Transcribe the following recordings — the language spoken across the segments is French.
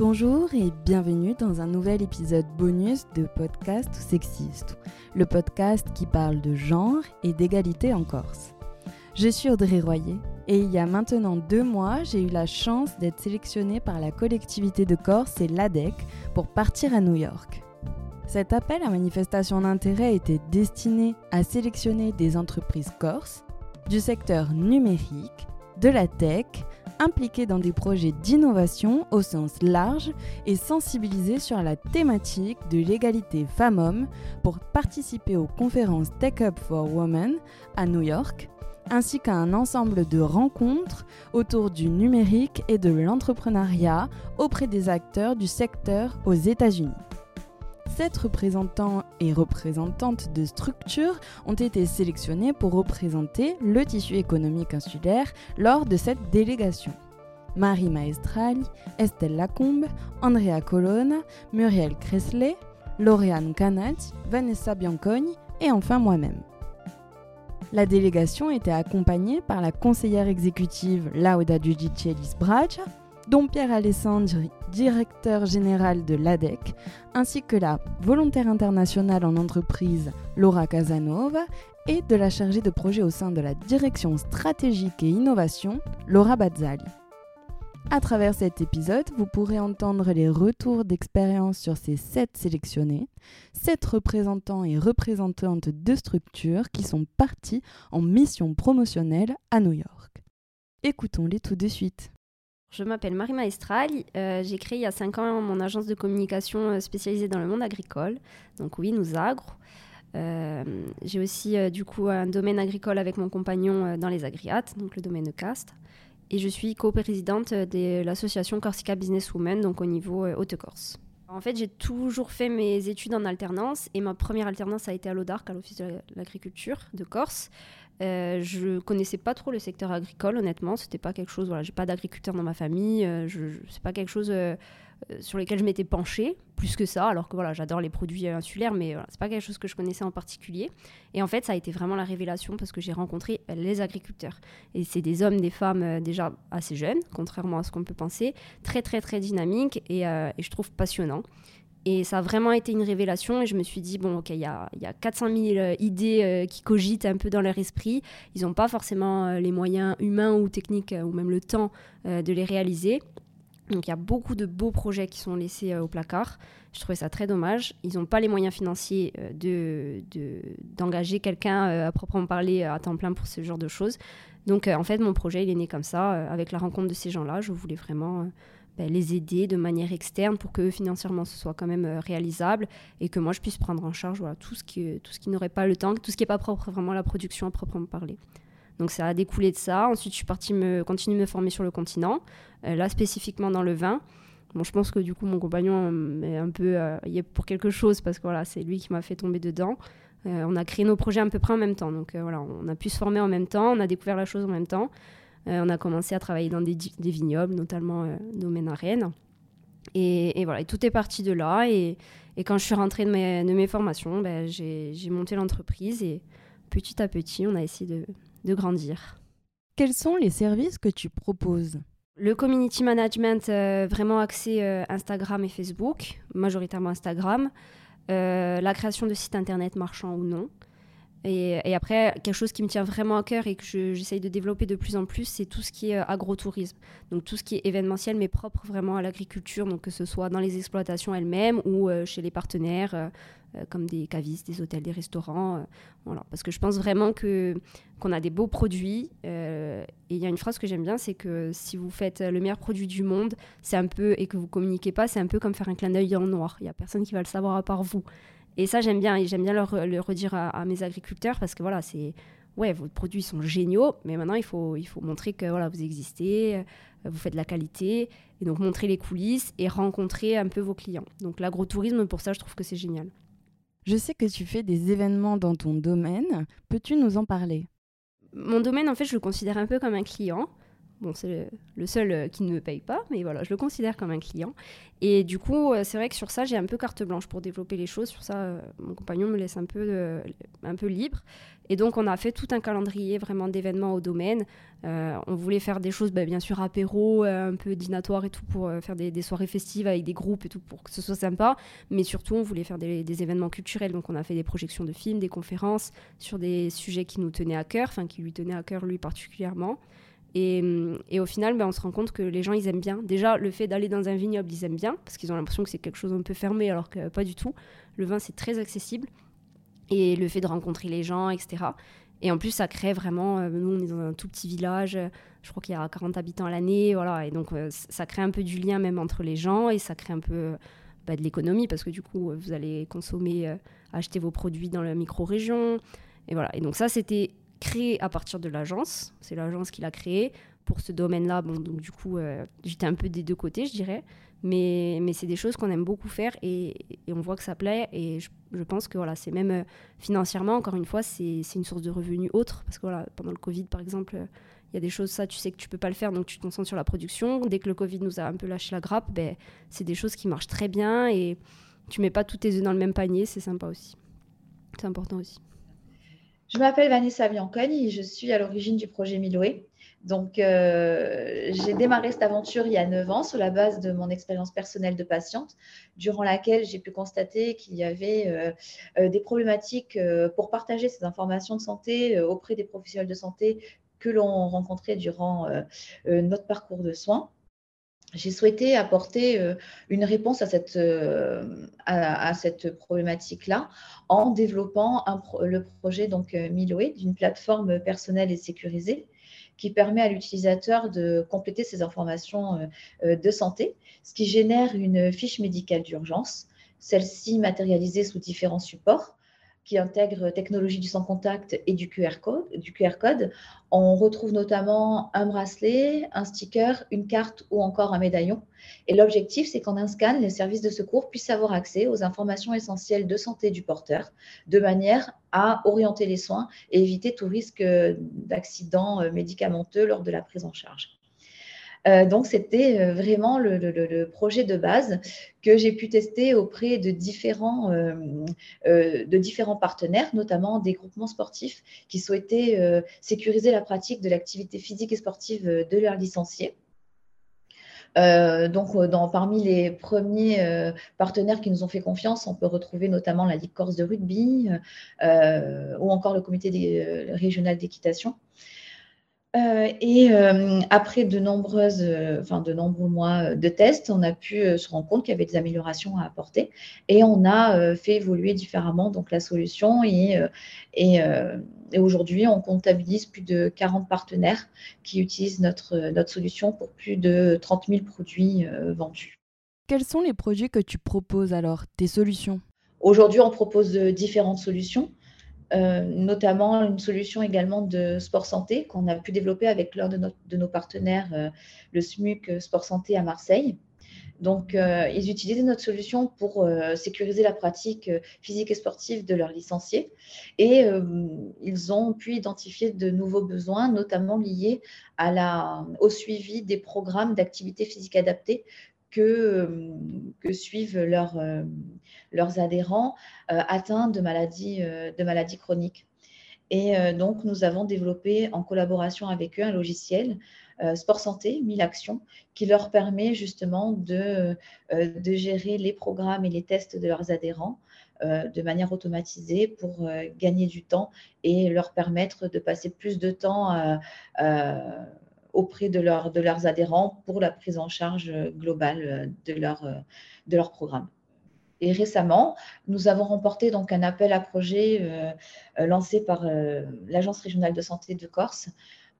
Bonjour et bienvenue dans un nouvel épisode bonus de Podcast Sexiste, le podcast qui parle de genre et d'égalité en Corse. Je suis Audrey Royer et il y a maintenant deux mois, j'ai eu la chance d'être sélectionnée par la collectivité de Corse et l'ADEC pour partir à New York. Cet appel à manifestation d'intérêt était destiné à sélectionner des entreprises corses du secteur numérique, de la tech, impliquées dans des projets d'innovation au sens large et sensibilisées sur la thématique de l'égalité femmes-hommes pour participer aux conférences Tech Up for Women à New York, ainsi qu'à un ensemble de rencontres autour du numérique et de l'entrepreneuriat auprès des acteurs du secteur aux États-Unis. Sept représentants et représentantes de structures ont été sélectionnés pour représenter le tissu économique insulaire lors de cette délégation. Marie Maestrali, Estelle Lacombe, Andrea Colonna, Muriel Cresley, Lauriane Canat, Vanessa Bianconi et enfin moi-même. La délégation était accompagnée par la conseillère exécutive Lauda Giudicellis Bracia, dont Pierre Alessandri, directeur général de l'ADEC, ainsi que la volontaire internationale en entreprise Laura Casanova et de la chargée de projet au sein de la direction stratégique et innovation Laura Bazzali. À travers cet épisode, vous pourrez entendre les retours d'expérience sur ces sept sélectionnés, sept représentants et représentantes de structures qui sont partis en mission promotionnelle à New York. Écoutons-les tout de suite. Je m'appelle Marie Maestral. Euh, j'ai créé il y a 5 ans mon agence de communication euh, spécialisée dans le monde agricole. Donc oui, nous agro. Euh, j'ai aussi du coup un domaine agricole avec mon compagnon dans les agriates, donc le domaine de Cast. Et je suis co-présidente de l'association Corsica Business Women, donc au niveau Haute-Corse. En fait, j'ai toujours fait mes études en alternance et ma première alternance a été à l'ODARC, à l'Office de l'agriculture de Corse. Euh, je connaissais pas trop le secteur agricole, honnêtement. C'était pas quelque chose. Voilà, j'ai pas d'agriculteur dans ma famille. Euh, je, c'est pas quelque chose euh, euh, sur lequel je m'étais penchée plus que ça. Alors que voilà, j'adore les produits insulaires, mais voilà, c'est pas quelque chose que je connaissais en particulier. Et en fait, ça a été vraiment la révélation parce que j'ai rencontré les agriculteurs. Et c'est des hommes, des femmes déjà assez jeunes, contrairement à ce qu'on peut penser, très très très dynamiques et je trouve passionnant. Et ça a vraiment été une révélation. Et je me suis dit, bon, ok, il y a, y a 400 000 euh, idées euh, qui cogitent un peu dans leur esprit. Ils n'ont pas forcément euh, les moyens humains ou techniques, ou même le temps de les réaliser. Donc il y a beaucoup de beaux projets qui sont laissés au placard. Je trouvais ça très dommage. Ils n'ont pas les moyens financiers de, d'engager quelqu'un à proprement parler à temps plein pour ce genre de choses. Donc en fait, mon projet, il est né comme ça, avec la rencontre de ces gens-là. Je voulais vraiment ben, les aider de manière externe pour que financièrement ce soit quand même euh, réalisable et que moi je puisse prendre en charge voilà, tout ce qui, ce qui n'aurait pas le temps, tout ce qui n'est pas propre vraiment la production à proprement parler. Donc ça a découlé de ça. Ensuite, je suis partie me, continuer de me former sur le continent, euh, là spécifiquement dans le vin. Bon, je pense que du coup, mon compagnon euh, est un peu il est pour quelque chose parce que voilà, c'est lui qui m'a fait tomber dedans. on a créé nos projets à peu près en même temps. Donc voilà, on a pu se former en même temps, on a découvert la chose en même temps. Euh, on a commencé à travailler dans des, vignobles, notamment euh, domaine à Rennes. Et, voilà, et tout est parti de là. Et, quand je suis rentrée de mes, de mes formations, ben, j'ai monté l'entreprise et petit à petit, on a essayé de, de, grandir. Quels sont les services que tu proposes? Le community management, euh, vraiment axé Instagram et Facebook, majoritairement Instagram. la création de sites internet marchands ou non. Et, après, quelque chose qui me tient vraiment à cœur et que j'essaye de développer de plus en plus, c'est tout ce qui est euh, agrotourisme. Donc tout ce qui est événementiel, mais propre vraiment à l'agriculture, donc que ce soit dans les exploitations elles-mêmes ou euh, chez les partenaires, euh, comme des cavistes, des hôtels, des restaurants. voilà. Parce que je pense vraiment que qu'on a des beaux produits. et il y a une phrase que j'aime bien, c'est que si vous faites le meilleur produit du monde, c'est un peu et que vous communiquez pas, c'est un peu comme faire un clin d'œil en noir. Il y a personne qui va le savoir à part vous. Et ça, j'aime bien. Et j'aime bien le, redire à, mes agriculteurs parce que voilà, c'est. Ouais, vos produits sont géniaux, mais maintenant, il faut, il faut montrer que voilà, vous existez, euh, vous faites de la qualité, et donc montrer les coulisses et rencontrer un peu vos clients. Donc l'agrotourisme, pour ça, je trouve que c'est génial. Je sais que tu fais des événements dans ton domaine. Peux-tu nous en parler? Mon domaine, en fait, je le considère un peu comme un client. Bon, c'est le seul qui ne me paye pas, mais voilà, je le considère comme un client. Et du coup, c'est vrai que sur ça, j'ai un peu carte blanche pour développer les choses. Sur ça, mon compagnon me laisse un peu, un peu libre. Et donc, on a fait tout un calendrier vraiment d'événements au domaine. on voulait faire des choses, bah, bien sûr, apéro, un peu dînatoire et tout, pour faire des, soirées festives avec des groupes et tout, pour que ce soit sympa. Mais surtout, on voulait faire des, des événements culturels. Donc, on a fait des projections de films, des conférences sur des sujets qui nous tenaient à cœur, enfin, qui lui tenaient à cœur, lui, particulièrement. Et, au final, ben, on se rend compte que les gens, ils aiment bien. Déjà, le fait d'aller dans un vignoble, ils aiment bien, parce qu'ils ont l'impression que c'est quelque chose un peu fermé, alors que pas du tout. Le vin, c'est très accessible. Et le fait de rencontrer les gens, etc. Et en plus, ça crée vraiment. Euh, nous, on est dans un tout petit village. Je crois qu'il y a 40 habitants à l'année. Voilà. Et donc, euh, ça crée un peu du lien même entre les gens. Et ça crée un peu bah, de l'économie, parce que du coup, vous allez consommer, euh, acheter vos produits dans la micro-région. Et voilà. Et donc, ça, c'était créé à partir de l'agence. C'est l'agence qui l'a créé pour ce domaine-là. Bon, donc du coup, euh, j'étais un peu des deux côtés, je dirais. Mais, mais c'est des choses qu'on aime beaucoup faire et, on voit que ça plaît. Et je, pense que voilà, c'est même euh, financièrement, encore une fois, c'est une source de revenus autre. Parce que voilà, pendant le Covid, par exemple, il y a des choses, ça, tu sais que tu peux pas le faire, donc tu te concentres sur la production. Dès que le Covid nous a un peu lâché la grappe, ben, c'est des choses qui marchent très bien et tu mets pas tous tes œufs dans le même panier, c'est sympa aussi. C'est important aussi. Je m'appelle Vanessa Bianconi et je suis à l'origine du projet Miloé. Donc, euh, j'ai démarré cette aventure il y a 9 ans sur la base de mon expérience personnelle de patiente, durant laquelle j'ai pu constater qu'il y avait euh, euh, des problématiques pour partager ces informations de santé auprès des professionnels de santé que l'on rencontrait durant notre parcours de soins j'ai souhaité apporter euh, une réponse à cette, euh, à, cette problématique-là en développant le projet donc euh, Miloé d'une plateforme personnelle et sécurisée qui permet à l'utilisateur de compléter ses informations de santé, ce qui génère une fiche médicale d'urgence, celle-ci matérialisée sous différents supports qui intègre technologie du sans contact et du QR code. Du QR code. On retrouve notamment un bracelet, un sticker, une carte ou encore un médaillon. Et l'objectif, c'est qu'en un scan, les services de secours puissent avoir accès aux informations essentielles de santé du porteur, de manière à orienter les soins et éviter tout risque d'accident médicamenteux lors de la prise en charge. Euh, donc, c'était euh, vraiment le, projet de base que j'ai pu tester auprès de différents, euh, partenaires, notamment des groupements sportifs qui souhaitaient sécuriser la pratique de l'activité physique et sportive de leurs licenciés. donc, parmi les premiers partenaires qui nous ont fait confiance, on peut retrouver notamment la Ligue Corse de rugby ou encore le comité régional d'équitation. Euh, et euh, après de nombreuses, euh, enfin de nombreux mois de tests, on a pu se rendre compte qu'il y avait des améliorations à apporter et on a fait évoluer différemment donc la solution et, et, aujourd'hui on comptabilise plus de 40 partenaires qui utilisent notre, notre solution pour plus de 30 000 produits vendus. Quels sont les produits que tu proposes alors, tes solutions? Aujourd'hui, on propose différentes solutions. Euh, notamment une solution également de sport santé qu'on a pu développer avec l'un de, nos partenaires, euh, le SMUC Sport Santé à Marseille. Donc, euh, ils utilisaient notre solution pour sécuriser la pratique physique et sportive de leurs licenciés. Et ils ont pu identifier de nouveaux besoins, notamment liés au suivi des programmes d'activité physique adaptée que, que suivent leurs, leurs adhérents euh, atteints de maladies, euh, de maladies chroniques. Et euh, donc, nous avons développé en collaboration avec eux un logiciel Sport Santé, 1000 actions, qui leur permet justement de, de gérer les programmes et les tests de leurs adhérents de manière automatisée pour gagner du temps et leur permettre de passer plus de temps auprès de, leur, de leurs adhérents pour la prise en charge globale de leur, de leur programme. Et récemment, nous avons remporté donc un appel à projet euh, euh, lancé par euh, l'Agence régionale de santé de Corse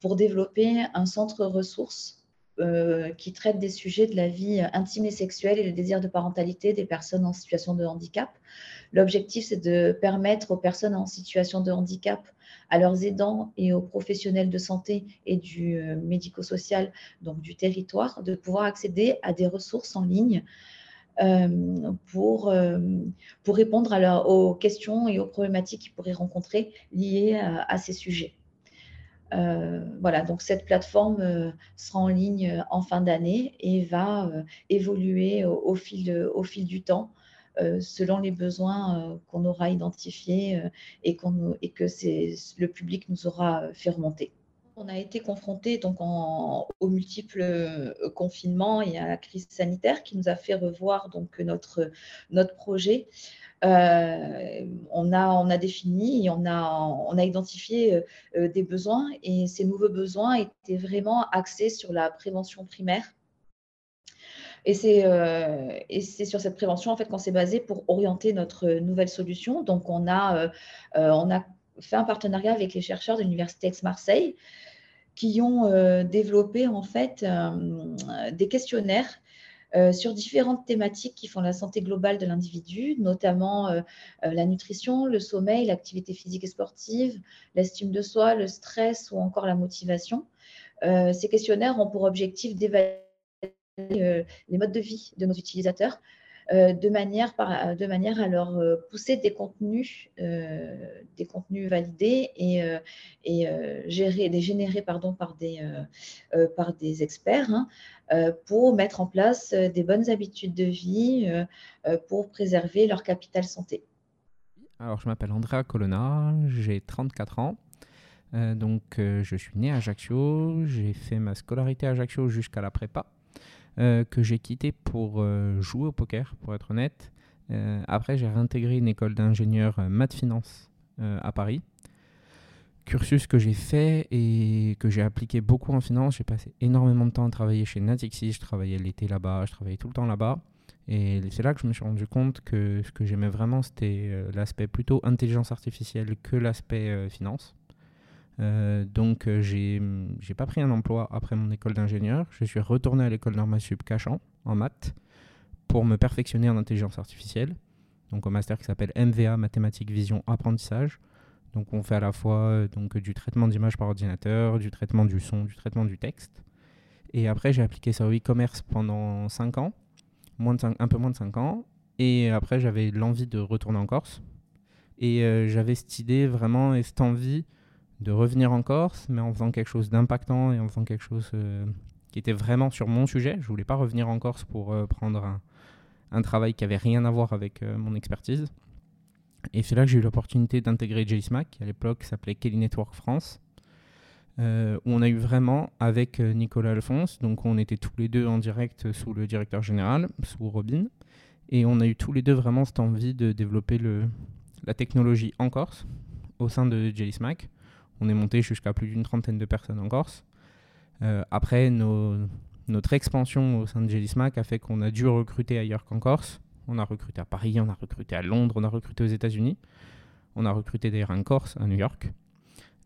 pour développer un centre ressources qui traite des sujets de la vie intime et sexuelle et le désir de parentalité des personnes en situation de handicap. L'objectif, c'est de permettre aux personnes en situation de handicap, à leurs aidants et aux professionnels de santé et du médico-social, donc du territoire, de pouvoir accéder à des ressources en ligne euh, pour, euh, pour répondre aux questions et aux problématiques qu'ils pourraient rencontrer liées à, ces sujets. voilà, donc cette plateforme sera en ligne en fin d'année et va évoluer au fil du temps selon les besoins qu'on aura identifiés et, et que le public nous aura fait remonter. On a été confronté donc aux multiples euh, confinements et à la crise sanitaire qui nous a fait revoir donc notre, projet. Euh, on, a, défini on a, on a identifié euh, des besoins et ces nouveaux besoins étaient vraiment axés sur la prévention primaire. Et c'est sur cette prévention en fait qu'on s'est basé pour orienter notre nouvelle solution. Donc on a, on a fait un partenariat avec les chercheurs de l'Université Aix-Marseille qui ont euh, développé en fait euh, des questionnaires euh, sur différentes thématiques qui font la santé globale de l'individu, notamment la nutrition, le sommeil, l'activité physique et sportive, l'estime de soi, le stress ou encore la motivation. ces questionnaires ont pour objectif d'évaluer les modes de vie de nos utilisateurs, euh, de, manière de manière à leur euh, pousser des contenus, euh, des contenus validés et, et gérés, des générés pardon, par, des, par des experts hein, pour mettre en place des bonnes habitudes de vie pour préserver leur capital santé. Alors, je m'appelle Andrea Colonna, j'ai 34 ans. donc, je suis né à Ajaccio. J'ai fait ma scolarité à Ajaccio jusqu'à la prépa. Euh, que j'ai quitté pour euh, jouer au poker, pour être honnête. Euh, après, j'ai réintégré une école d'ingénieur maths finance à Paris. Cursus que j'ai fait et que j'ai appliqué beaucoup en finance. J'ai passé énormément de temps à travailler chez Natixis. Je travaillais l'été là-bas, je travaillais tout le temps là-bas. Et c'est là que je me suis rendu compte que ce que j'aimais vraiment, c'était l'aspect plutôt intelligence artificielle que l'aspect finance. Euh, donc, euh, j'ai j'ai pas pris un emploi après mon école d'ingénieur. Je suis retourné à l'école Normal Sup Cachan en maths pour me perfectionner en intelligence artificielle. Donc, au master qui s'appelle MVA, mathématiques, vision, apprentissage. Donc, on fait à la fois euh, donc, du traitement d'image par ordinateur, du traitement du son, du traitement du texte. Et après, j'ai appliqué ça au e-commerce pendant 5 ans, un peu moins de 5 ans. Et après, j'avais l'envie de retourner en Corse. Et j'avais cette idée vraiment et cette envie de revenir en Corse, mais en faisant quelque chose d'impactant et en faisant quelque chose euh, qui était vraiment sur mon sujet. Je voulais pas revenir en Corse pour euh, prendre un, travail qui avait rien à voir avec euh, mon expertise. Et c'est là que j'ai eu l'opportunité d'intégrer JSMAC, qui à l'époque s'appelait Kelly Network France, où on a eu vraiment avec Nicolas Alphonse, donc on était tous les deux en direct sous le directeur général, sous Robin, et on a eu tous les deux vraiment cette envie de développer le, la technologie en Corse au sein de JSMAC on est monté jusqu'à plus d'une trentaine de personnes en Corse. Euh, après, notre expansion au sein de Jellismac a fait qu'on a dû recruter ailleurs qu'en Corse. On a recruté à Paris, on a recruté à Londres, on a recruté aux États-Unis. On a recruté d'ailleurs en Corse, à New York.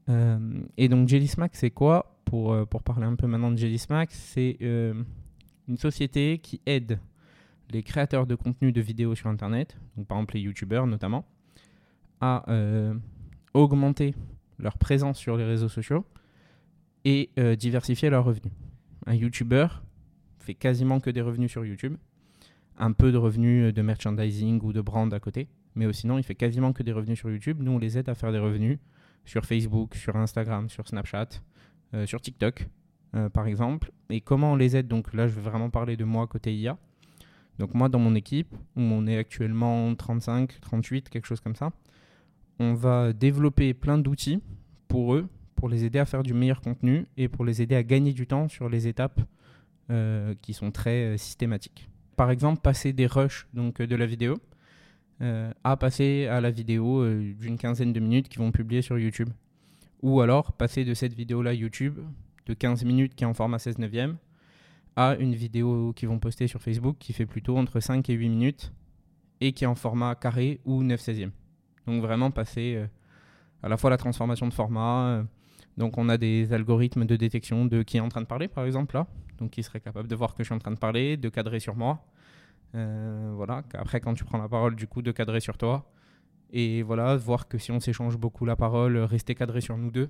Euh, et donc Jellismac, c'est quoi pour, euh, pour parler un peu maintenant de Jellismac, c'est une société qui aide les créateurs de contenu de vidéos sur Internet, par exemple les YouTubeurs notamment, à augmenter leur présence sur les réseaux sociaux et euh, diversifier leurs revenus. Un YouTuber fait quasiment que des revenus sur YouTube, un peu de revenus de merchandising ou de brand à côté, mais sinon il fait quasiment que des revenus sur YouTube. Nous on les aide à faire des revenus sur Facebook, sur Instagram, sur Snapchat, euh, sur TikTok euh, par exemple. Et comment on les aide? Donc là je vais vraiment parler de moi côté IA. Donc moi dans mon équipe, où on est actuellement 35, 38, quelque chose comme ça, on va développer plein d'outils pour eux, pour les aider à faire du meilleur contenu et pour les aider à gagner du temps sur les étapes euh, qui sont très euh, systématiques. Par exemple, passer des rushs donc, de la vidéo euh, à passer à la vidéo d'une quinzaine de minutes qu'ils vont publier sur YouTube. Ou alors passer de cette vidéo-là YouTube de 15 minutes qui est en format 16 neuvième à une vidéo qu'ils vont poster sur Facebook qui fait plutôt entre 5 et 8 minutes et qui est en format carré ou 9 16e. Donc vraiment passer euh, à la fois la transformation de format. Euh, donc on a des algorithmes de détection de qui est en train de parler, par exemple, là. Donc qui serait capable de voir que je suis en train de parler, de cadrer sur moi. Euh, voilà. Après, quand tu prends la parole, du coup, de cadrer sur toi. Et voilà, voir que si on s'échange beaucoup la parole, rester cadré sur nous deux,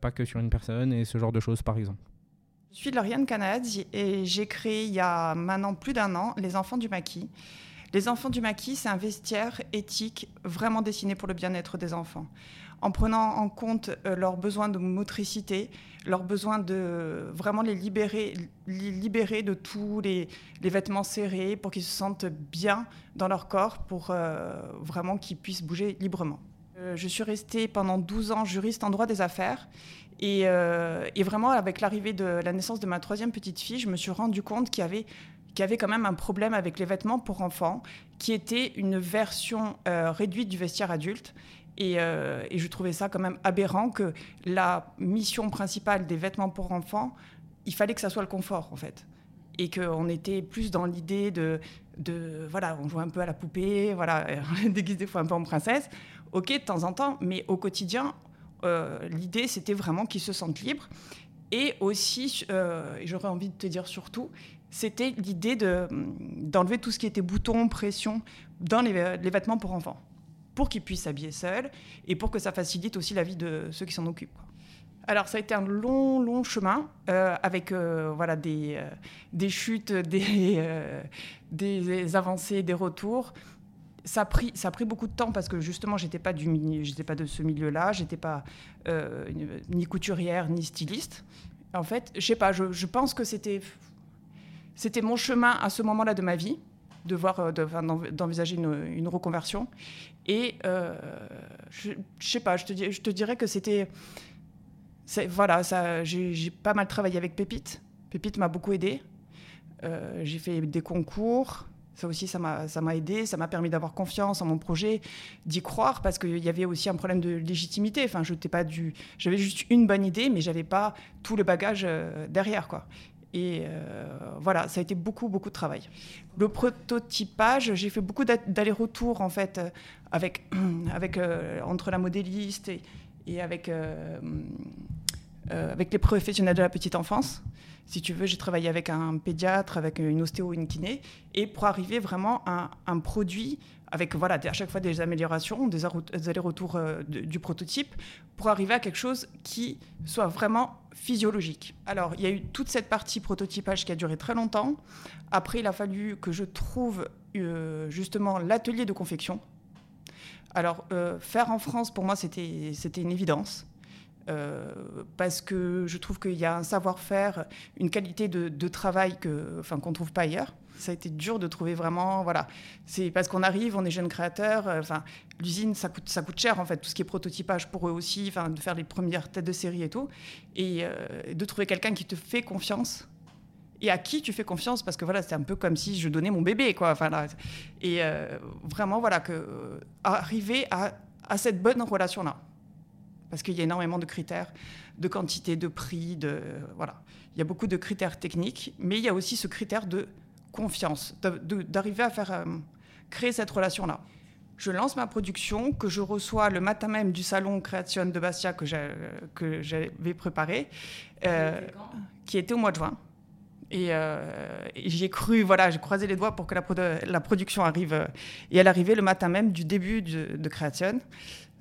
pas que sur une personne, et ce genre de choses, par exemple. Je suis Lauriane Canad et j'ai créé il y a maintenant plus d'un an Les Enfants du Maquis. Les enfants du maquis, c'est un vestiaire éthique vraiment dessiné pour le bien-être des enfants. en prenant en compte leurs besoins de motricité, leurs besoins de vraiment les libérer, libérer de tous les, vêtements serrés pour qu'ils se sentent bien dans leur corps, pour vraiment qu'ils puissent bouger librement. je suis restée pendant 12 ans juriste en droit des affaires et, et vraiment avec l'arrivée de la naissance de ma troisième petite fille, je me suis rendu compte qu'il y avait qui avait quand même un problème avec les vêtements pour enfants, qui était une version euh, réduite du vestiaire adulte. Euh, et, je trouvais ça quand même aberrant que la mission principale des vêtements pour enfants, il fallait que ça soit le confort en fait. Et qu'on était plus dans l'idée de, voilà, on joue un peu à la poupée, voilà, déguisé des fois un peu en princesse. Ok, de temps en temps, mais au quotidien, euh, l'idée c'était vraiment qu'ils se sentent libres. Et aussi, j'aurais envie de te dire surtout, c'était l'idée d'enlever tout ce qui était bouton, pression dans les, vêtements pour enfants, pour qu'ils puissent s'habiller seuls et pour que ça facilite aussi la vie de ceux qui s'en occupent. Alors ça a été un long, long chemin euh, avec euh, voilà, des, euh, des chutes, des, des avancées, des retours. Ça a, pris, ça a pris beaucoup de temps parce que justement, j'étais pas, du, j'étais pas de ce milieu-là, j'étais pas ni couturière ni styliste. En fait, je sais pas, je, je pense que c'était c'était mon chemin à ce moment-là de ma vie, de voir, euh, d'envisager une, reconversion. Et euh, je, ne sais pas, je te, je dirais que c'était, voilà, j'ai pas mal travaillé avec Pépite. Pépite m'a beaucoup aidé. Euh, j'ai fait des concours. Ça aussi, ça m'a aidé, ça m'a permis d'avoir confiance en mon projet, d'y croire, parce qu'il y avait aussi un problème de légitimité. Enfin, je pas du, j'avais juste une bonne idée, mais j'avais pas tout le bagage derrière, quoi. Et euh, voilà, ça a été beaucoup, beaucoup de travail. Le prototypage, j'ai fait beaucoup d'allers-retours en fait avec, avec, euh, entre la modéliste et, avec, euh, avec les professionnels de la petite enfance. Si tu veux, j'ai travaillé avec un pédiatre, avec une ostéo, une kiné, et pour arriver vraiment à un produit avec voilà, à chaque fois des améliorations, des allers-retours du prototype, pour arriver à quelque chose qui soit vraiment physiologique. Alors, il y a eu toute cette partie prototypage qui a duré très longtemps. Après, il a fallu que je trouve euh, justement l'atelier de confection. Alors, euh, faire en France, pour moi, c'était une évidence. Euh, parce que je trouve qu'il y a un savoir-faire, une qualité de, travail qu'on qu'on ne trouve pas ailleurs ça a été dur de trouver vraiment. Voilà. C'est parce qu'on arrive, on est jeune créateur. Euh, enfin, l'usine, ça coûte, ça coûte cher, en fait, tout ce qui est prototypage pour eux aussi, enfin, de faire les premières têtes de série et tout. Et euh, de trouver quelqu'un qui te fait confiance et à qui tu fais confiance parce que voilà c'est un peu comme si je donnais mon bébé quoi enfin et euh, vraiment voilà que arriver à, à, cette bonne relation là parce qu'il y a énormément de critères de quantité de prix de voilà il y a beaucoup de critères techniques mais il y a aussi ce critère de confiance, d'arriver à faire euh, créer cette relation-là. Je lance ma production que je reçois le matin même du salon Création de Bastia que j'avais préparé, euh, qui était au mois de juin. Et, euh, j'ai cru, voilà, j'ai croisé les doigts pour que la, la, production arrive. et elle arrivait le matin même du début de, de Création.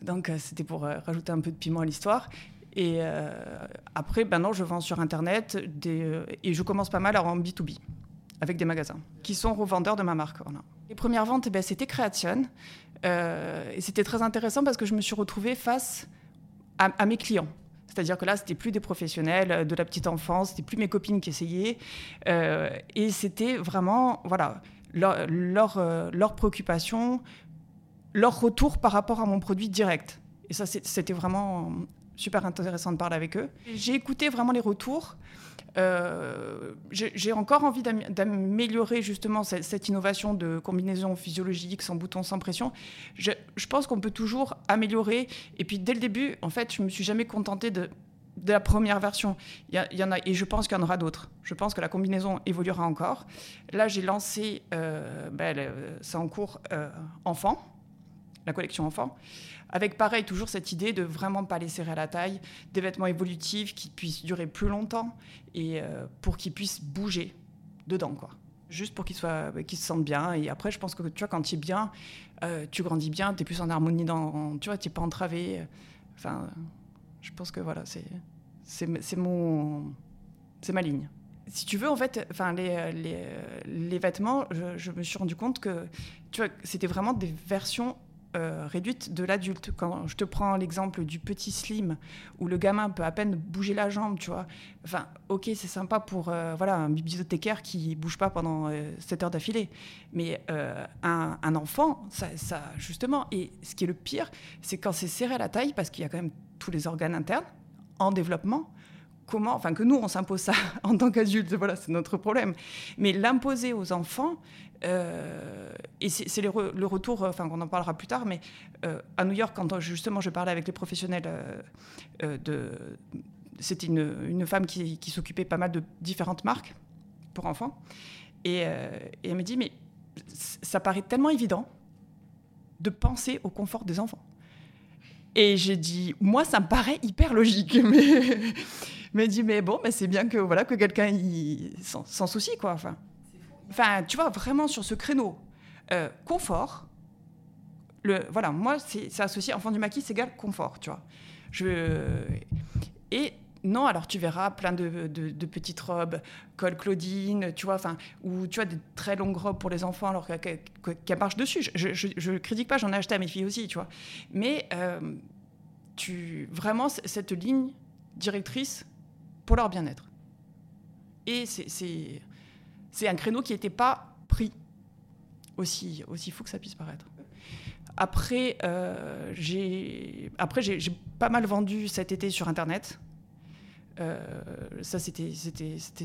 Donc c'était pour rajouter un peu de piment à l'histoire. Et après, maintenant, je vends sur Internet des, et je commence pas mal en B2B avec des magasins qui sont revendeurs de ma marque. Les premières ventes, eh ben, c'était Création. Euh, et c'était très intéressant parce que je me suis retrouvée face à, mes clients. C'est-à-dire que là, c'était plus des professionnels euh, de la petite enfance, c'était plus mes copines qui essayaient. Euh, et c'était vraiment, voilà, leur, leur, leur, préoccupation, leur retour par rapport à mon produit direct. Et ça, c'était vraiment super intéressant de parler avec eux. J'ai écouté vraiment les retours. Euh, j'ai encore envie d'améliorer justement cette, innovation de combinaison physiologique sans bouton, sans pression. Je, pense qu'on peut toujours améliorer. Et puis dès le début, en fait, je me suis jamais contentée de, la première version. Il y, en a, et je pense qu'il y en aura d'autres. Je pense que la combinaison évoluera encore. Là, j'ai lancé, euh, ben, c'est en cours, euh, enfant, la collection enfant. Avec pareil, toujours cette idée de vraiment pas les serrer à la taille, des vêtements évolutifs qui puissent durer plus longtemps et euh, pour qu'ils puissent bouger dedans, quoi. Juste pour qu'ils qu'ils se sentent bien. Et après, je pense que tu vois, quand tu es bien, euh, tu grandis bien, tu es plus en harmonie dans, tu vois, tu n'es pas entravé. Enfin, je pense que voilà, c'est, c'est, mon, c'est ma ligne si tu veux, en fait, enfin, les, les, les vêtements, je, je, me suis rendu compte que tu vois, c'était vraiment des versions euh, réduite de l'adulte. Quand je te prends l'exemple du petit slim, où le gamin peut à peine bouger la jambe, tu vois. Enfin, ok, c'est sympa pour euh, voilà, un bibliothécaire qui bouge pas pendant 7 heures d'affilée. Mais un, un, enfant, ça, ça, justement, et ce qui est le pire, c'est quand c'est serré à la taille, parce qu'il y a quand même tous les organes internes en développement, comment, enfin que nous on s'impose ça en tant qu'adultes, voilà, c'est notre problème. Mais l'imposer aux enfants, euh, et c'est le, retour, enfin on en parlera plus tard, mais euh, à New York, quand justement je parlais avec les professionnels euh, c'était une, femme qui, s'occupait pas mal de différentes marques pour enfants, et, elle me dit mais ça paraît tellement évident de penser au confort des enfants. Et j'ai dit, moi, ça me paraît hyper logique. Mais, mais dit, mais bon, mais c'est bien que voilà que quelqu'un s'en soucie, quoi. Enfin, tu vois, vraiment sur ce créneau, euh, confort. Le, voilà, moi, c'est associé enfant du maquis, c'est égal confort, tu vois. Je, et non, alors tu verras plein de, petites robes, col Claudine, tu vois, enfin, ou tu as des très longues robes pour les enfants alors qu'elles marchent dessus. Je ne critique pas, j'en ai acheté à mes filles aussi, tu vois. Mais euh, tu, vraiment, cette ligne directrice pour leur bien-être. Et c'est un créneau qui n'était pas pris, aussi, fou que ça puisse paraître. Après, euh, j'ai pas mal vendu cet été sur Internet. Euh, ça, c'était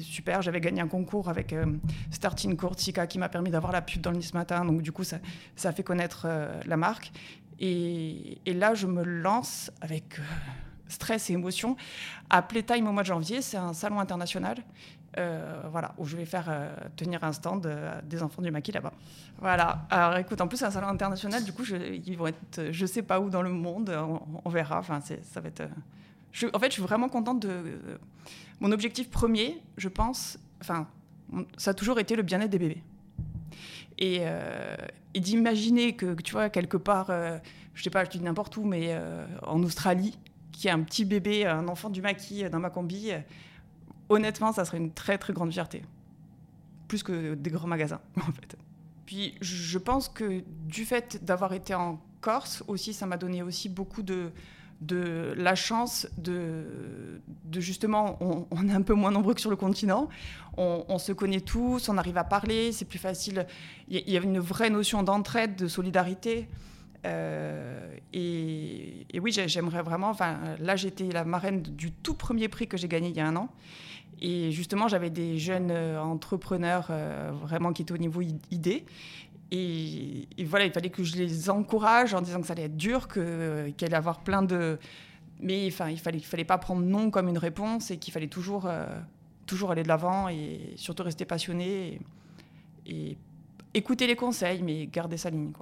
super. J'avais gagné un concours avec euh, Starting Cortica qui m'a permis d'avoir la pub dans le Nice Matin. Donc, du coup, ça, ça a fait connaître euh, la marque. Et, et, là, je me lance avec stress et émotion à Playtime au mois de janvier. C'est un salon international. Voilà, où je vais faire tenir un stand des enfants du maquis là-bas. Voilà. Alors écoute, en plus c'est un salon international, du coup ils vont être, je sais pas où dans le monde, on, verra. Enfin, ça va être en fait, je suis vraiment contente de. Mon objectif premier, je pense, enfin, ça a toujours été le bien-être des bébés. Et, euh, d'imaginer que, tu vois, quelque part, euh, je sais pas, je dis n'importe où, mais euh, en Australie, qu'il y a un petit bébé, un enfant du maquis dans ma combi, honnêtement, ça serait une très, très grande fierté. Plus que des grands magasins, en fait. Puis, je pense que du fait d'avoir été en Corse aussi, ça m'a donné aussi beaucoup de, de la chance de, de justement, on, est un peu moins nombreux que sur le continent, on, se connaît tous, on arrive à parler, c'est plus facile. Il y, a une vraie notion d'entraide, de solidarité. Euh, et, oui, j'aimerais vraiment. Enfin, là, j'étais la marraine du tout premier prix que j'ai gagné il y a un an. Et justement, j'avais des jeunes euh, entrepreneurs euh, vraiment qui étaient au niveau idée. Et, voilà, il fallait que je les encourage en disant que ça allait être dur, qu'il allait y avoir plein de. Mais enfin, il fallait, il fallait pas prendre non comme une réponse et qu'il fallait toujours, euh, toujours aller de l'avant et surtout rester passionné et, écouter les conseils, mais garder sa ligne.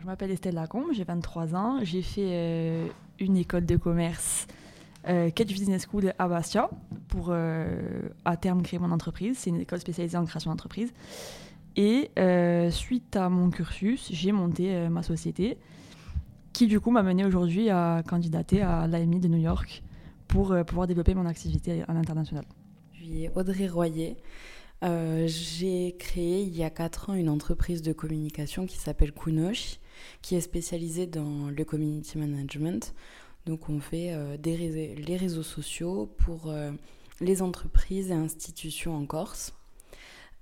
Je m'appelle Estelle Lacombe, j'ai 23 ans. J'ai fait euh, une école de commerce, euh, Business School à Bastia, pour euh, à terme créer mon entreprise. C'est une école spécialisée en création d'entreprise. Et euh, suite à mon cursus, j'ai monté euh, ma société qui du coup m'a mené aujourd'hui à candidater à l'AMI de New York pour pouvoir développer mon activité à l'international. Je suis Audrey Royer. j'ai créé il y a 4 ans une entreprise de communication qui s'appelle Kunosh, qui est spécialisée dans le community management. Donc on fait des les réseaux sociaux pour les entreprises et institutions en Corse.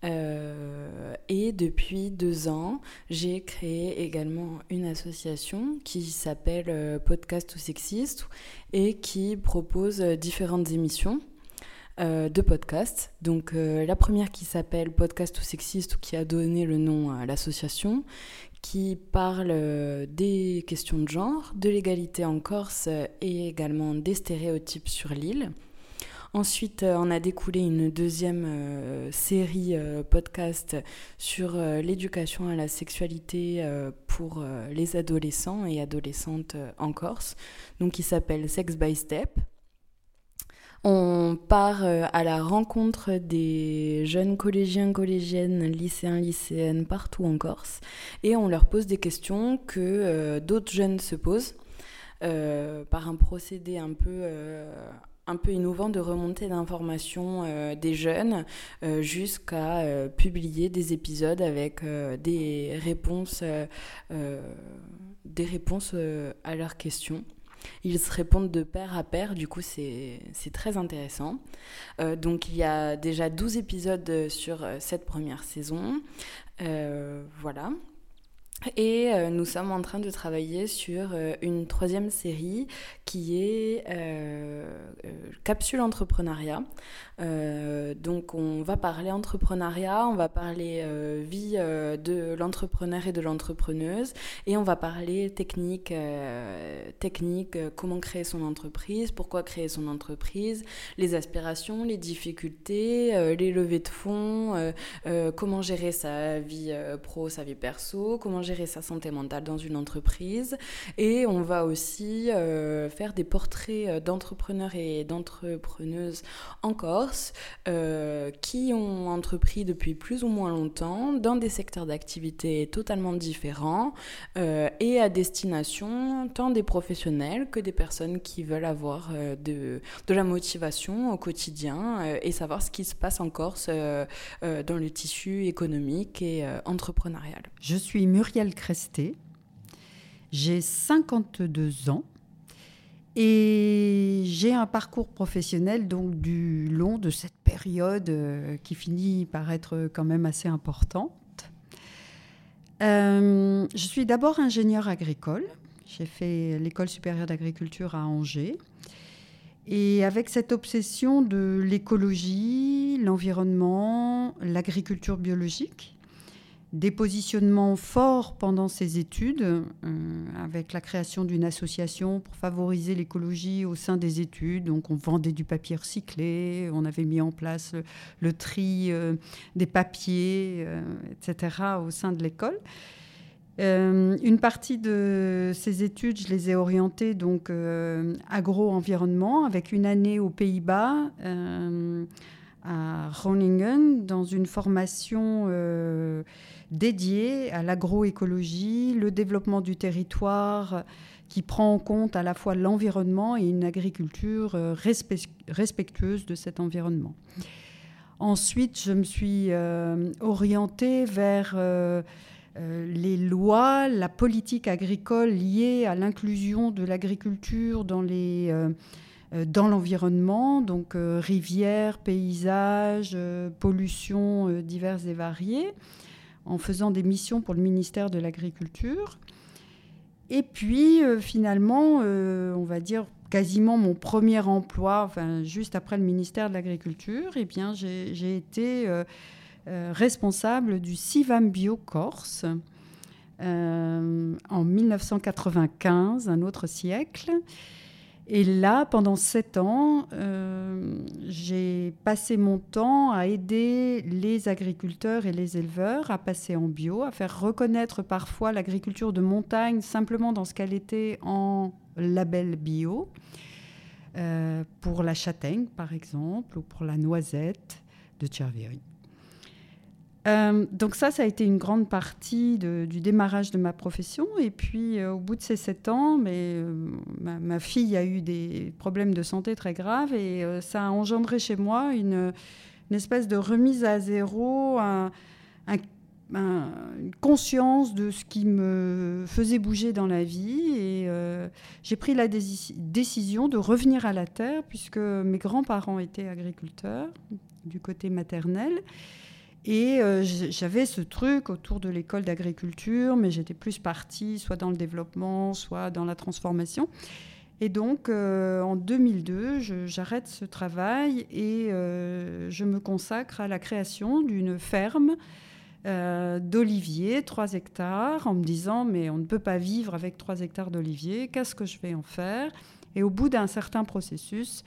Euh, et depuis deux ans, j'ai créé également une association qui s'appelle euh, Podcast ou Sexiste et qui propose euh, différentes émissions de podcasts. Donc la première qui s'appelle Podcast ou Sexiste qui a donné le nom à l'association, qui parle des questions de genre, de l'égalité en Corse et également des stéréotypes sur l'île. Ensuite, euh, on a découlé une deuxième euh, série euh, podcast sur l'éducation à la sexualité pour les adolescents et adolescentes en Corse, donc qui s'appelle Sex by Step. On part à la rencontre des jeunes collégiens, collégiennes, lycéens, lycéennes partout en Corse et on leur pose des questions que d'autres jeunes se posent par un procédé un peu un peu innovant de remonter d'informations euh, des jeunes euh, jusqu'à euh, publier des épisodes avec des réponses, des réponses à leurs questions. Ils se répondent de pair à pair, du coup c'est très intéressant. donc il y a déjà 12 épisodes sur cette première saison. voilà. Et euh, nous sommes en train de travailler sur euh, une troisième série qui est euh, Capsule Entrepreneuriat. Donc on va parler entrepreneuriat, on va parler vie de l'entrepreneur et de l'entrepreneuse et on va parler technique, technique, comment créer son entreprise, pourquoi créer son entreprise, les aspirations, les difficultés, les levées de fonds, comment gérer sa vie pro, sa vie perso, comment gérer sa santé mentale dans une entreprise. Et on va aussi euh, faire des portraits euh, d'entrepreneurs et d'entrepreneuses en Euh, qui ont entrepris depuis plus ou moins longtemps dans des secteurs d'activité totalement différents et à destination tant des professionnels que des personnes qui veulent avoir de, de la motivation au quotidien et savoir ce qui se passe en Corse dans le tissu économique et entrepreneurial. Je suis Muriel Cresté. J'ai 52 ans et j'ai un parcours professionnel donc du long de cette période euh, qui finit par être quand même assez importante. Euh, je suis d'abord ingénieur agricole. J'ai fait l'école supérieure d'agriculture à Angers. Et avec cette obsession de l'écologie, l'environnement, l'agriculture biologique, des positionnements forts pendant ses études, euh, avec la création d'une association pour favoriser l'écologie au sein des études. Donc on vendait du papier recyclé, on avait mis en place le, tri euh, des papiers, euh, etc., au sein de l'école. une partie de ces études, je les ai orientées donc agro-environnement, avec une année aux Pays-Bas à Groningen dans une formation dédié à l'agroécologie, le développement du territoire qui prend en compte à la fois l'environnement et une agriculture euh, respectueuse de cet environnement. Ensuite, je me suis euh, orientée vers euh, les lois, la politique agricole liée à l'inclusion de l'agriculture dans l'environnement, donc rivières, paysages, pollutions diverses et variées en faisant des missions pour le ministère de l'Agriculture. Et puis euh, finalement, euh, on va dire quasiment mon premier emploi, enfin juste après le ministère de l'Agriculture, eh bien j'ai été euh, responsable du CIVAM Bio Corse en 1995, un autre siècle. Et là, pendant sept ans, euh, j'ai passé mon temps à aider les agriculteurs et les éleveurs à passer en bio, à faire reconnaître parfois l'agriculture de montagne simplement dans ce qu'elle était en label bio, euh, pour la châtaigne par exemple, ou pour la noisette de Cervieri. Euh, donc ça, ça a été une grande partie du démarrage de ma profession. Et puis, euh, au bout de ces sept ans, mais, euh, ma, fille a eu des problèmes de santé très graves et ça a engendré chez moi une, espèce de remise à zéro, une conscience de ce qui me faisait bouger dans la vie. Et j'ai pris la décision de revenir à la terre, puisque mes grands-parents étaient agriculteurs du côté maternel. Et euh, j'avais ce truc autour de l'école d'agriculture, mais j'étais plus partie soit dans le développement, soit dans la transformation. Et donc, euh, en 2002, j'arrête ce travail et euh, je me consacre à la création d'une ferme d'oliviers, 3 hectares, en me disant, mais on ne peut pas vivre avec 3 hectares d'oliviers, qu'est-ce que je vais en faire? Et au bout d'un certain processus,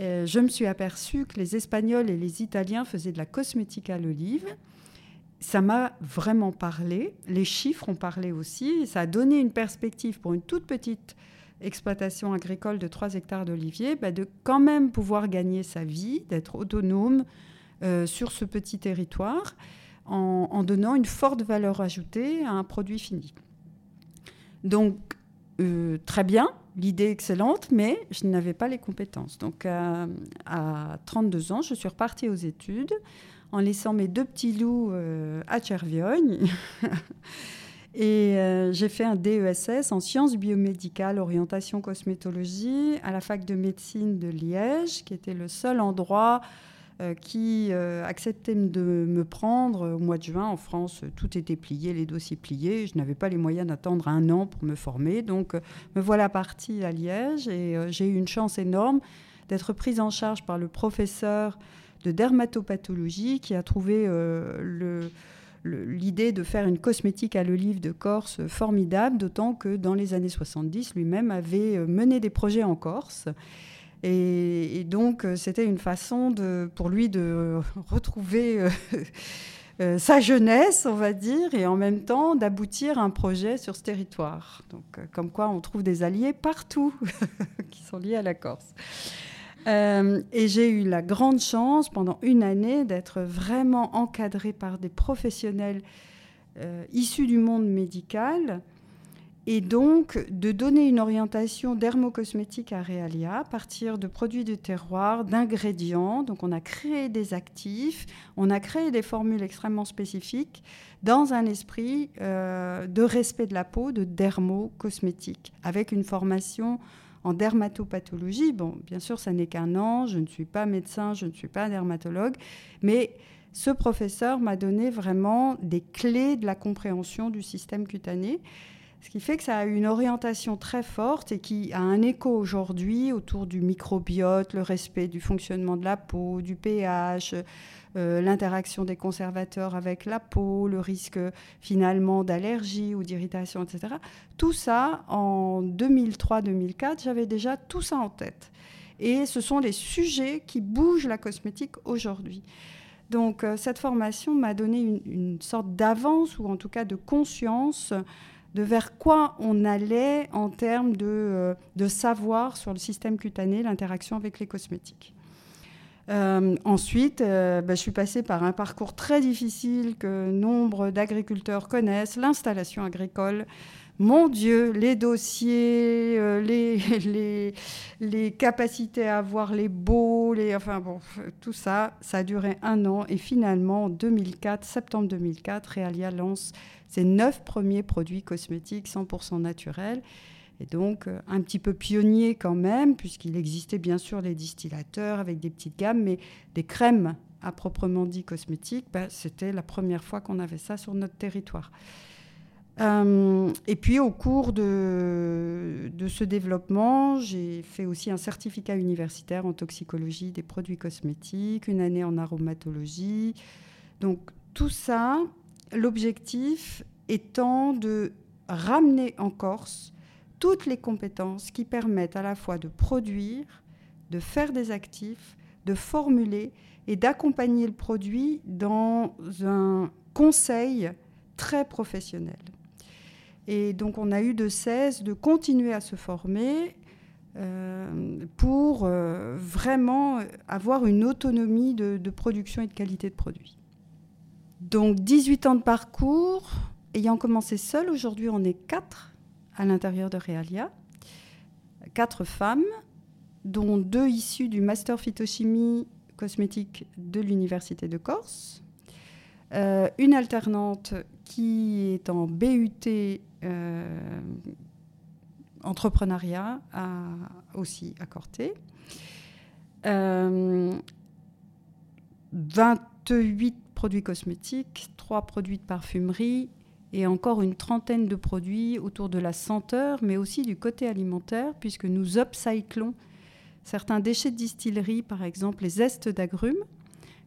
euh, je me suis aperçue que les Espagnols et les Italiens faisaient de la cosmétique à l'olive. Ça m'a vraiment parlé. Les chiffres ont parlé aussi. Ça a donné une perspective pour une toute petite exploitation agricole de 3 hectares d'oliviers, bah, de quand même pouvoir gagner sa vie, d'être autonome euh, sur ce petit territoire, en, donnant une forte valeur ajoutée à un produit fini. Donc, euh, très bien, l'idée excellente, mais je n'avais pas les compétences. Donc à 32 ans, je suis repartie aux études en laissant mes deux petits loups à Cherviogne. Et euh, j'ai fait un DESS en sciences biomédicales, orientation cosmétologie, à la fac de médecine de Liège, qui était le seul endroit euh, qui euh, acceptait de me prendre au mois de juin. En France, tout était plié, les dossiers pliés. Je n'avais pas les moyens d'attendre un an pour me former. Donc, me voilà partie à Liège et j'ai eu une chance énorme d'être prise en charge par le professeur de dermatopathologie qui a trouvé l'idée de faire une cosmétique à l'olive de Corse formidable, d'autant que dans les années 70, lui-même avait euh, mené des projets en Corse. Et, donc, euh, c'était une façon de, pour lui de retrouver euh, sa jeunesse, on va dire, et en même temps d'aboutir un projet sur ce territoire. Donc, comme quoi, on trouve des alliés partout qui sont liés à la Corse. Euh, et j'ai eu la grande chance pendant une année d'être vraiment encadrée par des professionnels euh, issus du monde médical et donc de donner une orientation dermocosmétique à Realia à partir de produits de terroir, d'ingrédients. Donc on a créé des actifs, on a créé des formules extrêmement spécifiques dans un esprit euh, de respect de la peau, de dermocosmétique, avec une formation en dermatopathologie. Bon, bien sûr, ça n'est qu'un an, je ne suis pas médecin, je ne suis pas dermatologue, mais ce professeur m'a donné vraiment des clés de la compréhension du système cutané. Ce qui fait que ça a une orientation très forte et qui a un écho aujourd'hui autour du microbiote, le respect du fonctionnement de la peau, du pH, euh, l'interaction des conservateurs avec la peau, le risque finalement d'allergie ou d'irritation, etc. Tout ça, en 2003-2004, j'avais déjà tout ça en tête. Et ce sont les sujets qui bougent la cosmétique aujourd'hui. Donc euh, cette formation m'a donné une, sorte d'avance ou en tout cas de conscience de vers quoi on allait en termes de, euh, de savoir sur le système cutané, l'interaction avec les cosmétiques. Euh, ensuite, euh, bah, je suis passée par un parcours très difficile que nombre d'agriculteurs connaissent, l'installation agricole. Mon Dieu, les dossiers, euh, les, capacités à avoir les beaux, les, enfin bon, tout ça, ça a duré un an. Et finalement, en 2004, septembre 2004, Realia lance ses neuf premiers produits cosmétiques 100% naturels et donc euh, un petit peu pionnier quand même, puisqu'il existait bien sûr les distillateurs avec des petites gammes, mais des crèmes à proprement dit cosmétiques, ben, c'était la première fois qu'on avait ça sur notre territoire. Euh, et puis au cours de, de ce développement, j'ai fait aussi un certificat universitaire en toxicologie des produits cosmétiques, une année en aromatologie. Donc tout ça, l'objectif étant de ramener en Corse toutes les compétences qui permettent à la fois de produire, de faire des actifs, de formuler et d'accompagner le produit dans un conseil très professionnel. Et donc on a eu de cesse de continuer à se former euh, pour euh, vraiment avoir une autonomie de, production et de qualité de produit. Donc 18 ans de parcours, ayant commencé seul, aujourd'hui on est quatre à l'intérieur de Realia. Quatre femmes, dont deux issues du master phytochimie cosmétique de l'Université de Corse. Euh, une alternante qui est en BUT euh, entrepreneuriat aussi à Corté. 28 euh, produits cosmétiques, 3 produits de parfumerie, et encore une trentaine de produits autour de la senteur, mais aussi du côté alimentaire, puisque nous upcyclons certains déchets de distillerie, par exemple les zestes d'agrumes.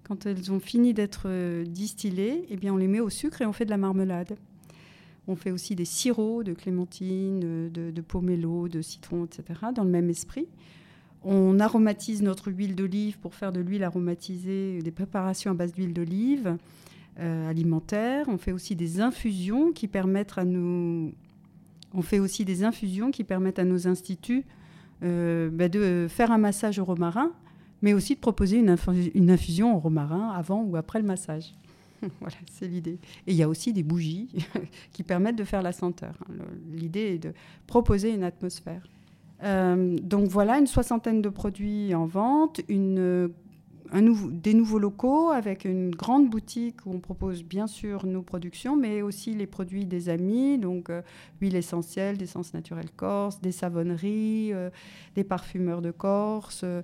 Quand elles ont fini d'être euh, distillées, eh bien on les met au sucre et on fait de la marmelade. On fait aussi des sirops de clémentine, de, de pomelo, de citron, etc., dans le même esprit. On aromatise notre huile d'olive pour faire de l'huile aromatisée, des préparations à base d'huile d'olive. Euh, alimentaire. On fait aussi des infusions qui permettent à nous, on fait aussi des infusions qui permettent à nos instituts euh, bah, de faire un massage au romarin, mais aussi de proposer une, une infusion au romarin avant ou après le massage. voilà, c'est l'idée. Et il y a aussi des bougies qui permettent de faire la senteur. L'idée est de proposer une atmosphère. donc voilà, une soixantaine de produits en vente, une des nouveaux locaux avec une grande boutique où on propose bien sûr nos productions, mais aussi les produits des amis, donc euh, huile essentielle, d'essence naturelle corse, des savonneries, euh, des parfumeurs de Corse, euh,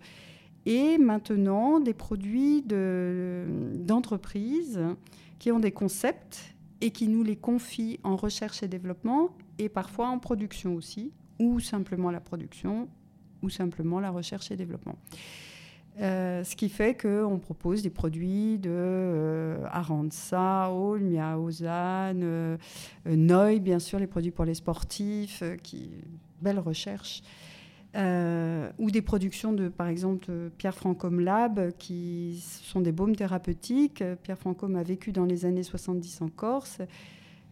et maintenant des produits d'entreprises qui ont des concepts et qui nous les confient en recherche et développement, et parfois en production aussi, ou simplement la production, ou simplement la recherche et développement. Euh, ce qui fait qu'on propose des produits de euh, Aranza, Olmia, Ozan, euh, Noy, bien sûr, les produits pour les sportifs, qui belle recherche. Ou des productions de, par exemple, Pierre Francom Lab, qui sont des baumes thérapeutiques. Pierre Francom a vécu dans les années 70 en Corse,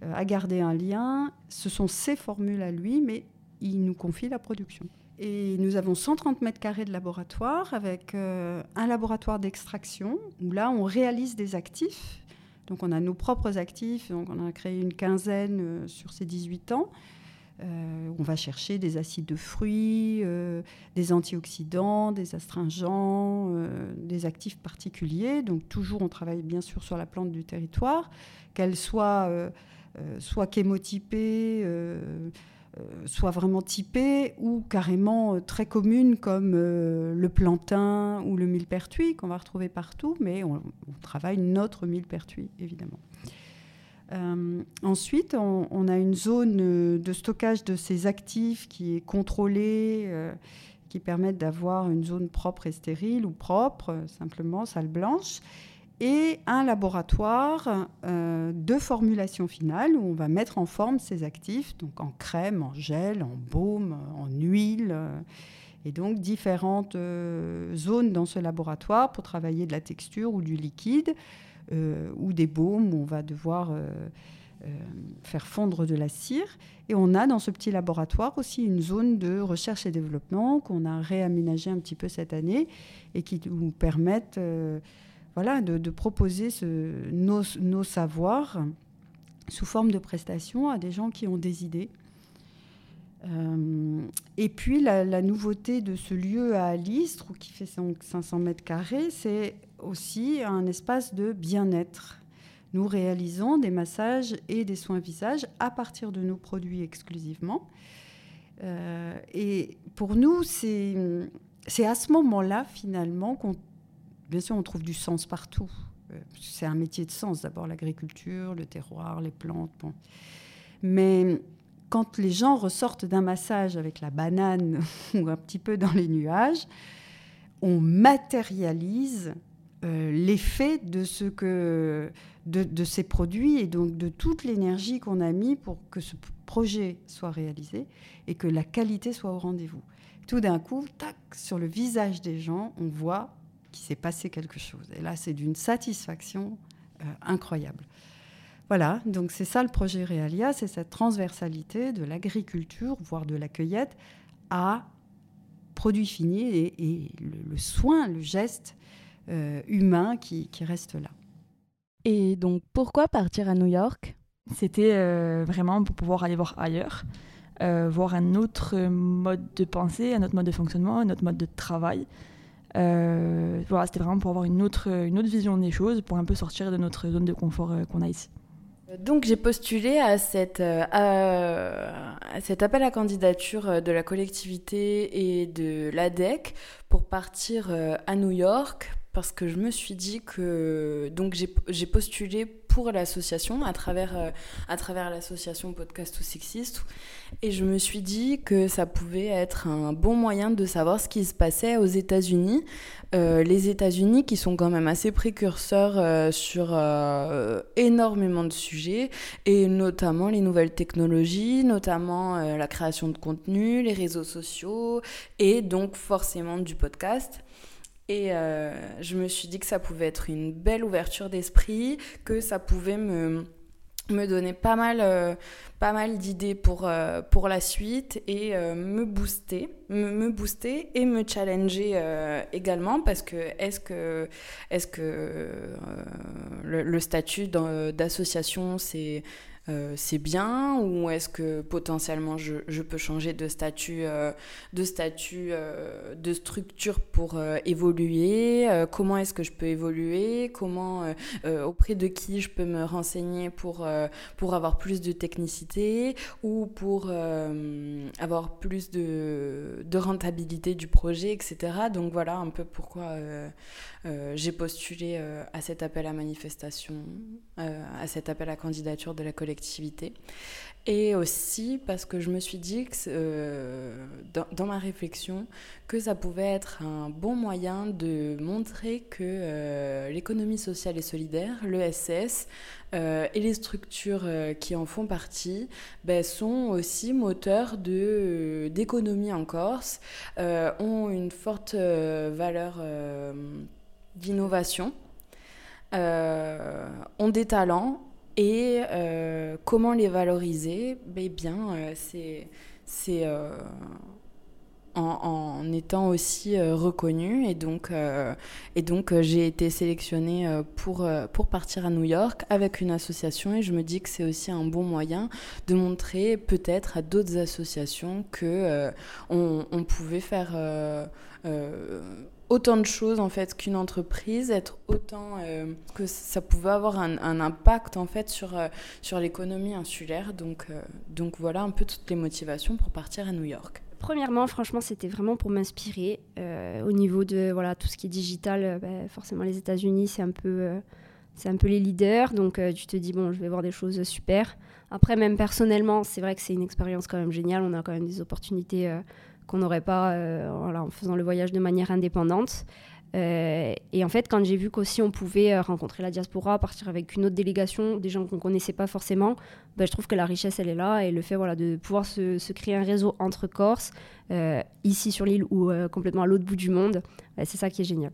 a gardé un lien. Ce sont ses formules à lui, mais il nous confie la production. Et nous avons 130 mètres carrés de laboratoire avec euh, un laboratoire d'extraction où là, on réalise des actifs. Donc, on a nos propres actifs. Donc, on a créé une quinzaine euh, sur ces 18 ans. Euh, on va chercher des acides de fruits, des antioxydants, des astringents, des actifs particuliers. Donc, toujours, on travaille bien sûr sur la plante du territoire, qu'elle soit, soit chémotypée euh, soit vraiment typées ou carrément euh, très communes comme euh, le plantain ou le millepertuis qu'on va retrouver partout, mais on, travaille notre millepertuis évidemment. Ensuite, on, a une zone de stockage de ces actifs qui est contrôlée, qui permet d'avoir une zone propre et stérile ou propre, simplement salle blanche et un laboratoire euh, de formulation finale où on va mettre en forme ces actifs, donc en crème, en gel, en baume, en huile, euh, et donc différentes euh, zones dans ce laboratoire pour travailler de la texture ou du liquide, ou des baumes on va devoir faire fondre de la cire. Et on a dans ce petit laboratoire aussi une zone de recherche et développement qu'on a réaménagée un petit peu cette année et qui nous permettent voilà, de, proposer nos, savoirs sous forme de prestations à des gens qui ont des idées. Euh, et puis la, nouveauté de ce lieu à Alistre, qui fait 500 mètres carrés, c'est aussi un espace de bien-être. Nous réalisons des massages et des soins visage à partir de nos produits exclusivement. Euh, et pour nous, c'est à ce moment-là, finalement, qu'on Bien sûr, on trouve du sens partout. Euh, c'est un métier de sens, d'abord l'agriculture, le terroir, les plantes. Mais quand les gens ressortent d'un massage avec la banane ou un petit peu dans les nuages, on matérialise euh, l'effet de ce que de, ces produits et donc de toute l'énergie qu'on a mis pour que ce projet soit réalisé et que la qualité soit au rendez-vous. Tout d'un coup, tac, sur le visage des gens, on voit qu'il s'est passé quelque chose. Et là, c'est d'une satisfaction euh, incroyable. Voilà, donc c'est ça le projet Realia, c'est cette transversalité de l'agriculture, voire de la cueillette, à produits finis et, le, soin, le geste euh, humain qui, reste là. Et donc, pourquoi partir à New York? C'était euh, vraiment pour pouvoir aller voir ailleurs, voir un autre mode de pensée, un autre mode de fonctionnement, un autre mode de travail. Euh, voilà, c'était vraiment pour avoir une autre, une autre vision des choses, pour un peu sortir de notre zone de confort euh, qu'on a ici. Donc j'ai postulé euh, à, cet appel à candidature de la collectivité et de l'ADEC pour partir à New York parce que je me suis dit que donc j'ai postulé pour l'association à travers euh, travers l'association Podcast ou Sexiste. Et je me suis dit que ça pouvait être un bon moyen de savoir ce qui se passait aux États-Unis. Euh, les États-Unis qui sont quand même assez précurseurs euh, sur énormément de sujets et notamment les nouvelles technologies notamment la création de contenu les réseaux sociaux et donc forcément du podcast et euh, je me suis dit que ça pouvait être une belle ouverture d'esprit, que ça pouvait me, me donner pas mal, euh, mal d'idées pour, euh, pour la suite et me booster, me, booster et me challenger également parce que est-ce que, est -ce que le, statut d'association c'est euh, c'est bien ou est-ce que potentiellement je, peux changer de statut, euh, de, statut euh, de structure pour évoluer Comment est-ce que je peux évoluer Comment, auprès de qui je peux me renseigner pour, pour avoir plus de technicité ou pour avoir plus de, de, rentabilité du projet, etc. Donc voilà un peu pourquoi j'ai postulé à cet appel à manifestation, à cet appel à candidature de la collectivité. Et aussi parce que je me suis dit, euh, dans, ma réflexion, que ça pouvait être un bon moyen de montrer que euh, l'économie sociale et solidaire, l'ESS, euh, et les structures qui en font partie ben, sont aussi moteurs d'économie en Corse, ont une forte valeur d'innovation, ont des talents et euh, comment les valoriser ben bien, euh, c'est c'est euh, en, en, étant aussi reconnu. Et donc, et donc j'ai été sélectionnée pour, pour partir à New York avec une association. Et je me dis que c'est aussi un bon moyen de montrer peut-être à d'autres associations que on, on, pouvait faire autant de choses en fait qu'une entreprise, être autant euh, que ça pouvait avoir un, impact en fait sur, euh, sur l'économie insulaire. Donc, euh, donc voilà un peu toutes les motivations pour partir à New York. Premièrement, franchement, c'était vraiment pour m'inspirer au niveau de voilà tout ce qui est digital. Ben, forcément, les États-Unis, c'est un peu c'est un peu les leaders. Donc tu te dis bon, je vais voir des choses super. Après, même personnellement, c'est vrai que c'est une expérience quand même géniale. On a quand même des opportunités qu'on n'aurait pas euh, en faisant le voyage de manière indépendante. Euh, et en fait, quand j'ai vu qu'aussi on pouvait euh, rencontrer la diaspora, partir avec une autre délégation, des gens qu'on ne connaissait pas forcément, ben, je trouve que la richesse, elle est là. Et le fait voilà, de pouvoir se, créer un réseau entre Corse, ici sur l'île ou complètement à l'autre bout du monde, ben, c'est ça qui est génial.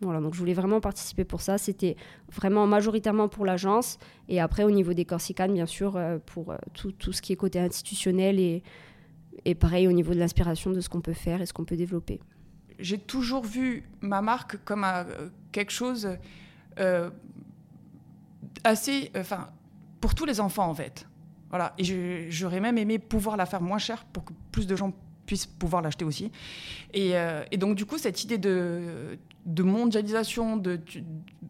Voilà, donc je voulais vraiment participer pour ça. C'était vraiment majoritairement pour l'agence. Et après, au niveau des Corsicanes, bien sûr, pour tout, tout, ce qui est côté institutionnel et, et pareil au niveau de l'inspiration de ce qu'on peut faire et ce qu'on peut développer. J'ai toujours vu ma marque comme euh, quelque chose euh, assez, enfin, pour tous les enfants en fait. Voilà. Et j'aurais même aimé pouvoir la faire moins chère pour que plus de gens puissent pouvoir l'acheter aussi. Et, euh, donc du coup, cette idée de, de mondialisation, de,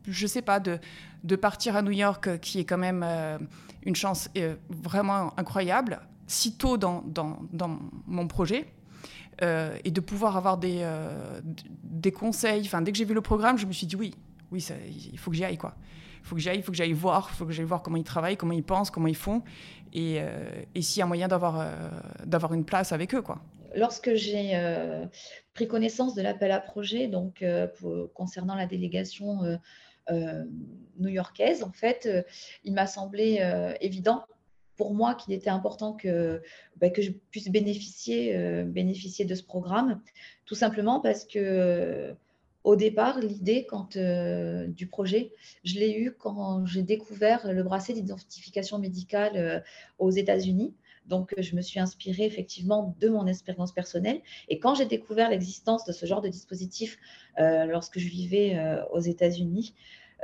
je sais pas, de, de partir à New York, qui est quand même une chance vraiment incroyable, si tôt dans, mon projet. Euh, et de pouvoir avoir des, euh, conseils. Dès que j'ai vu le programme, je me suis dit oui, oui, il faut que j'y aille. Il faut que j'y aille, il faut que j'aille voir, il faut que j'aille voir comment ils travaillent, comment ils pensent, comment ils font, et, euh, s'il y a moyen d'avoir une place avec eux. Lorsque j'ai pris connaissance de l'appel à projet, concernant la délégation new-yorkaise, en fait, il m'a semblé évident pour moi qu'il était important que, bah, que je puisse bénéficier, euh, bénéficier de ce programme, tout simplement parce que au départ, l'idée euh, du projet, je l'ai eu quand j'ai découvert le bracelet d'identification médicale euh, aux États-Unis. Donc, je me suis inspirée effectivement de mon expérience personnelle. Et quand j'ai découvert l'existence de ce genre de dispositif lorsque je vivais aux États-Unis,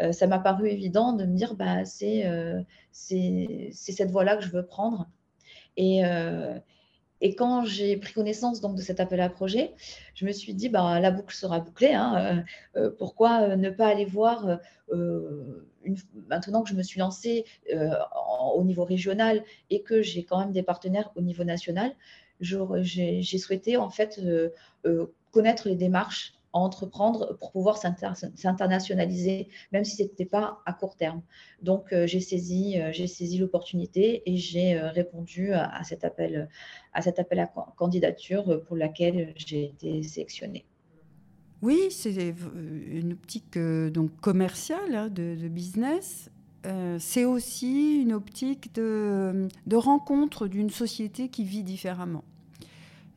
euh, ça m'a paru évident de me dire bah, c'est euh, cette voie-là que je veux prendre. Et, euh, et quand j'ai pris connaissance donc, de cet appel à projet, je me suis dit bah, la boucle sera bouclée. Hein, pourquoi ne pas aller voir, maintenant que je me suis lancée au niveau régional et que j'ai quand même des partenaires au niveau national, j'ai souhaité en fait connaître les démarches entreprendre pour pouvoir s'internationaliser, même si ce n'était pas à court terme. Donc, euh, j'ai saisi, euh, j'ai saisi l'opportunité et j'ai euh, répondu à, cet appel, à cet appel à candidature pour laquelle j'ai été sélectionnée. Oui, c'est une optique donc commerciale hein, de, business. c'est aussi une optique de, de rencontre d'une société qui vit différemment.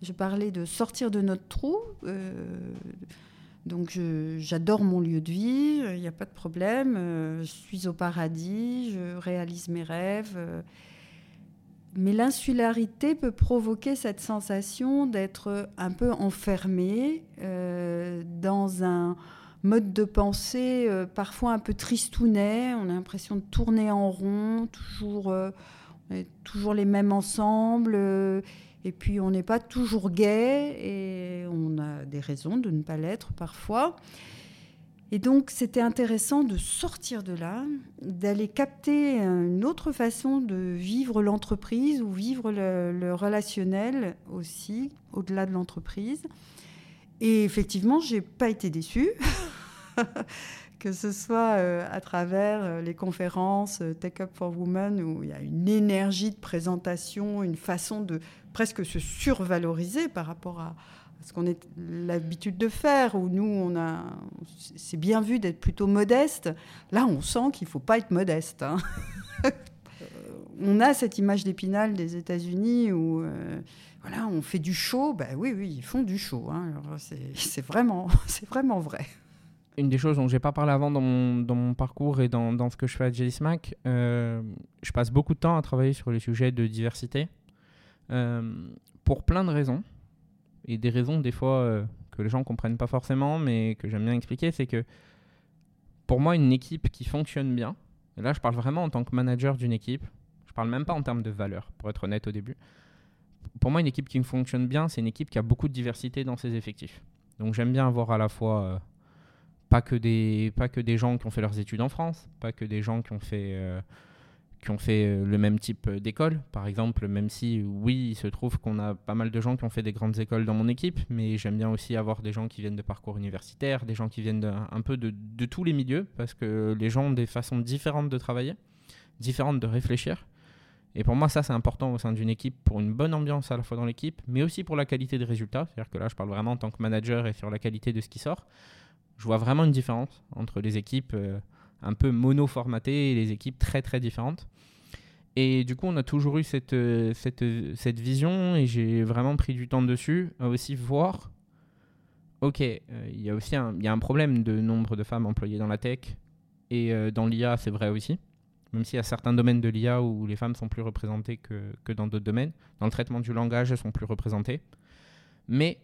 Je parlais de sortir de notre trou. Donc j'adore mon lieu de vie, il n'y a pas de problème, euh, je suis au paradis, je réalise mes rêves. Euh. mais l'insularité peut provoquer cette sensation d'être un peu enfermé euh, dans un mode de pensée parfois un peu tristounet. On a l'impression de tourner en rond, toujours toujours les mêmes ensembles. et puis on n'est pas toujours gay et on a des raisons de ne pas l'être parfois. Et donc, c'était intéressant de sortir de là, d'aller capter une autre façon de vivre l'entreprise ou vivre le, relationnel aussi, au-delà de l'entreprise. Et effectivement, je n'ai pas été déçue, que ce soit euh, à travers euh, les conférences euh, Take Up for Women, où il y a une énergie de présentation, une façon de presque se survaloriser par rapport à, ce qu'on a l'habitude de faire, où nous, on a, c'est bien vu d'être plutôt modeste. Là, on sent qu'il ne faut pas être modeste. Hein. on a cette image d'épinal des États-Unis où euh, voilà, on fait du show. Ben oui, oui, ils font du show. Hein. C'est, vraiment, c'est vraiment vrai. Une des choses dont j'ai pas parlé avant dans mon, dans mon parcours et dans, dans, ce que je fais à Jelly Smack, euh, je passe beaucoup de temps à travailler sur les sujets de diversité euh, pour plein de raisons et des raisons des fois euh, que les gens comprennent pas forcément, mais que j'aime bien expliquer, c'est que pour moi, une équipe qui fonctionne bien, et là je parle vraiment en tant que manager d'une équipe, je parle même pas en termes de valeur, pour être honnête au début. Pour moi, une équipe qui fonctionne bien, c'est une équipe qui a beaucoup de diversité dans ses effectifs. Donc j'aime bien avoir à la fois pas, que des, pas que des gens qui ont fait leurs études en France, pas que des gens qui ont fait euh, qui ont fait euh, le même type euh, d'école. Par exemple, même si, oui, il se trouve qu'on a pas mal de gens qui ont fait des grandes écoles dans mon équipe, mais j'aime bien aussi avoir des gens qui viennent de parcours universitaires, des gens qui viennent un peu de, de, tous les milieux, parce que les gens ont des façons différentes de travailler, différentes de réfléchir. Et pour moi, ça, c'est important au sein d'une équipe pour une bonne ambiance à la fois dans l'équipe, mais aussi pour la qualité des résultats. C'est-à-dire que là, je parle vraiment en tant que manager et sur la qualité de ce qui sort. Je vois vraiment une différence entre les équipes. Euh, un peu mono-formaté et les équipes très très différentes. Et du coup, on a toujours eu cette, euh, cette, cette vision et j'ai vraiment pris du temps dessus à aussi voir, ok, euh, il y a aussi un, y a un problème de nombre de femmes employées dans la tech et euh, dans l'IA, c'est vrai aussi. Même s'il y a certains domaines de l'IA où les femmes sont plus représentées que, que dans d'autres domaines. Dans le traitement du langage, elles sont plus représentées. Mais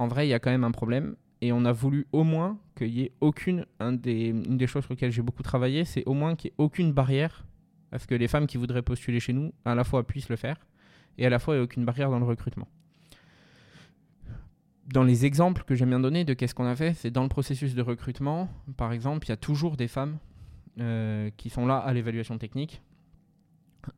en vrai, il y a quand même un problème et on a voulu au moins qu'il y ait aucune, une des choses sur lesquelles j'ai beaucoup travaillé, c'est au moins qu'il n'y ait aucune barrière à ce que les femmes qui voudraient postuler chez nous, à la fois puissent le faire, et à la fois il n'y ait aucune barrière dans le recrutement. Dans les exemples que j'aime bien donner de qu'est-ce qu'on a fait, c'est dans le processus de recrutement, par exemple, il y a toujours des femmes euh, qui sont là à l'évaluation technique.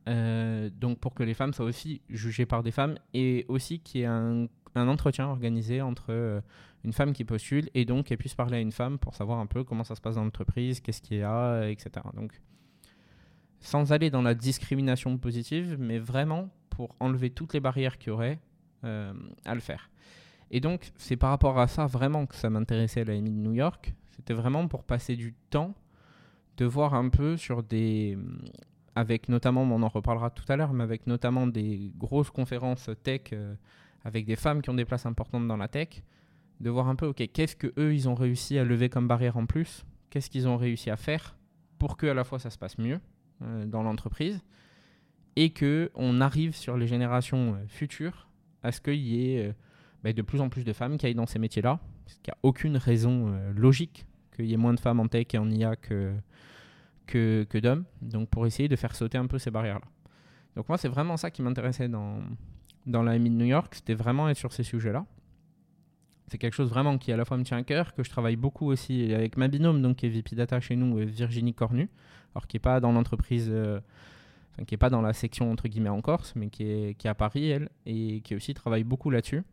Euh, donc pour que les femmes soient aussi jugées par des femmes et aussi qu'il y ait un, un entretien organisé entre euh, une femme qui postule et donc qu'elle puisse parler à une femme pour savoir un peu comment ça se passe dans l'entreprise, qu'est-ce qu'il y a, etc. Donc, sans aller dans la discrimination positive, mais vraiment pour enlever toutes les barrières qu'il y aurait euh, à le faire. Et donc, c'est par rapport à ça vraiment que ça m'intéressait à la de New York. C'était vraiment pour passer du temps de voir un peu sur des. Avec notamment, on en reparlera tout à l'heure, mais avec notamment des grosses conférences tech euh, avec des femmes qui ont des places importantes dans la tech, de voir un peu, ok, qu'est-ce que eux ils ont réussi à lever comme barrière en plus, qu'est-ce qu'ils ont réussi à faire pour que à la fois ça se passe mieux euh, dans l'entreprise et que on arrive sur les générations euh, futures à ce qu'il y ait euh, bah, de plus en plus de femmes qui aillent dans ces métiers-là, parce qu'il n'y a aucune raison logique qu'il y ait moins de femmes en tech et en IA que, que, que d'hommes, donc pour essayer de faire sauter un peu ces barrières-là. Donc moi c'est vraiment ça qui m'intéressait dans, dans la de New York, c'était vraiment être sur ces sujets-là c'est quelque chose vraiment qui à la fois me tient à cœur, que je travaille beaucoup aussi avec ma binôme, donc qui est VP Data chez nous, Virginie Cornu, alors qui n'est pas dans l'entreprise, euh, qui n'est pas dans la section entre guillemets en Corse, mais qui est, qui à Paris, elle, et qui aussi travaille beaucoup là-dessus.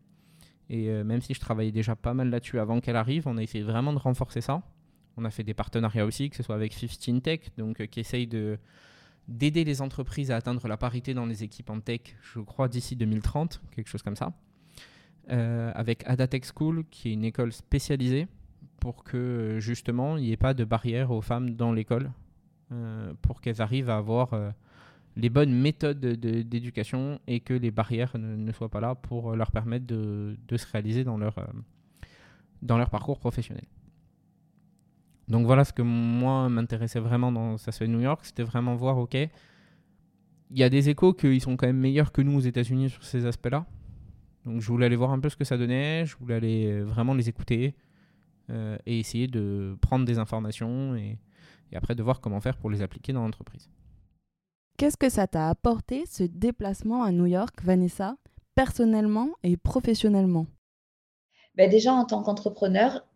Et euh, même si je travaillais déjà pas mal là-dessus avant qu'elle arrive, on a essayé vraiment de renforcer ça. On a fait des partenariats aussi, que ce soit avec 15 Tech, donc euh, qui essaye de d'aider les entreprises à atteindre la parité dans les équipes en tech, je crois d'ici 2030, quelque chose comme ça. Euh, avec Adatech School, qui est une école spécialisée pour que justement il n'y ait pas de barrière aux femmes dans l'école, euh, pour qu'elles arrivent à avoir euh, les bonnes méthodes d'éducation et que les barrières ne, soient pas là pour leur permettre de, de se réaliser dans leur, dans leur parcours professionnel. Donc voilà ce que moi m'intéressait vraiment dans ça se New York, c'était vraiment voir, ok, il y a des échos qu'ils sont quand même meilleurs que nous aux États-Unis sur ces aspects-là. Donc je voulais aller voir un peu ce que ça donnait, je voulais aller euh, vraiment les écouter euh, et essayer de prendre des informations et, et, après de voir comment faire pour les appliquer dans l'entreprise. Qu'est-ce que ça t'a apporté, ce déplacement à New York, Vanessa, personnellement et professionnellement? Ben Déjà, en tant qu'entrepreneur,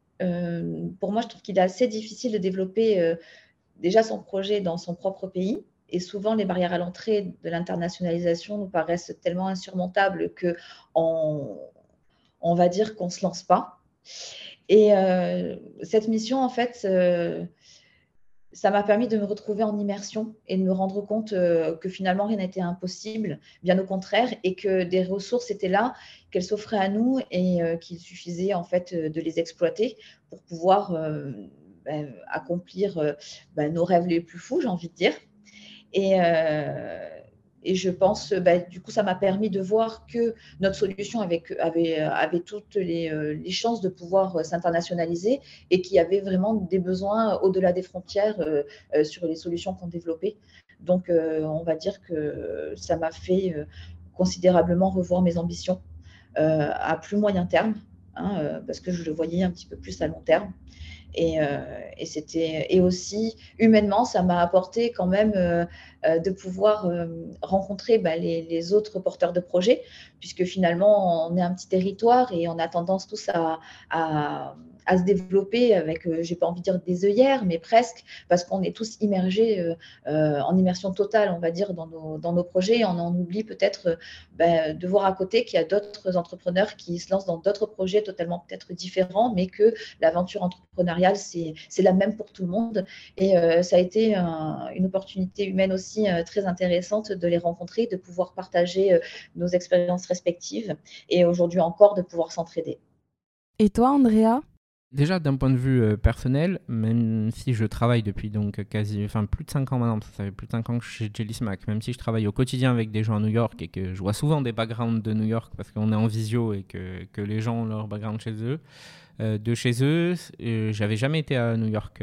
pour moi, je trouve qu'il est assez difficile de développer euh, déjà son projet dans son propre pays. Et souvent, les barrières à l'entrée de l'internationalisation nous paraissent tellement insurmontables que on, va dire qu'on ne se lance pas. Et euh, cette mission, en fait, ça m'a permis de me retrouver en immersion et de me rendre compte euh, que finalement rien n'était impossible, bien au contraire, et que des ressources étaient là, qu'elles s'offraient à nous et euh, qu'il suffisait en fait euh, de les exploiter pour pouvoir ben, accomplir ben, nos rêves les plus fous, j'ai envie de dire. Et je pense, bah, du coup, ça m'a permis de voir que notre solution avait, avait toutes les, euh, les, chances de pouvoir euh, s'internationaliser et qu'il y avait vraiment des besoins au-delà des frontières euh, sur les solutions qu'on développait. Donc, on va dire que ça m'a fait considérablement revoir mes ambitions à plus moyen terme, hein, parce que je le voyais un petit peu plus à long terme. Et, et c'était et aussi humainement, ça m'a apporté quand même euh, de pouvoir euh, rencontrer bah, les, autres porteurs de projets, puisque finalement, on est un petit territoire et on a tendance tous à se développer avec, euh, j'ai pas envie de dire des œillères, mais presque, parce qu'on est tous immergés euh, euh, en immersion totale, on va dire, dans nos, projets. On en oublie peut-être ben, de voir à côté qu'il y a d'autres entrepreneurs qui se lancent dans d'autres projets totalement peut-être différents, mais que l'aventure entrepreneuriale, c'est la même pour tout le monde. Et ça a été une opportunité humaine aussi très intéressante de les rencontrer, de pouvoir partager nos expériences respectives et aujourd'hui encore de pouvoir s'entraider. Et toi, Andrea? Déjà d'un point de vue euh, personnel, même si je travaille depuis donc quasi, enfin plus de 5 ans maintenant, ça fait plus de 5 ans que je suis chez Jelly Smack, même si je travaille au quotidien avec des gens à New York et que je vois souvent des backgrounds de New York parce qu'on est en visio et que, que, les gens ont leur background chez eux, euh, de chez eux, euh, j'avais jamais été à New York,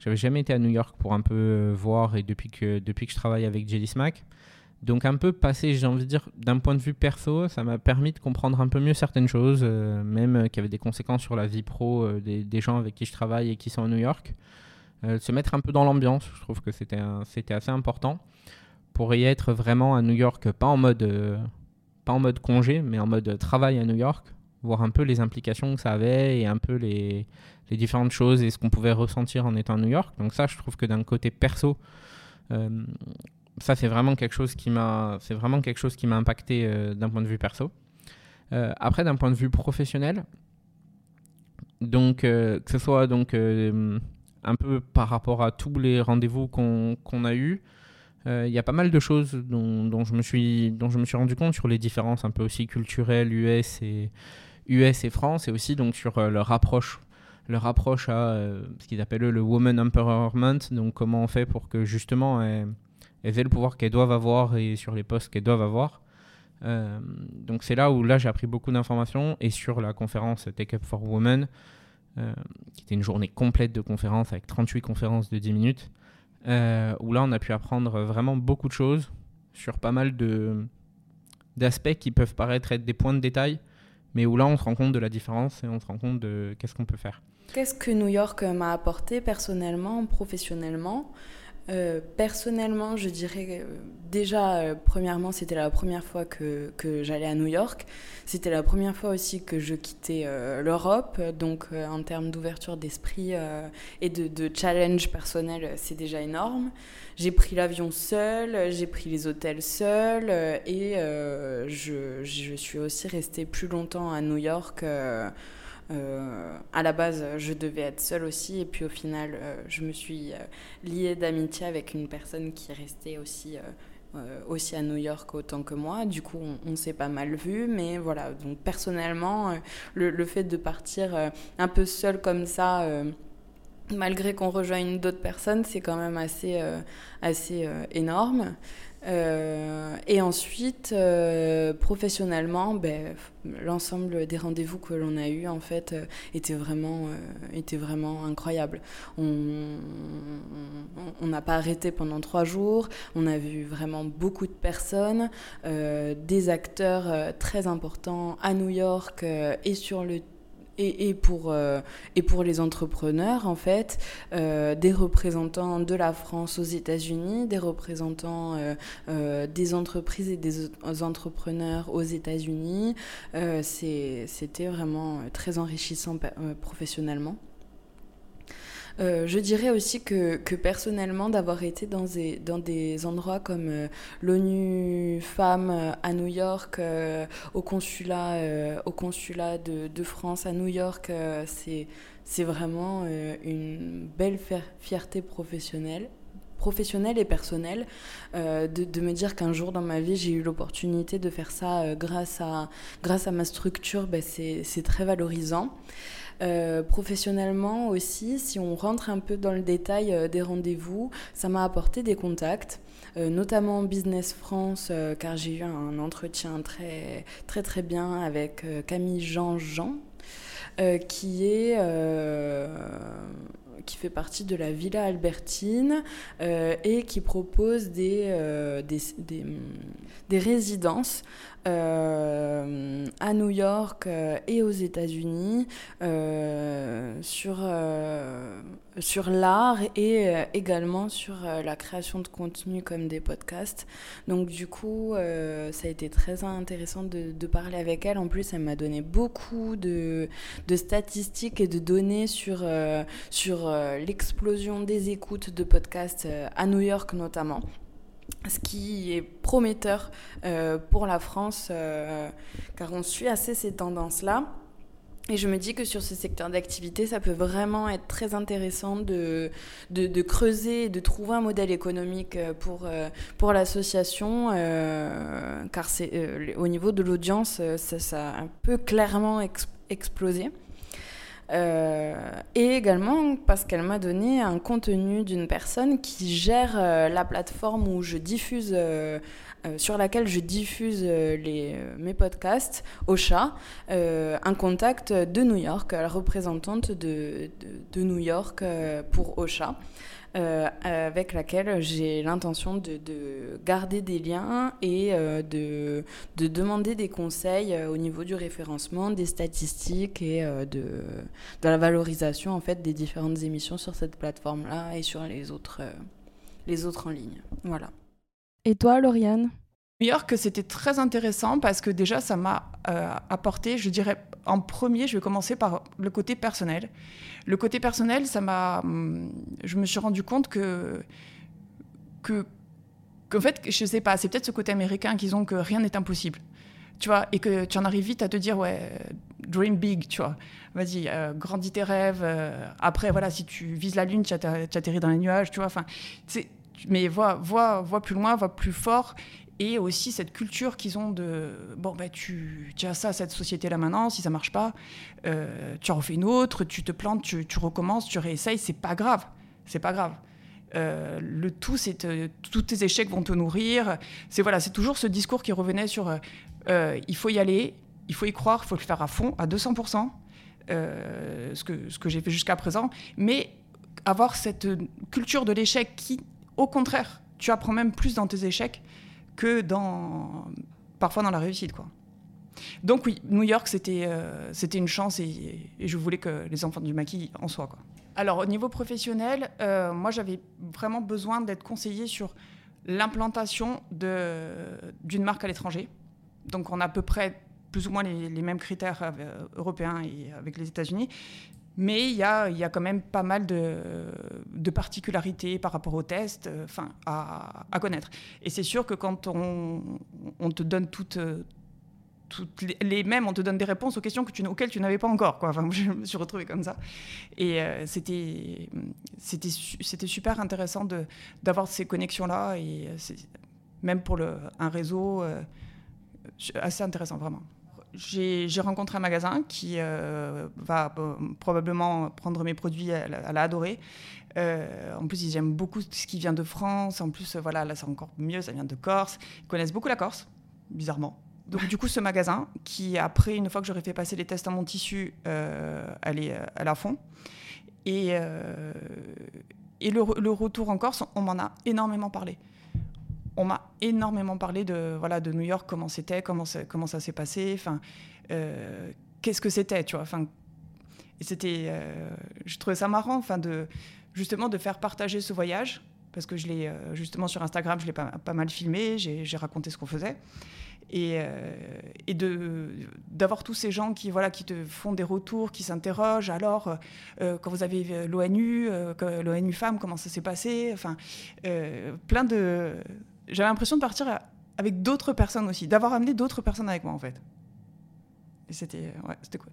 j'avais jamais été à New York pour un peu voir et depuis que, depuis que je travaille avec Jelly Smack, donc un peu passé, j'ai envie de dire, d'un point de vue perso, ça m'a permis de comprendre un peu mieux certaines choses, euh, même euh, qui avaient des conséquences sur la vie pro euh, des, gens avec qui je travaille et qui sont à New York. se mettre un peu dans l'ambiance, je trouve que c'était c'était assez important pour y être vraiment à New York, pas en mode pas en mode congé, mais en mode travail à New York, voir un peu les implications que ça avait et un peu les, les différentes choses et ce qu'on pouvait ressentir en étant à New York. Donc ça, je trouve que d'un côté perso, ça c'est vraiment quelque chose qui m'a c'est vraiment quelque chose qui m'a impacté euh, d'un point de vue perso. Euh, après d'un point de vue professionnel donc euh, que ce soit donc un peu par rapport à tous les rendez-vous qu'on a eu il y a pas mal de choses dont, je me suis dont je me suis rendu compte sur les différences un peu aussi culturelles US et US et France et aussi donc sur leur approche leur approche à ce qu'ils appellent le woman empowerment donc comment on fait pour que justement aient le pouvoir qu'elles doivent avoir et sur les postes qu'elles doivent avoir. Euh, donc c'est là où là j'ai appris beaucoup d'informations et sur la conférence Take Up for Women, euh, qui était une journée complète de conférences avec 38 conférences de 10 minutes, euh, où là on a pu apprendre vraiment beaucoup de choses sur pas mal de d'aspects qui peuvent paraître être des points de détail, mais où là on se rend compte de la différence et on se rend compte de qu'est-ce qu'on peut faire. Qu'est-ce que New York m'a apporté personnellement, professionnellement? Euh, personnellement, je dirais euh, déjà, euh, premièrement, c'était la première fois que, j'allais à New York. C'était la première fois aussi que je quittais l'Europe. Donc, en termes d'ouverture d'esprit et de, challenge personnel, c'est déjà énorme. J'ai pris l'avion seul, j'ai pris les hôtels seul et je, je, suis aussi restée plus longtemps à New York. Euh, à la base, je devais être seule aussi, et puis au final, euh, je me suis euh, liée d'amitié avec une personne qui restait aussi, aussi à New York autant que moi. Du coup, on, s'est pas mal vu, mais voilà. Donc personnellement, le, fait de partir un peu seule comme ça malgré qu'on rejoigne d'autres personnes, c'est quand même assez, assez énorme. Euh, et ensuite, euh, professionnellement, ben, l'ensemble des rendez-vous que l'on a eus, en fait, euh, était, vraiment, était vraiment incroyable. On n'a pas arrêté pendant trois jours, on a vu vraiment beaucoup de personnes, des acteurs très importants à New York et sur le et, pour, euh, et pour les entrepreneurs, en fait, euh, des représentants de la France aux États-Unis, des représentants euh, des entreprises et des entrepreneurs aux États-Unis. C'était vraiment très enrichissant professionnellement. Euh, je dirais aussi que, personnellement, d'avoir été dans des, endroits comme euh, l'ONU Femmes euh, à New York, au consulat, au consulat de, France à New York, c'est, vraiment une belle fierté professionnelle professionnelle et personnelle, de, me dire qu'un jour dans ma vie j'ai eu l'opportunité de faire ça grâce, à, ma structure, ben, c'est très valorisant. Euh, professionnellement aussi, si on rentre un peu dans le détail euh, des rendez-vous, ça m'a apporté des contacts. Euh, notamment Business France, car j'ai eu un entretien très très très bien avec Camille Jean-Jean, qui est qui fait partie de la Villa Albertine et qui propose des, des, des, des résidences euh, à New York euh, et aux États-Unis euh, sur, sur l'art et également sur la création de contenu comme des podcasts. Donc du coup, ça a été très intéressant de, de, parler avec elle. En plus, elle m'a donné beaucoup de, de, statistiques et de données sur, sur l'explosion des écoutes de podcasts à New York notamment ce qui est prometteur euh, pour la France, euh, car on suit assez ces tendances-là. Et je me dis que sur ce secteur d'activité, ça peut vraiment être très intéressant de, creuser de trouver un modèle économique euh, pour, pour l'association, car c'est, au niveau de l'audience, ça, ça, a un peu clairement explosé. Euh, et également parce qu'elle m'a donné un contenu d'une personne qui gère euh, la plateforme où je diffuse, euh, sur laquelle je diffuse mes podcasts, Ocha, un contact de New York, la représentante de, de, de New York pour Ocha. Euh, avec laquelle j'ai l'intention de, garder des liens et euh, de, de, demander des conseils euh, au niveau du référencement, des statistiques et de, de, la valorisation en fait des différentes émissions sur cette plateforme-là et sur les autres, les autres en ligne. Voilà. Et toi, Lauriane? New York, c'était très intéressant parce que déjà, ça m'a apporté, je dirais, en premier, je vais commencer par le côté personnel. Le côté personnel, ça m'a. Hum, je me suis rendu compte que. que qu'en fait, je sais pas, c'est peut-être ce côté américain qu'ils ont que rien n'est impossible. Tu vois, et que tu en arrives vite à te dire, ouais, dream big, tu vois. Vas-y, euh, grandis tes rêves. Euh, après, voilà, si tu vises la lune, tu atterris dans les nuages, tu vois. Enfin, mais vois, vois, vois plus loin, vois plus fort et aussi cette culture qu'ils ont de bon ben tu, as ça cette société là maintenant si ça marche pas euh, tu en refais une autre tu te plantes tu, tu recommences tu réessayes c'est pas grave c'est pas grave. Euh, le tout c'est tous tes échecs vont te nourrir. C'est voilà c'est toujours ce discours qui revenait sur euh, il faut y aller il faut y croire il faut le faire à fond à 200% ce que ce que j'ai fait jusqu'à présent. Mais avoir cette culture de l'échec qui au contraire tu apprends même plus dans tes échecs que dans parfois dans la réussite quoi. Donc oui, New York c'était euh, c'était une chance et, je voulais que les enfants du maquis en soient quoi. Alors au niveau professionnel, euh, moi j'avais vraiment besoin d'être conseillé sur l'implantation d'une marque à l'étranger. Donc on a à peu près plus ou moins les, les mêmes critères euh, européens et avec les États-Unis. Mais il y a, quand même pas mal de, particularités par rapport aux tests euh, enfin, à, connaître. Et c'est sûr que quand on, te donne toutes, toutes les, mêmes, on te donne des réponses aux questions auxquelles tu n'avais pas encore. Enfin, je me suis retrouvée comme ça. Et euh, c'était, super intéressant d'avoir ces connexions-là. Et euh, même pour un réseau, assez intéressant, vraiment j'ai rencontré un magasin qui euh, va euh, probablement prendre mes produits, elle, a adoré. Euh, en plus, ils aiment beaucoup ce qui vient de France. En plus, voilà, là, c'est encore mieux, ça vient de Corse. Ils connaissent beaucoup la Corse, bizarrement. Donc, du coup, ce magasin, qui après, une fois que j'aurais fait passer les tests à mon tissu, elle est à fond. Et, et le, le, retour en Corse, on m'en a énormément parlé on m'a énormément parlé de, voilà, de New York, comment c'était, comment, comment ça s'est passé, enfin, euh, qu'est-ce que c'était, tu vois. Enfin, c'était, je trouvais ça marrant, enfin de justement de faire partager ce voyage parce que je l'ai justement sur Instagram, je l'ai pas, pas, mal filmé, j'ai raconté ce qu'on faisait et, euh, et d'avoir tous ces gens qui voilà qui te font des retours, qui s'interrogent. Alors, euh, quand vous avez l'ONU, euh, l'ONU Femmes, comment ça s'est passé Enfin, plein de. J'avais l'impression de partir avec d'autres personnes aussi, d'avoir amené d'autres personnes avec moi en fait. Et c'était ouais, c'était cool.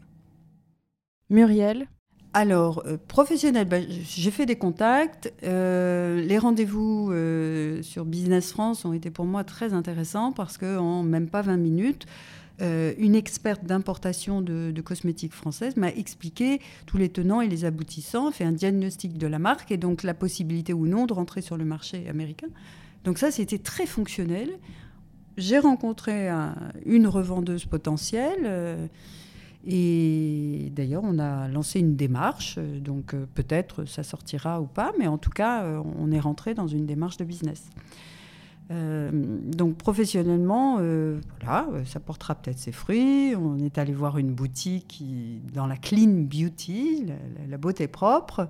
Muriel, alors, euh, professionnel, bah, j'ai fait des contacts. Euh, les rendez-vous euh, sur Business France ont été pour moi très intéressants parce qu'en même pas 20 minutes, une experte d'importation de, cosmétiques françaises m'a expliqué tous les tenants et les aboutissants, fait un diagnostic de la marque et donc la possibilité ou non de rentrer sur le marché américain. Donc ça, c'était très fonctionnel. J'ai rencontré une revendeuse potentielle et d'ailleurs, on a lancé une démarche, euh, donc euh, peut-être ça sortira ou pas, mais en tout cas, euh, on est rentré dans une démarche de business. donc professionnellement, voilà, ça portera peut-être ses fruits. On est allé voir une boutique dans la clean beauty, la, beauté propre,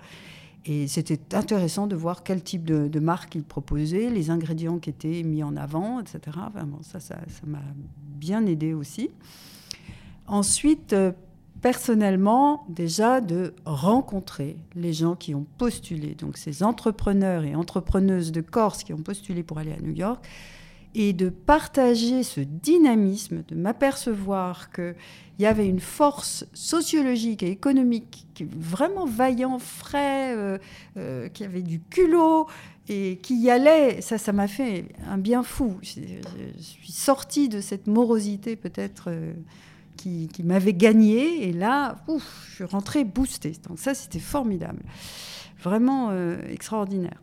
et c'était intéressant de voir quel type de, marque il proposait, les ingrédients qui étaient mis en avant, etc. ça, ça m'a bien aidé aussi. Ensuite, euh, personnellement, déjà de rencontrer les gens qui ont postulé, donc ces entrepreneurs et entrepreneuses de Corse qui ont postulé pour aller à New York, et de partager ce dynamisme, de m'apercevoir qu'il y avait une force sociologique et économique vraiment vaillant, frais, euh, euh, qui avait du culot et qui y allait. Ça, ça m'a fait un bien fou. Je, suis sortie de cette morosité peut-être qui, m'avait gagné. Et là, ouf, je suis rentrée boostée. Donc ça, c'était formidable. Vraiment euh, extraordinaire.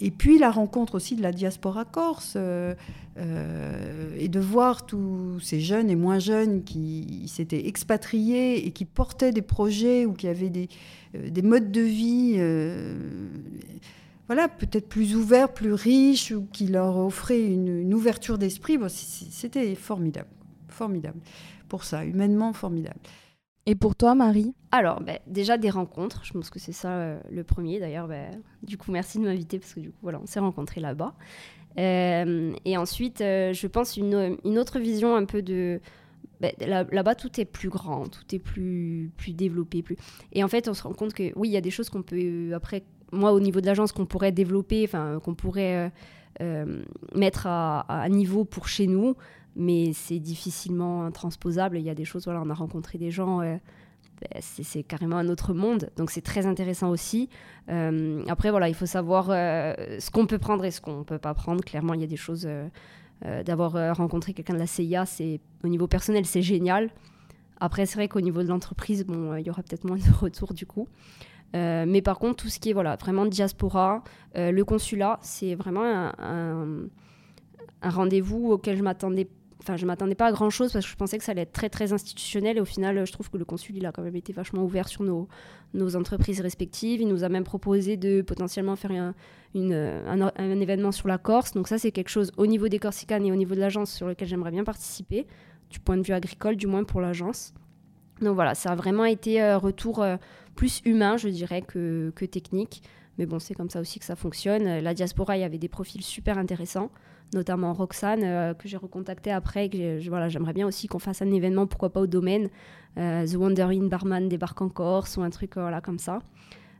Et puis la rencontre aussi de la diaspora corse euh, euh, et de voir tous ces jeunes et moins jeunes qui s'étaient expatriés et qui portaient des projets ou qui avaient des, des modes de vie voilà, peut-être plus ouverts, plus riches ou qui leur offraient une, une ouverture d'esprit. Bon, C'était formidable, formidable pour ça, humainement formidable. Et pour toi, Marie Alors, ben, déjà des rencontres. Je pense que c'est ça euh, le premier. D'ailleurs, ben, du coup, merci de m'inviter parce que du coup, voilà, on s'est rencontrés là-bas. Euh, et ensuite, euh, je pense une, autre vision un peu de. Ben, là-bas, tout est plus grand, tout est plus, plus développé. Plus... Et en fait, on se rend compte que oui, il y a des choses qu'on peut, après, moi, au niveau de l'agence, qu'on pourrait développer, qu'on pourrait mettre à, niveau pour chez nous mais c'est difficilement transposable. Il y a des choses, voilà, on a rencontré des gens, euh, ben, c'est carrément un autre monde, donc c'est très intéressant aussi. Euh, après, voilà, il faut savoir euh, ce qu'on peut prendre et ce qu'on ne peut pas prendre. Clairement, il y a des choses. D'avoir rencontré quelqu'un de la CIA, au niveau personnel, c'est génial. Après, c'est vrai qu'au niveau de l'entreprise, bon, il y aura peut-être moins de retours du coup. mais par contre, tout ce qui est voilà, vraiment diaspora, le consulat, c'est vraiment un, un, un rendez-vous auquel je m'attendais enfin, je m'attendais pas à grand chose parce que je pensais que ça allait être très très institutionnel et au final, je trouve que le consul il a quand même été vachement ouvert sur nos, entreprises respectives. Il nous a même proposé de potentiellement faire un, événement sur la Corse. Donc ça, c'est quelque chose au niveau des Corsicanes et au niveau de l'agence sur lequel j'aimerais bien participer, du point de vue agricole, du moins pour l'agence. Donc voilà, ça a vraiment été un euh, retour euh, plus humain, je dirais, que, que technique. Mais bon, c'est comme ça aussi que ça fonctionne. La diaspora, il y avait des profils super intéressants notamment Roxane, euh, que j'ai recontacté après. Que voilà, j'aimerais bien aussi qu'on fasse un événement, pourquoi pas au domaine. Euh, The Wandering Barman débarque en Corse ou un truc euh, voilà, comme ça.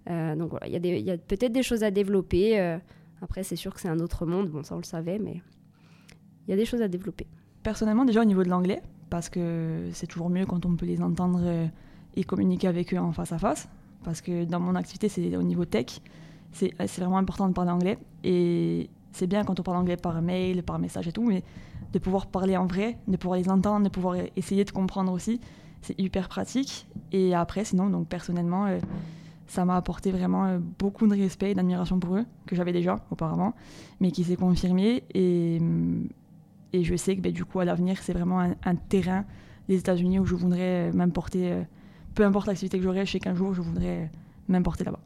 donc voilà, il y a, peut-être des choses à développer. après, c'est sûr que c'est un autre monde, bon, ça on le savait, mais il y a des choses à développer. Personnellement, déjà au niveau de l'anglais, parce que c'est toujours mieux quand on peut les entendre et communiquer avec eux en face à face. Parce que dans mon activité, c'est au niveau tech, c'est vraiment important de parler anglais. Et c'est bien quand on parle anglais par mail, par message et tout, mais de pouvoir parler en vrai, de pouvoir les entendre, de pouvoir essayer de comprendre aussi, c'est hyper pratique. Et après, sinon, donc personnellement, euh, ça m'a apporté vraiment euh, beaucoup de respect et d'admiration pour eux, que j'avais déjà auparavant, mais qui s'est confirmé. Et, mm, je sais que ben, du coup, à l'avenir, c'est vraiment un, terrain des États-Unis où je voudrais m'importer, euh, peu importe l'activité que j'aurai, je sais qu'un jour, je voudrais m'importer là-bas.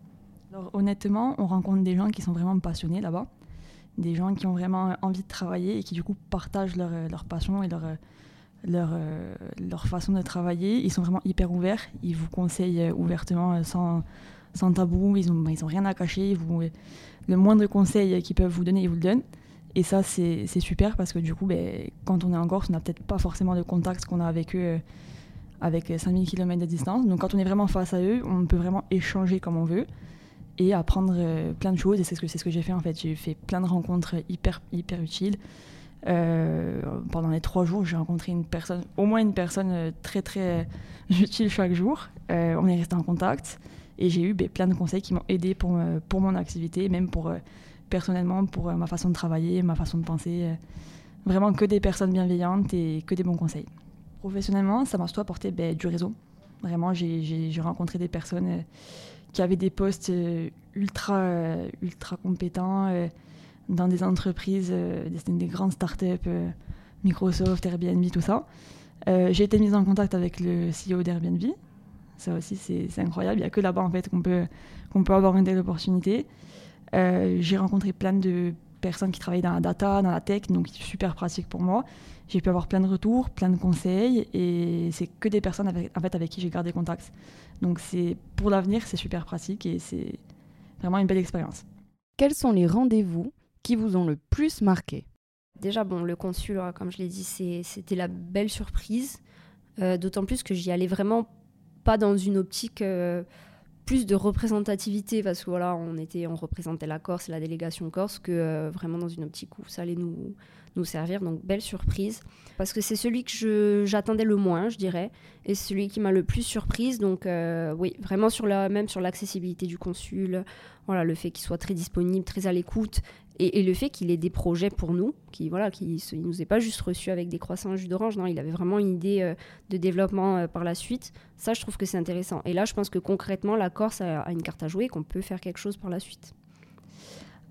Alors honnêtement, on rencontre des gens qui sont vraiment passionnés là-bas des gens qui ont vraiment envie de travailler et qui du coup partagent leur, leur passion et leur, leur, leur façon de travailler. Ils sont vraiment hyper ouverts. Ils vous conseillent ouvertement, sans, sans tabou. Ils n'ont ils ont rien à cacher. Le moindre conseil qu'ils peuvent vous donner, ils vous le donnent. Et ça, c'est super parce que du coup, ben, quand on est en Corse, on n'a peut-être pas forcément de contact qu'on a avec eux avec 5000 km de distance. Donc quand on est vraiment face à eux, on peut vraiment échanger comme on veut et apprendre euh, plein de choses. Et c'est ce que, ce que j'ai fait en fait. J'ai fait plein de rencontres hyper, hyper utiles. Euh, pendant les trois jours, j'ai rencontré une personne, au moins une personne euh, très très utile chaque jour. on est resté en contact et j'ai eu ben, plein de conseils qui m'ont aidé pour, pour mon activité, même pour personnellement, pour ma façon de travailler, ma façon de penser. vraiment que des personnes bienveillantes et que des bons conseils. Professionnellement, ça m'a surtout apporté ben, du réseau. Vraiment, j'ai rencontré des personnes qui avaient des postes euh, ultra, euh, ultra compétents dans des entreprises, des, des, grandes startups, Microsoft, Airbnb, tout ça. j'ai été mise en contact avec le CEO d'Airbnb. Ça aussi, c'est incroyable. Il n'y a que là-bas en fait qu'on peut, qu'on peut avoir une telle opportunité. j'ai rencontré plein de personnes qui travaillent dans la data, dans la tech, donc super pratique pour moi j'ai pu avoir plein de retours, plein de conseils, et c'est que des personnes avec, en fait, avec qui j'ai gardé contact. Donc c'est pour l'avenir, c'est super pratique et c'est vraiment une belle expérience. Quels sont les rendez-vous qui vous ont le plus marqué? Déjà, bon, le consul, comme je l'ai dit, c'était la belle surprise, euh, d'autant plus que j'y allais vraiment pas dans une optique euh, plus de représentativité, parce que voilà, on, était, on représentait la Corse et la délégation corse, que euh, vraiment dans une optique où ça allait nous, nous servir. Donc belle surprise. Parce que c'est celui que j'attendais le moins, je dirais. Et celui qui m'a le plus surprise. Donc euh, oui, vraiment sur la, même sur l'accessibilité du consul. Voilà, le fait qu'il soit très disponible, très à l'écoute. Et, le fait qu'il ait des projets pour nous, qui voilà, qui nous ait pas juste reçu avec des croissants jus d'orange, non, il avait vraiment une idée euh, de développement euh, par la suite. Ça, je trouve que c'est intéressant. Et là, je pense que concrètement, la Corse a une carte à jouer, qu'on peut faire quelque chose par la suite.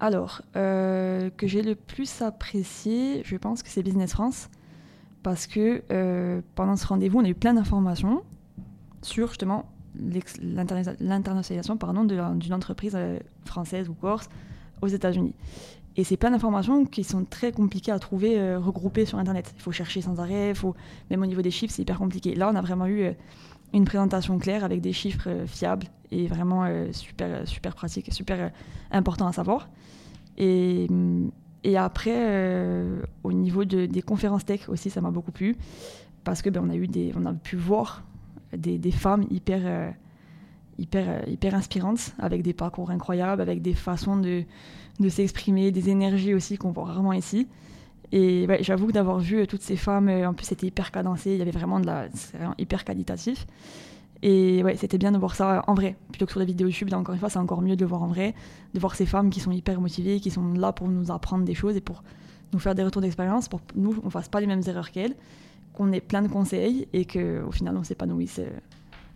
Alors, euh, que j'ai le plus apprécié, je pense que c'est Business France, parce que euh, pendant ce rendez-vous, on a eu plein d'informations sur justement l'internationalisation d'une entreprise euh, française ou corse aux États-Unis. Et c'est plein d'informations qui sont très compliquées à trouver regroupées sur Internet. Il faut chercher sans arrêt, faut... même au niveau des chiffres, c'est hyper compliqué. Là, on a vraiment eu une présentation claire avec des chiffres fiables et vraiment super, super pratique, super important à savoir. Et, et après, euh, au niveau de, des conférences tech aussi, ça m'a beaucoup plu parce que ben, on a pu voir des, femmes hyper, euh, hyper, euh, hyper inspirantes avec des parcours incroyables, avec des façons de, de s'exprimer, des énergies aussi qu'on voit rarement ici. Et j'avoue que d'avoir vu toutes ces femmes, en plus c'était hyper cadencé, il y avait vraiment de la, hyper qualitatif. Et ouais, c'était bien de voir ça en vrai, plutôt que sur les vidéos YouTube. encore une fois, c'est encore mieux de le voir en vrai, de voir ces femmes qui sont hyper motivées, qui sont là pour nous apprendre des choses et pour nous faire des retours d'expérience, pour que nous, on fasse pas les mêmes erreurs qu'elles, qu'on ait plein de conseils et qu'au final, on s'épanouisse euh,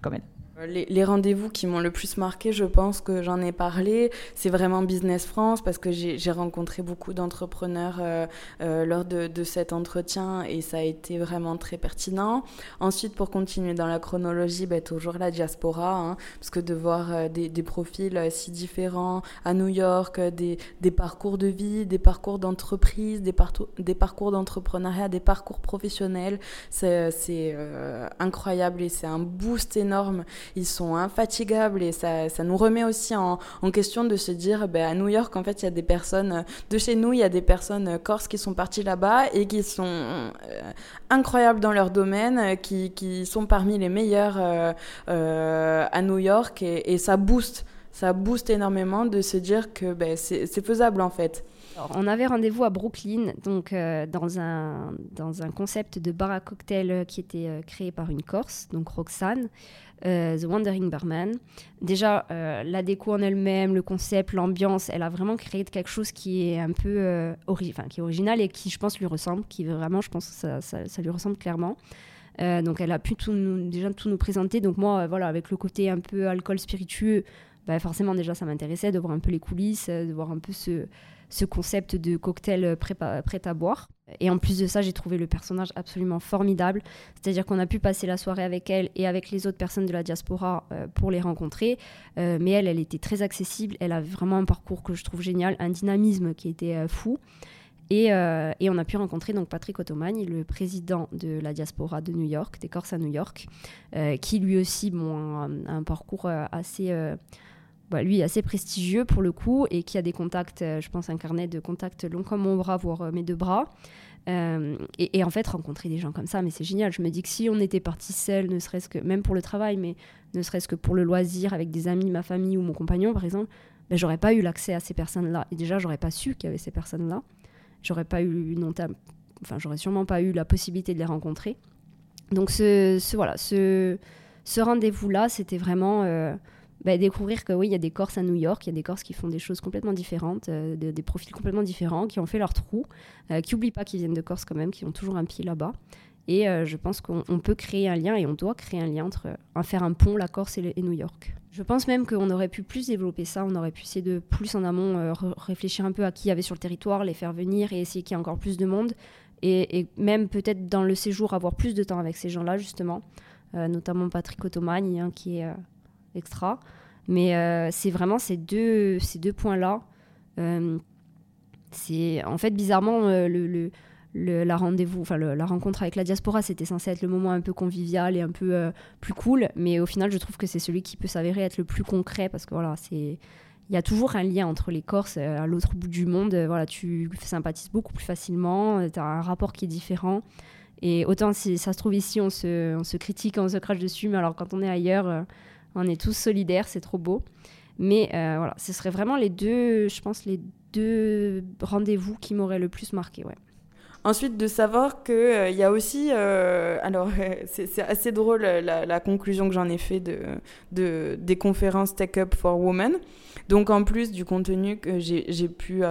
comme elles. Euh, les, rendez-vous qui m'ont le plus marqué, je pense que j'en ai parlé, c'est vraiment Business France parce que j'ai rencontré beaucoup d'entrepreneurs euh, euh, lors de, cet entretien et ça a été vraiment très pertinent. Ensuite, pour continuer dans la chronologie, bah, toujours la diaspora, hein, parce que de voir des, profils si différents à New York, des, parcours de vie, des parcours d'entreprise, des, des, parcours d'entrepreneuriat, des parcours professionnels, c'est incroyable et c'est un boost énorme ils sont infatigables et ça, ça nous remet aussi en, question de se dire, ben, à New York, en fait, il y a des personnes de chez nous, il y a des personnes corses qui sont parties là-bas et qui sont euh, incroyables dans leur domaine, qui, qui, sont parmi les meilleurs euh, euh, à New York et, ça booste. Ça booste énormément de se dire que ben, c'est faisable en fait on avait rendez-vous à Brooklyn, donc euh, dans, un, dans un concept de bar à cocktail euh, qui était euh, créé par une Corse, donc Roxane, The Wandering Barman. Déjà, la déco en elle-même, le concept, l'ambiance, elle a vraiment créé quelque chose qui est un peu qui est original et qui, je pense, lui ressemble, qui vraiment, je pense, ça, ça, lui ressemble clairement. donc, elle a pu déjà tout nous présenter. Donc, moi, voilà, avec le côté un peu alcool spiritueux, bah, forcément, déjà, ça m'intéressait de voir un peu les coulisses, de voir un peu ce concept de cocktail prêt, à boire. Et en plus de ça, j'ai trouvé le personnage absolument formidable. C'est-à-dire qu'on a pu passer la soirée avec elle et avec les autres personnes de la diaspora euh, pour les rencontrer. Euh, mais elle, elle était très accessible. Elle a vraiment un parcours que je trouve génial, un dynamisme qui était euh, fou. Et, on a pu rencontrer donc Patrick Ottomani, le président de la diaspora de New York, des Corses à New York, qui lui aussi a, un parcours assez bah, lui assez prestigieux pour le coup et qui a des contacts, euh, je pense un carnet de contacts long comme mon bras, voire euh, mes deux bras. Euh, et, en fait, rencontrer des gens comme ça, mais c'est génial. Je me dis que si on était parti seul, ne serait-ce que, même pour le travail, mais ne serait-ce que pour le loisir, avec des amis, ma famille ou mon compagnon, par exemple, ben, j'aurais pas eu l'accès à ces personnes-là. Et déjà, j'aurais pas su qu'il y avait ces personnes-là. J'aurais pas eu une enfin, j'aurais sûrement pas eu la possibilité de les rencontrer. Donc, ce, voilà, ce rendez-vous-là, c'était vraiment bah, découvrir que oui, il y a des Corses à New York, il y a des Corses qui font des choses complètement différentes, euh, des profils complètement différents, qui ont fait leur trou, euh, qui n'oublient pas qu'ils viennent de Corse quand même, qui ont toujours un pied là-bas. Et euh, je pense qu'on peut créer un lien et on doit créer un lien entre faire un pont, la Corse et, New York. Je pense même qu'on aurait pu plus développer ça, on aurait pu essayer de plus en amont réfléchir un peu à qui y avait sur le territoire, les faire venir et essayer qu'il y ait encore plus de monde. Et, même peut-être dans le séjour avoir plus de temps avec ces gens-là justement, notamment Patrick Ottomani hein, qui est extra. Mais euh, c'est vraiment ces deux, ces deux points-là. Euh, en fait bizarrement euh, le, le, la rendez-vous, enfin la rencontre avec la diaspora, c'était censé être le moment un peu convivial et un peu plus cool, mais au final, je trouve que c'est celui qui peut s'avérer être le plus concret parce que voilà, c'est il y a toujours un lien entre les Corses à l'autre bout du monde. Voilà, tu sympathises beaucoup plus facilement, tu as un rapport qui est différent. Et autant si ça se trouve ici, on se, on se critique, on se crache dessus, mais alors quand on est ailleurs, on est tous solidaires, c'est trop beau. Mais euh, voilà, ce serait vraiment les deux, je pense, les deux rendez-vous qui m'auraient le plus marqué. Ouais. Ensuite, de savoir qu'il euh, y a aussi, euh, alors c'est assez drôle la, conclusion que j'en ai fait de, de, des conférences Tech Up for Women. Donc en plus du contenu que j'ai pu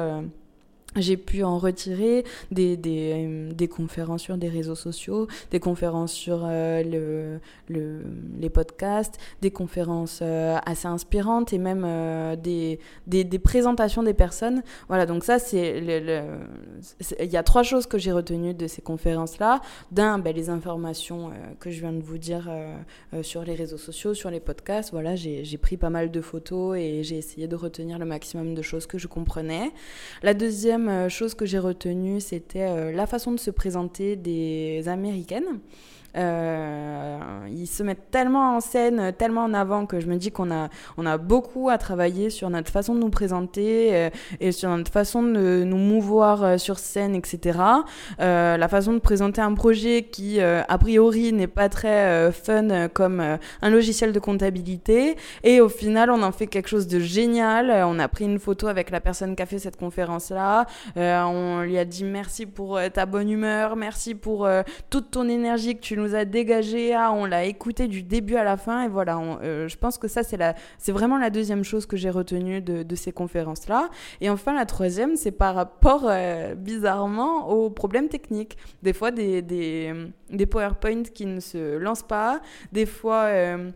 j'ai pu en retirer des, euh, des, conférences sur des réseaux sociaux, des conférences sur euh, le, le, les podcasts, des conférences euh, assez inspirantes et même des, des, présentations des personnes. Voilà, donc ça, c'est il y a trois choses que j'ai retenues de ces conférences-là. D'un, ben, les informations que je viens de vous dire sur les réseaux sociaux, sur les podcasts. Voilà, j'ai pris pas mal de photos et j'ai essayé de retenir le maximum de choses que je comprenais. La deuxième euh, chose que j'ai retenue, c'était euh, la façon de se présenter des Américaines. Euh, ils se mettent tellement en scène, tellement en avant que je me dis qu'on a, on a beaucoup à travailler sur notre façon de nous présenter euh, et sur notre façon de nous mouvoir euh, sur scène, etc. La façon de présenter un projet qui, a priori, n'est pas très fun comme un logiciel de comptabilité. Et au final, on en fait quelque chose de génial. On a pris une photo avec la personne qui a fait cette conférence-là. on lui a dit merci pour ta bonne humeur, merci pour toute ton énergie que tu nous nous a dégagé, ah, on l'a écouté du début à la fin, et voilà, euh, je pense que ça, c'est, vraiment la deuxième chose que j'ai retenue de, ces conférences-là. Et enfin, la troisième, c'est par rapport, euh, bizarrement, aux problèmes techniques. Des fois, des, des, des PowerPoint qui ne se lancent pas, des fois... Euh,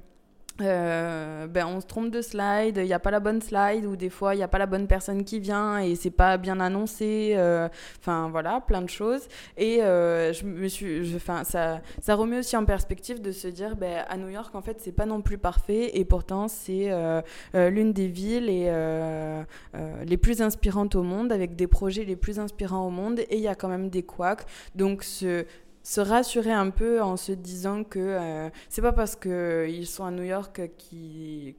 euh, ben on se trompe de slide, il n'y a pas la bonne slide, ou des fois il n'y a pas la bonne personne qui vient et c'est pas bien annoncé. Euh, enfin voilà, plein de choses. Et euh, je me suis, enfin ça, ça remet aussi en perspective de se dire, ben, à New York en fait c'est pas non plus parfait et pourtant c'est l'une des villes et, les plus inspirantes au monde, avec des projets les plus inspirants au monde et il y a quand même des couacs. Donc ce se rassurer un peu en se disant que euh, c'est pas parce qu'ils sont à New York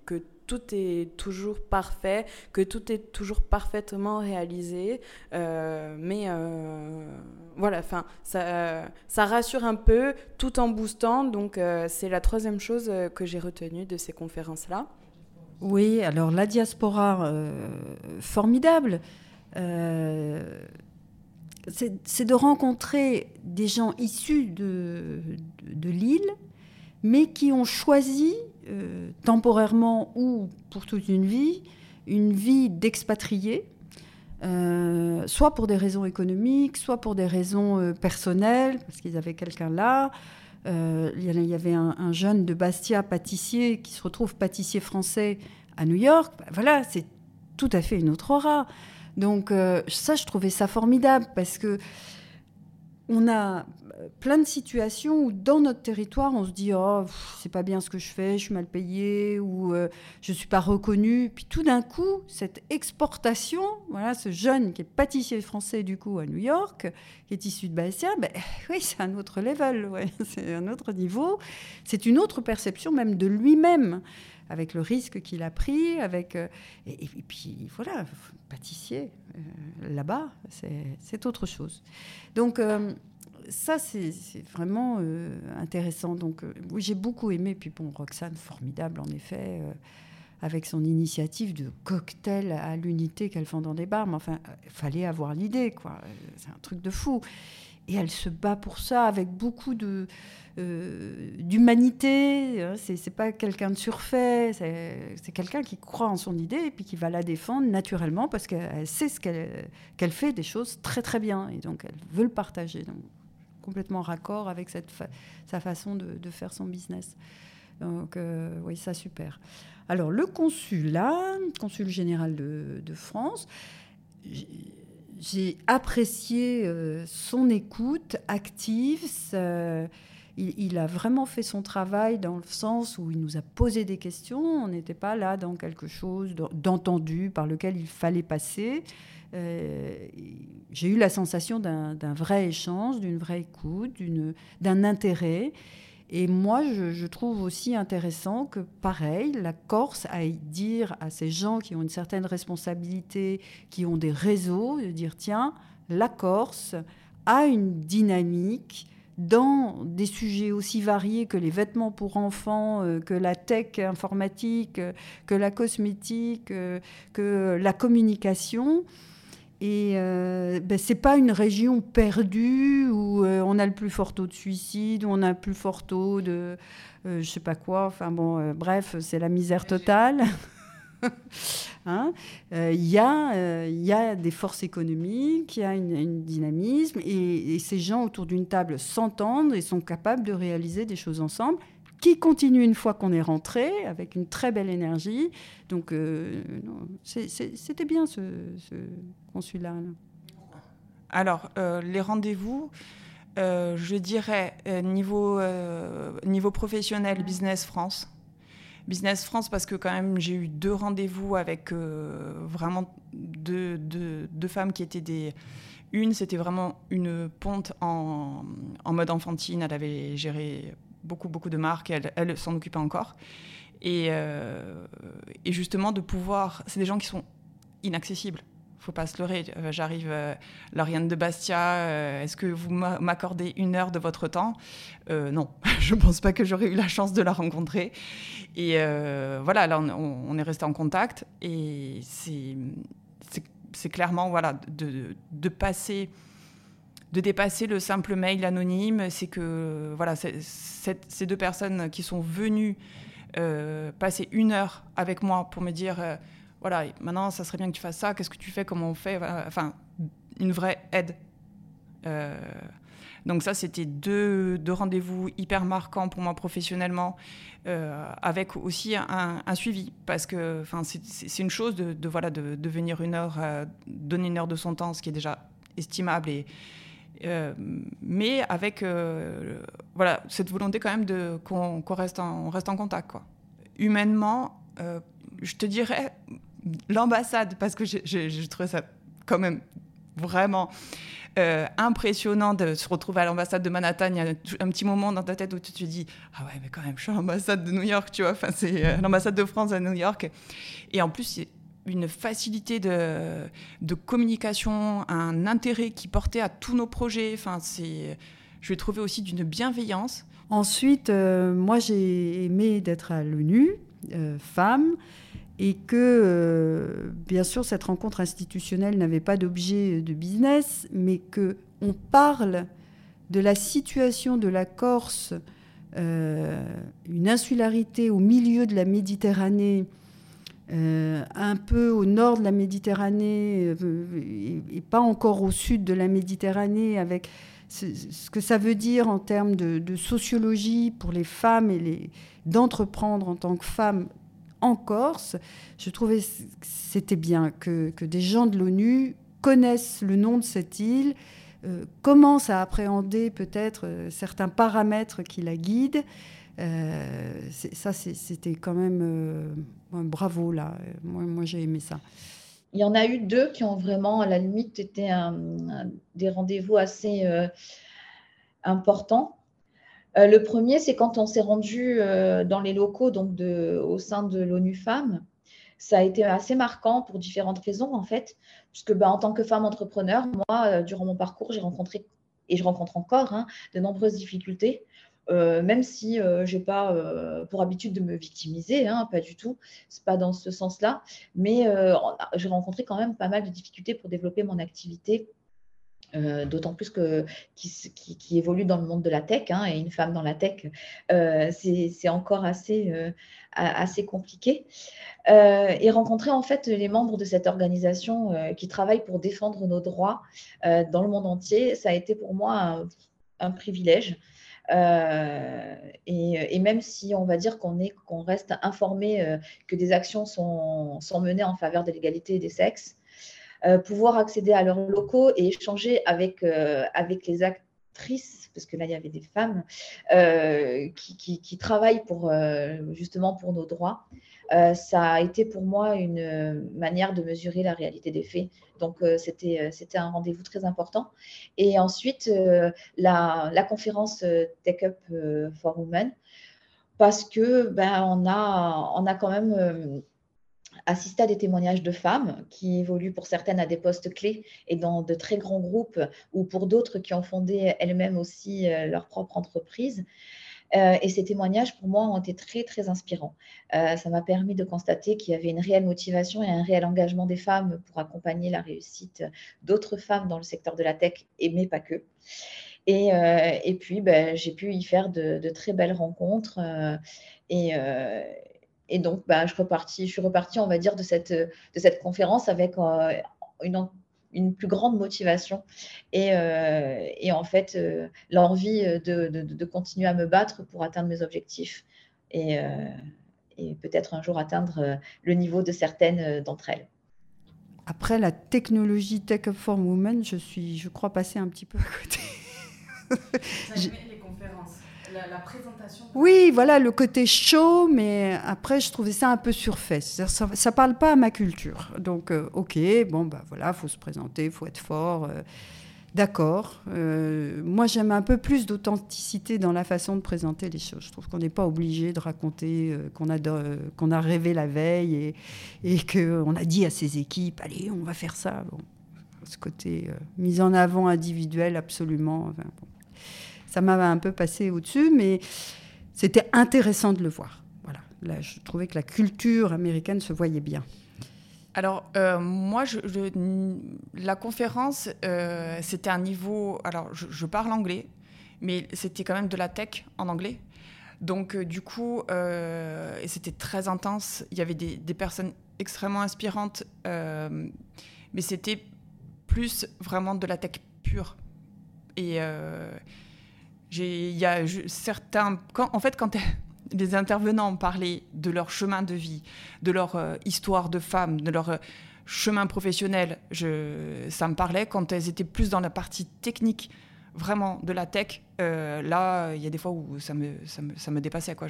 que tout est toujours parfait, que tout est toujours parfaitement réalisé. Euh, mais euh, voilà, enfin, ça, ça rassure un peu tout en boostant. Donc, c'est la troisième chose que j'ai retenue de ces conférences-là. Oui, alors la diaspora, formidable c'est de rencontrer des gens issus de, de, l'île, mais qui ont choisi euh, temporairement ou pour toute une vie, une vie d'expatriés, euh, soit pour des raisons économiques, soit pour des raisons euh, personnelles, parce qu'ils avaient quelqu'un là. il y avait un, jeune de Bastia, pâtissier, qui se retrouve pâtissier français à New York. Voilà, c'est tout à fait une autre aura. Donc euh, ça, je trouvais ça formidable parce que on a plein de situations où dans notre territoire, on se dit oh c'est pas bien ce que je fais, je suis mal payé ou je je suis pas reconnu. Puis tout d'un coup, cette exportation, voilà, ce jeune qui est pâtissier français du coup à New York, qui est issu de Bastia, ben oui c'est un autre level, ouais, c'est un autre niveau, c'est une autre perception même de lui-même avec le risque qu'il a pris, avec et, puis voilà, pâtissier là-bas, c'est autre chose. Donc ça, c'est vraiment euh, intéressant. Donc, euh, oui, j'ai beaucoup aimé. Puis, bon, Roxane, formidable, en effet, euh, avec son initiative de cocktail à l'unité qu'elle font dans des bars. Mais enfin, fallait avoir l'idée, quoi. C'est un truc de fou. Et elle se bat pour ça avec beaucoup de d'humanité. Hein. C'est pas quelqu'un de surfait. C'est quelqu'un qui croit en son idée et puis qui va la défendre naturellement parce qu'elle sait ce qu'elle fait des choses très très bien. Et donc, elle veut le partager. Donc, complètement raccord avec sa façon de, faire son business. Donc, euh, oui, ça, super. Alors, le consulat, consul général de, France, j'ai apprécié euh, son écoute active. il, a vraiment fait son travail dans le sens où il nous a posé des questions. On n'était pas là dans quelque chose d'entendu par lequel il fallait passer. Euh, j'ai eu la sensation d'un vrai échange, d'une vraie écoute, d'un intérêt. Et moi, je, trouve aussi intéressant que, pareil, la Corse aille dire à ces gens qui ont une certaine responsabilité, qui ont des réseaux, de dire tiens, la Corse a une dynamique dans des sujets aussi variés que les vêtements pour enfants, euh, que la tech informatique, euh, que la cosmétique, que la communication. Et euh, ben, ce n'est pas une région perdue où euh, on a le plus fort taux de suicide, où on a le plus fort taux de je euh, je sais pas quoi. Enfin bon, bref, c'est la misère totale. Il hein y, y, a des forces économiques, il y a un dynamisme, et, et, ces gens autour d'une table s'entendent et sont capables de réaliser des choses ensemble qui continue une fois qu'on est rentré, avec une très belle énergie. Donc, euh, c'était bien ce, consulat. Alors, euh, les rendez-vous, euh, je dirais niveau, niveau professionnel, Business France. Business France, parce que quand même, j'ai eu deux rendez-vous avec vraiment deux, deux, femmes qui étaient des... Une, c'était vraiment une ponte en, en mode enfantine. Elle avait géré beaucoup, beaucoup de marques, elle, elle s'en occupait encore. Et, euh, et, justement, de pouvoir. C'est des gens qui sont inaccessibles. faut pas se leurrer. Euh, j'arrive, euh, Lauriane de Bastia, est-ce que vous m'accordez une heure de votre temps? Non, je ne pense pas que j'aurais eu la chance de la rencontrer. Et voilà, là, on, on, est resté en contact. Et c'est clairement voilà, de, de passer de dépasser le simple mail anonyme. C'est que voilà, ces deux personnes qui sont venues euh, passer une heure avec moi pour me dire euh, voilà, maintenant ça serait bien que tu fasses ça, qu'est-ce que tu fais, comment on fait, enfin, une vraie aide. Euh, donc ça, c'était deux, deux rendez-vous hyper marquants pour moi professionnellement, avec aussi un, suivi, parce que c'est une chose de, voilà, de, venir une heure, donner une heure de son temps, ce qui est déjà estimable et, euh, mais avec euh, voilà, cette volonté quand même qu'on, reste, en, reste en contact. Quoi. Humainement, euh, je te dirais l'ambassade, parce que j'ai, trouvé ça quand même vraiment impressionnant de se retrouver à l'ambassade de Manhattan. Il y a un, petit moment dans ta tête où tu te dis Ah ouais, mais quand même, je suis à l'ambassade de New York, tu vois. Enfin, c'est l'ambassade de France à New York. Et en plus, c'est une facilité de, communication, un intérêt qui portait à tous nos projets. Enfin, c'est, je l'ai trouvé aussi d'une bienveillance. Ensuite, euh, moi, j'ai aimé d'être à l'ONU, euh, femme, et que, euh, bien sûr, cette rencontre institutionnelle n'avait pas d'objet de business, mais que on parle de la situation de la Corse, une insularité au milieu de la Méditerranée euh, un peu au nord de la Méditerranée euh, et, pas encore au sud de la Méditerranée, avec ce, que ça veut dire en termes de, sociologie pour les femmes et les, d'entreprendre en tant que femme en Corse, je trouvais c'était bien que, que, des gens de l'ONU connaissent le nom de cette île, commence à appréhender peut-être certains paramètres qui la guident. Ça, c'était quand même bravo là. Moi, j'ai aimé ça. Il y en a eu deux qui ont vraiment, à la limite, été des rendez-vous assez importants. Euh, le premier, c'est quand on s'est rendu euh, dans les locaux donc au sein de l'ONU Femmes. Ça a été assez marquant pour différentes raisons, en fait, puisque bah, en tant que femme entrepreneur, moi, euh, durant mon parcours, j'ai rencontré, et je rencontre encore, hein, de nombreuses difficultés. Même si je n'ai pas pour habitude de me victimiser, hein, pas du tout, c'est pas dans ce sens-là, mais j'ai rencontré quand même pas mal de difficultés pour développer mon activité euh, d'autant plus que qui, évolue dans le monde de la tech hein, et une femme dans la tech, euh, c'est encore assez, euh, assez compliqué. et rencontrer en fait les membres de cette organisation qui travaillent pour défendre nos droits dans le monde entier, ça a été pour moi un, privilège. Et, même si on va dire qu'on qu'on reste informé que des actions sont, menées en faveur de l'égalité des sexes, euh, pouvoir accéder à leurs locaux et échanger euh, avec les actrices, parce que là, il y avait des femmes euh, qui, travaillent pour, justement pour nos droits. ça a été pour moi une manière de mesurer la réalité des faits. Donc, c'était un rendez-vous très important. Et ensuite, la, conférence Take Up for Women, parce que ben, on, a, on a quand même assister à des témoignages de femmes qui évoluent pour certaines à des postes clés et dans de très grands groupes ou pour d'autres qui ont fondé elles-mêmes aussi euh, leur propre entreprise. Euh, et ces témoignages, pour moi, ont été très, très inspirants. Euh, ça m'a permis de constater qu'il y avait une réelle motivation et un réel engagement des femmes pour accompagner la réussite d'autres femmes dans le secteur de la tech, et mais pas que. Et, et puis, ben, j'ai pu y faire de, de très belles rencontres. et, et donc, bah, je, repartis, je suis repartie, on va dire, de cette, de cette conférence avec euh, une, une, plus grande motivation et, euh, et en fait, euh, l'envie de, de, de, continuer à me battre pour atteindre mes objectifs et, et peut-être un jour atteindre le niveau de certaines d'entre elles. Après la technologie Tech Up for Women, je suis, je crois, passée un petit peu à côté. La, présentation. Oui, voilà le côté chaud, mais après je trouvais ça un peu surface. Ça, ça, parle pas à ma culture. Donc, euh, ok, bon bah voilà, faut se présenter, faut être fort. Euh, d'accord. Euh, moi, j'aime un peu plus d'authenticité dans la façon de présenter les choses. Je trouve qu'on n'est pas obligé de raconter qu'on a, rêvé la veille et, qu'on a dit à ses équipes, allez, on va faire ça. Ce côté mise en avant individuel, absolument. Ça m'a un peu passé au-dessus, mais c'était intéressant de le voir. Voilà. Là, je trouvais que la culture américaine se voyait bien. Alors, euh, moi, la conférence, euh, c'était un niveau. Alors, je, parle anglais, mais c'était quand même de la tech en anglais. Donc, euh, du coup, c'était très intense. Il y avait des, des personnes extrêmement inspirantes, mais c'était plus vraiment de la tech pure. Et il y a certains. En fait, quand les intervenants parlaient de leur chemin de vie, de leur euh, histoire de femme, de leur euh, chemin professionnel, ça me parlait. Quand elles étaient plus dans la partie technique, vraiment de la tech, euh, là, il y a des fois où ça me, ça me, ça me dépassait. Quoi.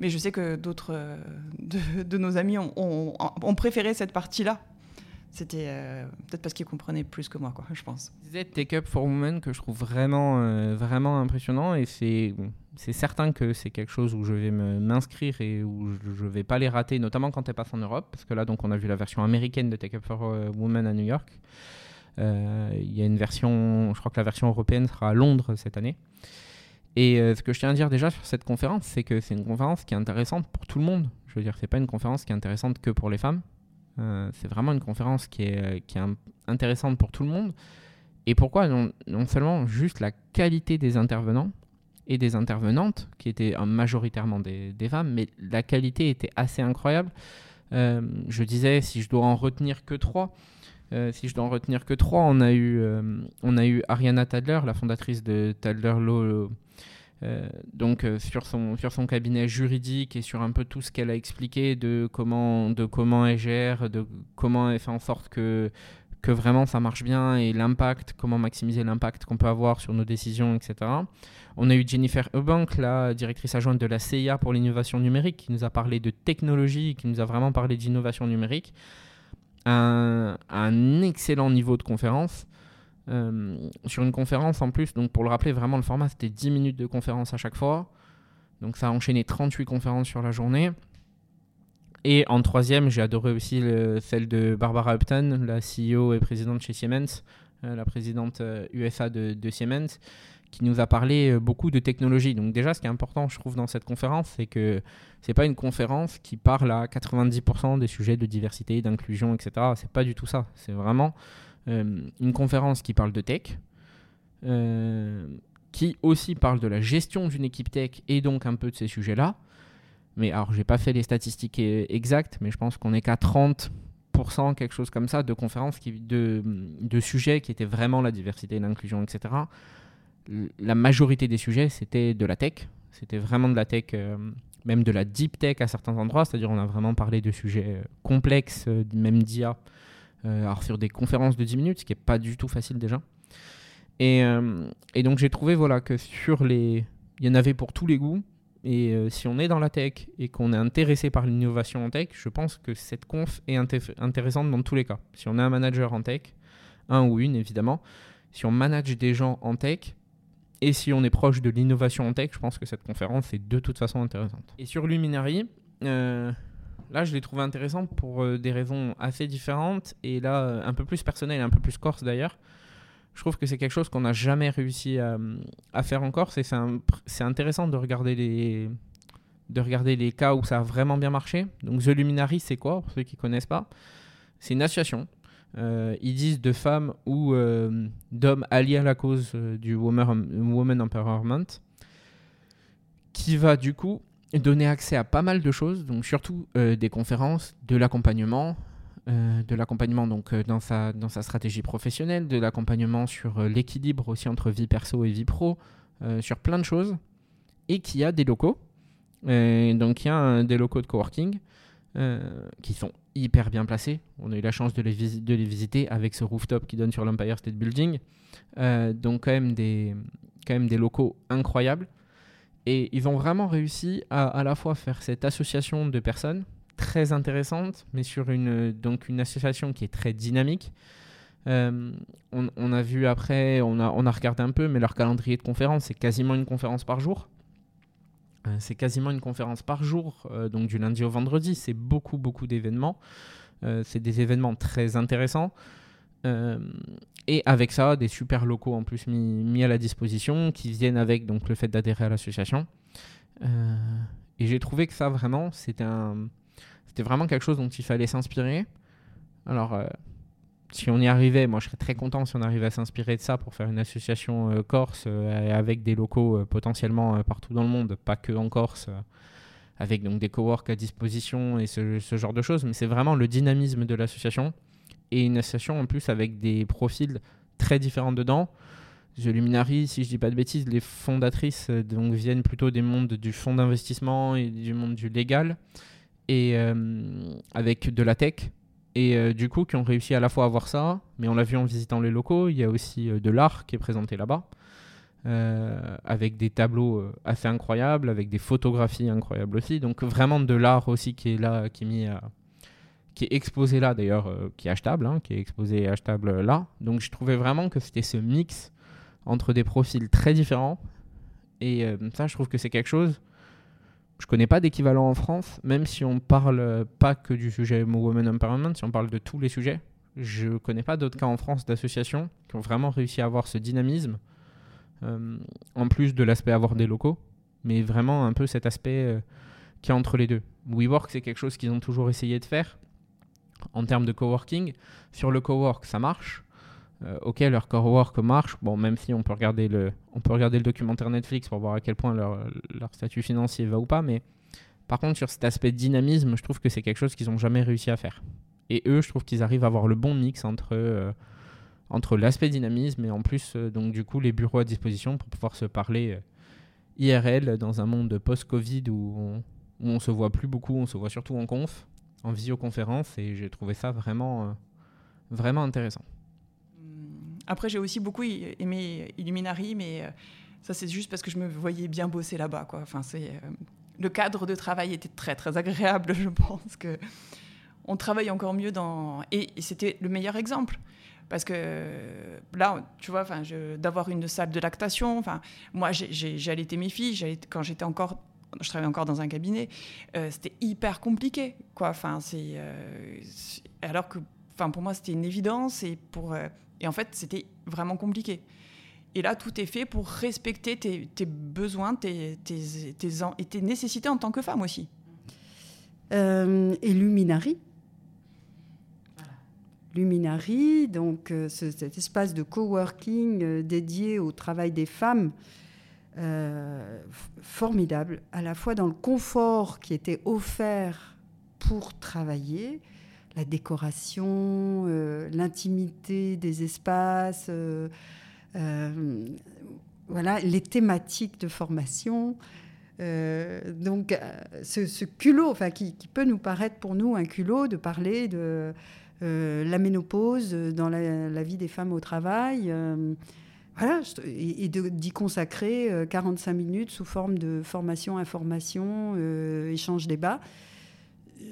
Mais je sais que d'autres de, nos amis ont préféré cette partie-là c'était euh, peut-être parce qu'il comprenait plus que moi, quoi, je pense. Vous Take Up for Women que je trouve vraiment, euh, vraiment impressionnant et c'est, certain que c'est quelque chose où je vais m'inscrire et où je ne vais pas les rater, notamment quand elle passe en Europe, parce que là, donc, on a vu la version américaine de Take Up for euh, Women à New York. Il y a une version, je crois que la version européenne sera à Londres cette année. Et ce que je tiens à dire déjà sur cette conférence, c'est que c'est une conférence qui est intéressante pour tout le monde. Je veux dire, c'est pas une conférence qui est intéressante que pour les femmes. Euh, c'est vraiment une conférence qui est, euh, qui est intéressante pour tout le monde. Et pourquoi non, seulement juste la qualité des intervenants et des intervenantes, qui étaient euh, majoritairement des, des femmes, mais la qualité était assez incroyable. je disais, si je dois en retenir que trois, si je dois en retenir que trois, on a eu, on a eu Ariana Tadler, la fondatrice de Tadler Law euh, donc euh, sur, son, sur son cabinet juridique et sur un peu tout ce qu'elle a expliqué de comment, de comment elle gère, de comment elle fait en sorte que, que vraiment ça marche bien et l'impact, comment maximiser l'impact qu'on peut avoir sur nos décisions, etc. On a eu Jennifer Eubank, la directrice adjointe de la CIA pour l'innovation numérique, qui nous a parlé de technologie, qui nous a vraiment parlé d'innovation numérique. Un, un, excellent niveau de conférence. Euh, sur une conférence en plus, donc pour le rappeler, vraiment le format c'était 10 minutes de conférence à chaque fois. Donc ça a enchaîné 38 conférences sur la journée. Et en troisième, j'ai adoré aussi celle de Barbara Upton, la CEO et présidente chez Siemens, euh, la présidente USA euh, de, Siemens, qui nous a parlé beaucoup de technologie. Donc déjà, ce qui est important, je trouve, dans cette conférence, c'est que ce n'est pas une conférence qui parle à 90% des sujets de diversité, d'inclusion, etc. C'est pas du tout ça. C'est vraiment une conférence qui parle de tech, qui aussi parle de la gestion d'une équipe tech et donc un peu de ces sujets-là mais alors, j'ai pas fait les statistiques e-, exactes, mais je pense qu'on est qu'à 30%, quelque chose comme ça, de conférences, de, de sujets qui étaient vraiment la diversité, l'inclusion, etc. La majorité des sujets, c'était de la tech. C'était vraiment de la tech, euh, même de la deep tech à certains endroits. C'est-à-dire, on a vraiment parlé de sujets euh, complexes, euh, même d'IA, alors sur des conférences de 10 minutes, ce qui n'est pas du tout facile déjà. Et, et donc, j'ai trouvé voilà, que sur les. Il y en avait pour tous les goûts. Et euh, si on est dans la tech et qu'on est intéressé par l'innovation en tech, je pense que cette conf est intéressante dans tous les cas. Si on est un manager en tech, un ou une évidemment, si on manage des gens en tech, et si on est proche de l'innovation en tech, je pense que cette conférence est de toute façon intéressante. Et sur Luminary, euh, là je l'ai trouvé intéressant pour euh, des raisons assez différentes, et là un peu plus personnelles, un peu plus corse d'ailleurs je trouve que c'est quelque chose qu'on n'a jamais réussi à, faire encore. C'est, c'est, intéressant de regarder, les, cas où ça a vraiment bien marché. Donc The Luminary, c'est quoi, pour ceux qui connaissent pas? C'est une association. Euh, ils disent de femmes ou euh, d'hommes alliés à la cause euh, du woman, woman Empowerment, qui va du coup donner accès à pas mal de choses, donc surtout des conférences, de l'accompagnement, euh, de l'accompagnement donc euh, dans sa dans sa stratégie professionnelle, de l'accompagnement sur euh, l'équilibre aussi entre vie perso et vie pro, sur plein de choses, et qui a des locaux. donc il y a des locaux de coworking qui sont hyper bien placés. On a eu la chance de les, de les visiter avec ce rooftop qui donne sur l'Empire State Building. donc quand même des quand même des locaux incroyables. Et ils ont vraiment réussi à à la fois faire cette association de personnes très intéressante, mais sur une, donc une association qui est très dynamique. Euh, on, a vu après, on a, on a regardé un peu, mais leur calendrier de conférences, c'est quasiment une conférence par jour. Euh, c'est quasiment une conférence par jour, euh, donc du lundi au vendredi. C'est beaucoup, beaucoup d'événements. c'est des événements très intéressants. Et avec ça, des super locaux en plus mis, à la disposition qui viennent avec donc, le fait d'adhérer à l'association. et j'ai trouvé que ça, vraiment, c'était vraiment quelque chose dont il fallait s'inspirer. Alors, euh, si on y arrivait, moi je serais très content si on arrivait à s'inspirer de ça pour faire une association euh, corse euh, avec des locaux potentiellement partout dans le monde, pas que en Corse, avec donc des coworks à disposition et ce genre de choses. Mais c'est vraiment le dynamisme de l'association et une association en plus avec des profils très différents dedans. The Luminary, si je dis pas de bêtises, les fondatrices donc viennent plutôt des mondes du fonds d'investissement et du monde du légal et euh, avec de la tech. Et euh, du coup, qui ont réussi à la fois à voir ça, mais on l'a vu en visitant les locaux, il y a aussi euh, de l'art qui est présenté là-bas. avec des tableaux assez incroyables, avec des photographies incroyables aussi. Donc vraiment de l'art aussi qui est là, qui est mis qui est exposé là d'ailleurs, qui est achetable, hein, qui est exposé et achetable là. Donc je trouvais vraiment que c'était ce mix entre des profils très différents. Et ça, je trouve que c'est quelque chose je connais pas d'équivalent en France, même si on parle pas que du sujet Women Empowerment, si on parle de tous les sujets. Je connais pas d'autres cas en France d'associations qui ont vraiment réussi à avoir ce dynamisme, euh, en plus de l'aspect avoir des locaux, mais vraiment un peu cet aspect euh, qui est entre les deux. WeWork, c'est quelque chose qu'ils ont toujours essayé de faire en termes de coworking. Sur le cowork, ça marche. Euh, ok, leur core work marche, bon, même si on peut, regarder le, on peut regarder le documentaire Netflix pour voir à quel point leur, statut financier va ou pas, mais par contre, sur cet aspect dynamisme, je trouve que c'est quelque chose qu'ils n'ont jamais réussi à faire. Et eux, je trouve qu'ils arrivent à avoir le bon mix entre, euh, entre l'aspect dynamisme et en plus, euh, donc du coup, les bureaux à disposition pour pouvoir se parler IRL dans un monde post-Covid où on, où on se voit plus beaucoup, on se voit surtout en conf, en visioconférence, et j'ai trouvé ça vraiment, vraiment intéressant. après, j'ai aussi beaucoup aimé Illuminari, mais ça, c'est juste parce que je me voyais bien bosser là-bas. Quoi. Enfin, c'est, le cadre de travail était très, très agréable, je pense que on travaille encore mieux dans... Et, c'était le meilleur exemple. Parce que là, tu vois, d'avoir une salle de lactation, enfin, moi, j'ai allaité mes filles quand j'étais encore je travaillais encore dans un cabinet, euh, c'était hyper compliqué, quoi. Enfin, c'est euh, alors que, enfin, pour moi, c'était une évidence et pour euh, et en fait, c'était vraiment compliqué. Et là, tout est fait pour respecter tes, tes besoins, tes, tes, tes, et tes nécessités en tant que femme aussi. Et Luminari. Luminari, donc cet espace de coworking dédié au travail des femmes, euh, formidable, à la fois dans le confort qui était offert pour travailler, la décoration, euh, l'intimité des espaces, euh, voilà, les thématiques de formation. donc, ce, culot, enfin, qui, peut nous paraître pour nous un culot de parler de la ménopause dans la, vie des femmes au travail voilà, et, d'y consacrer 45 euh, minutes sous forme de formation, information, euh, échange, débat.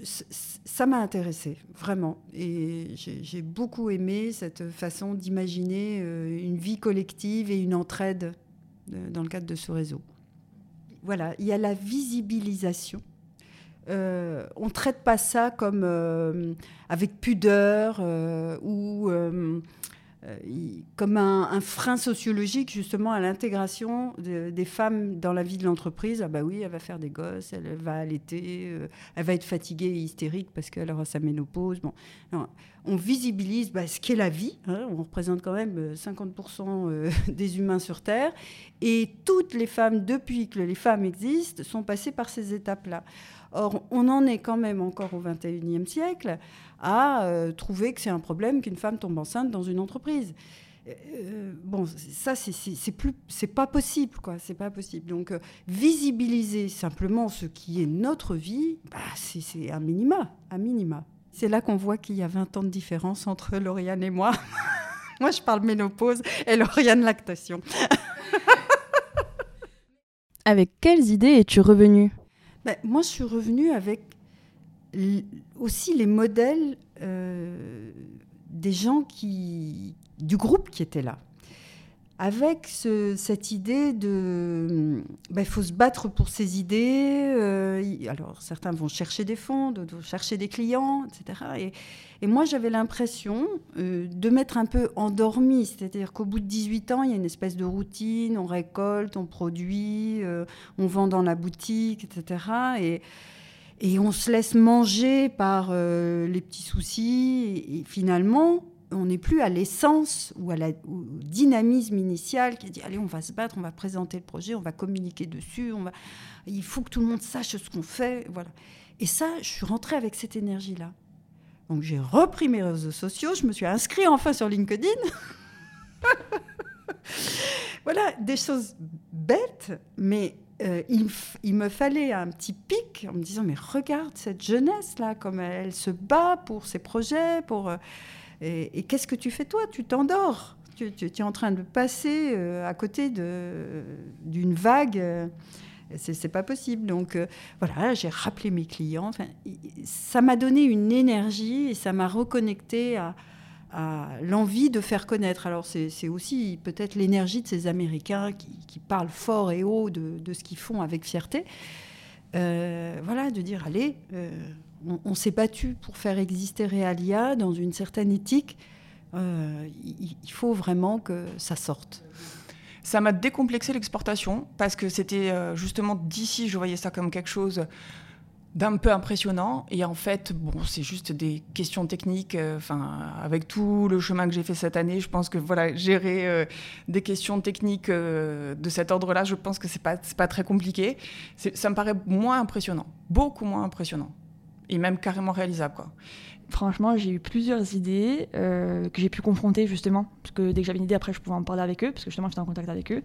Ça m'a intéressé, vraiment. Et j'ai beaucoup aimé cette façon d'imaginer euh, une vie collective et une entraide dans le cadre de ce réseau. Voilà, il y a la visibilisation. on ne traite pas ça comme avec pudeur ou comme un, frein sociologique justement à l'intégration des femmes dans la vie de l'entreprise. Ah bah oui, elle va faire des gosses, elle va allaiter, euh, elle va être fatiguée et hystérique parce qu'elle aura sa ménopause. Bon, on visibilise bah, ce qu'est la vie. Hein. on représente quand même 50% euh, des humains sur Terre. Et toutes les femmes, depuis que les femmes existent, sont passées par ces étapes-là. Or, on en est quand même encore au 21e siècle à euh, trouver que c'est un problème qu'une femme tombe enceinte dans une entreprise. Euh, bon, ça, c'est plus, c'est pas possible, quoi. C'est pas possible. Donc, euh, visibiliser simplement ce qui est notre vie, bah, c'est un minima, un minima. C'est là qu'on voit qu'il y a 20 ans de différence entre Lauriane et moi. moi, je parle ménopause et Lauriane lactation. avec quelles idées es-tu revenue? Ben, Moi, je suis revenue avec aussi les modèles euh, des gens qui, du groupe qui étaient là. Avec cette idée de. Il ben, faut se battre pour ses idées. Euh, alors, certains vont chercher des fonds, d'autres vont chercher des clients, etc. Et, moi, j'avais l'impression euh, de m'être un peu endormie. C'est-à-dire qu'au bout de 18 ans, il y a une espèce de routine on récolte, on produit, on vend dans la boutique, etc. Et on se laisse manger par euh, les petits soucis. Et, finalement, on n'est plus à l'essence ou à la, au dynamisme initial qui dit allez, on va se battre, on va présenter le projet, on va communiquer dessus, on va, il faut que tout le monde sache ce qu'on fait. Voilà. Et ça, je suis rentrée avec cette énergie-là. Donc j'ai repris mes réseaux sociaux, je me suis inscrite enfin sur LinkedIn. voilà, des choses bêtes, mais euh, il, me fallait un petit pic en me disant mais regarde cette jeunesse là comme elle, se bat pour ses projets pour euh, et, qu'est-ce que tu fais toi? Tu t'endors. Tu, es en train de passer euh, à côté d'une vague. C'est pas possible. Donc voilà j'ai rappelé mes clients. Ça m'a donné une énergie et ça m'a reconnecté à, l'envie de faire connaître. Alors c'est aussi peut-être l'énergie de ces Américains qui, parlent fort et haut de, ce qu'ils font avec fierté. Euh, voilà, de dire, allez, euh, on, s'est battu pour faire exister Realia dans une certaine éthique. Euh, il, faut vraiment que ça sorte. Ça m'a décomplexé l'exportation parce que c'était justement d'ici, je voyais ça comme quelque chose d'un peu impressionnant. Et en fait, bon, c'est juste des questions techniques. Euh, enfin, avec tout le chemin que j'ai fait cette année, je pense que voilà, gérer euh, des questions techniques euh, de cet ordre-là, je pense que c'est pas pas très compliqué. Ça me paraît moins impressionnant, beaucoup moins impressionnant, et même carrément réalisable, quoi. Franchement, j'ai eu plusieurs idées que j'ai pu confronter justement, parce que dès que j'avais une idée, après, je pouvais en parler avec eux, parce que justement, j'étais en contact avec eux.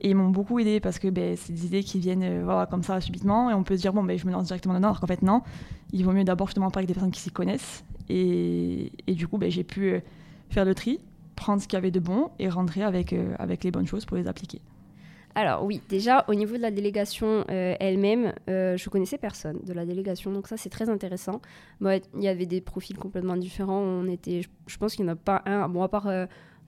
Et ils m'ont beaucoup aidé parce que ben, c'est des idées qui viennent euh, voilà, comme ça subitement et on peut se dire bon ben, je me lance directement dedans alors qu'en fait non. Il vaut mieux d'abord justement parler avec des personnes qui s'y connaissent et, et du coup ben, j'ai pu euh, faire le tri prendre ce qu'il y avait de bon et rentrer avec, avec les bonnes choses pour les appliquer. Alors oui, déjà au niveau de la délégation elle-même, je connaissais personne de la délégation, donc ça c'est très intéressant. il y avait des profils complètement différents. On était, je, pense qu'il n'y en a pas un, bon à part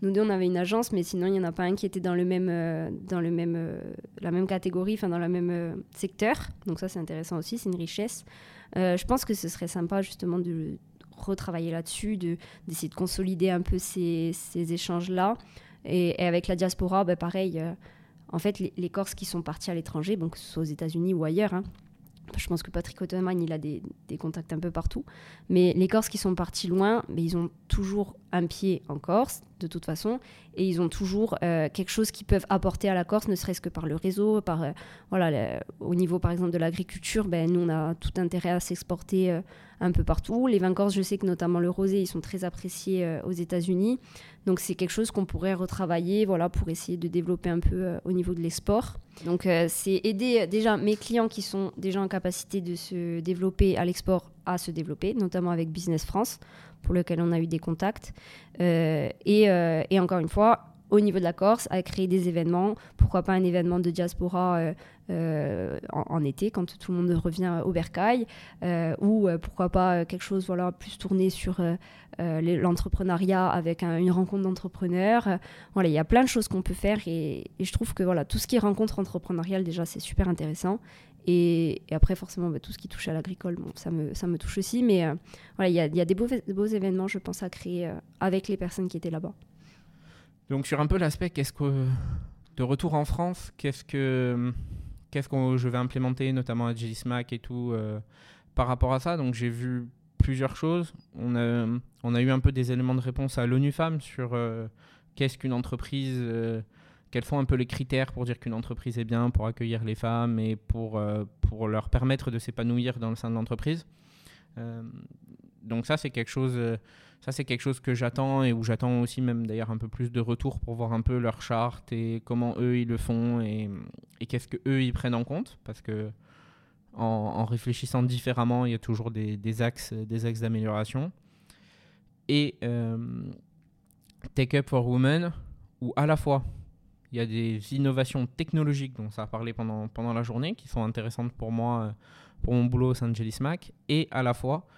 nous deux, on avait une agence, mais sinon, il n'y en a pas un qui était dans, le même, euh, dans le même, euh, la même catégorie, enfin dans le même euh, secteur. Donc ça, c'est intéressant aussi, c'est une richesse. je pense que ce serait sympa justement de retravailler là-dessus, d'essayer de, consolider un peu ces, échanges-là. Et, avec la diaspora, ben, pareil, en fait, les, Corses qui sont partis à l'étranger, bon, que ce soit aux États-Unis ou ailleurs, hein, je pense que Patrick Ottoman, il a des, des, contacts un peu partout. Mais les Corses qui sont partis loin, mais ils ont toujours un pied en Corse, de toute façon, et ils ont toujours euh, quelque chose qu'ils peuvent apporter à la Corse, ne serait-ce que par le réseau, par euh, voilà, au niveau par exemple de l'agriculture, ben, nous on a tout intérêt à s'exporter euh, un peu partout. Les vins corses, je sais que notamment le rosé, ils sont très appréciés aux États-Unis, donc c'est quelque chose qu'on pourrait retravailler, voilà, pour essayer de développer un peu au niveau de l'export. Donc c'est aider déjà mes clients qui sont déjà en capacité de se développer à l'export à se développer, notamment avec Business France pour lequel on a eu des contacts. Euh, euh, et, encore une fois, au niveau de la Corse, à créer des événements. Pourquoi pas un événement de diaspora euh, en, été, quand tout le monde revient au bercail, ou pourquoi pas quelque chose voilà, plus tourné sur l'entrepreneuriat avec une rencontre d'entrepreneurs. voilà, il y a plein de choses qu'on peut faire et, je trouve que voilà, tout ce qui est rencontre entrepreneuriale, déjà, c'est super intéressant. Et, après, forcément, bah, tout ce qui touche à l'agricole, bon, ça, me, ça me touche aussi. Mais euh, voilà, il y a, des beaux, événements, je pense, à créer euh, avec les personnes qui étaient là-bas. Donc, sur un peu l'aspect, qu'est-ce que. De retour en France, qu'est-ce que. Qu'est-ce que je vais implémenter, notamment à GSMAC et tout, euh, par rapport à ça? Donc, j'ai vu plusieurs choses. On a, on a eu un peu des éléments de réponse à l'ONU Femmes sur qu'est-ce qu'une entreprise quels sont un peu les critères pour dire qu'une entreprise est bien, pour accueillir les femmes et pour, euh, pour leur permettre de s'épanouir dans le sein de l'entreprise. Euh, donc ça, c'est quelque chose... Euh, ça, c'est quelque chose que j'attends et où j'attends aussi même d'ailleurs un peu plus de retour pour voir un peu leur charte et comment eux ils le font et, qu'est-ce que eux ils prennent en compte parce que en, réfléchissant différemment, il y a toujours des, axes des axes d'amélioration. Et Take Up for Women, où à la fois il y a des innovations technologiques dont ça a parlé pendant, pendant la journée qui sont intéressantes pour moi, euh, pour mon boulot au San Angeles Mac, et à la fois euh,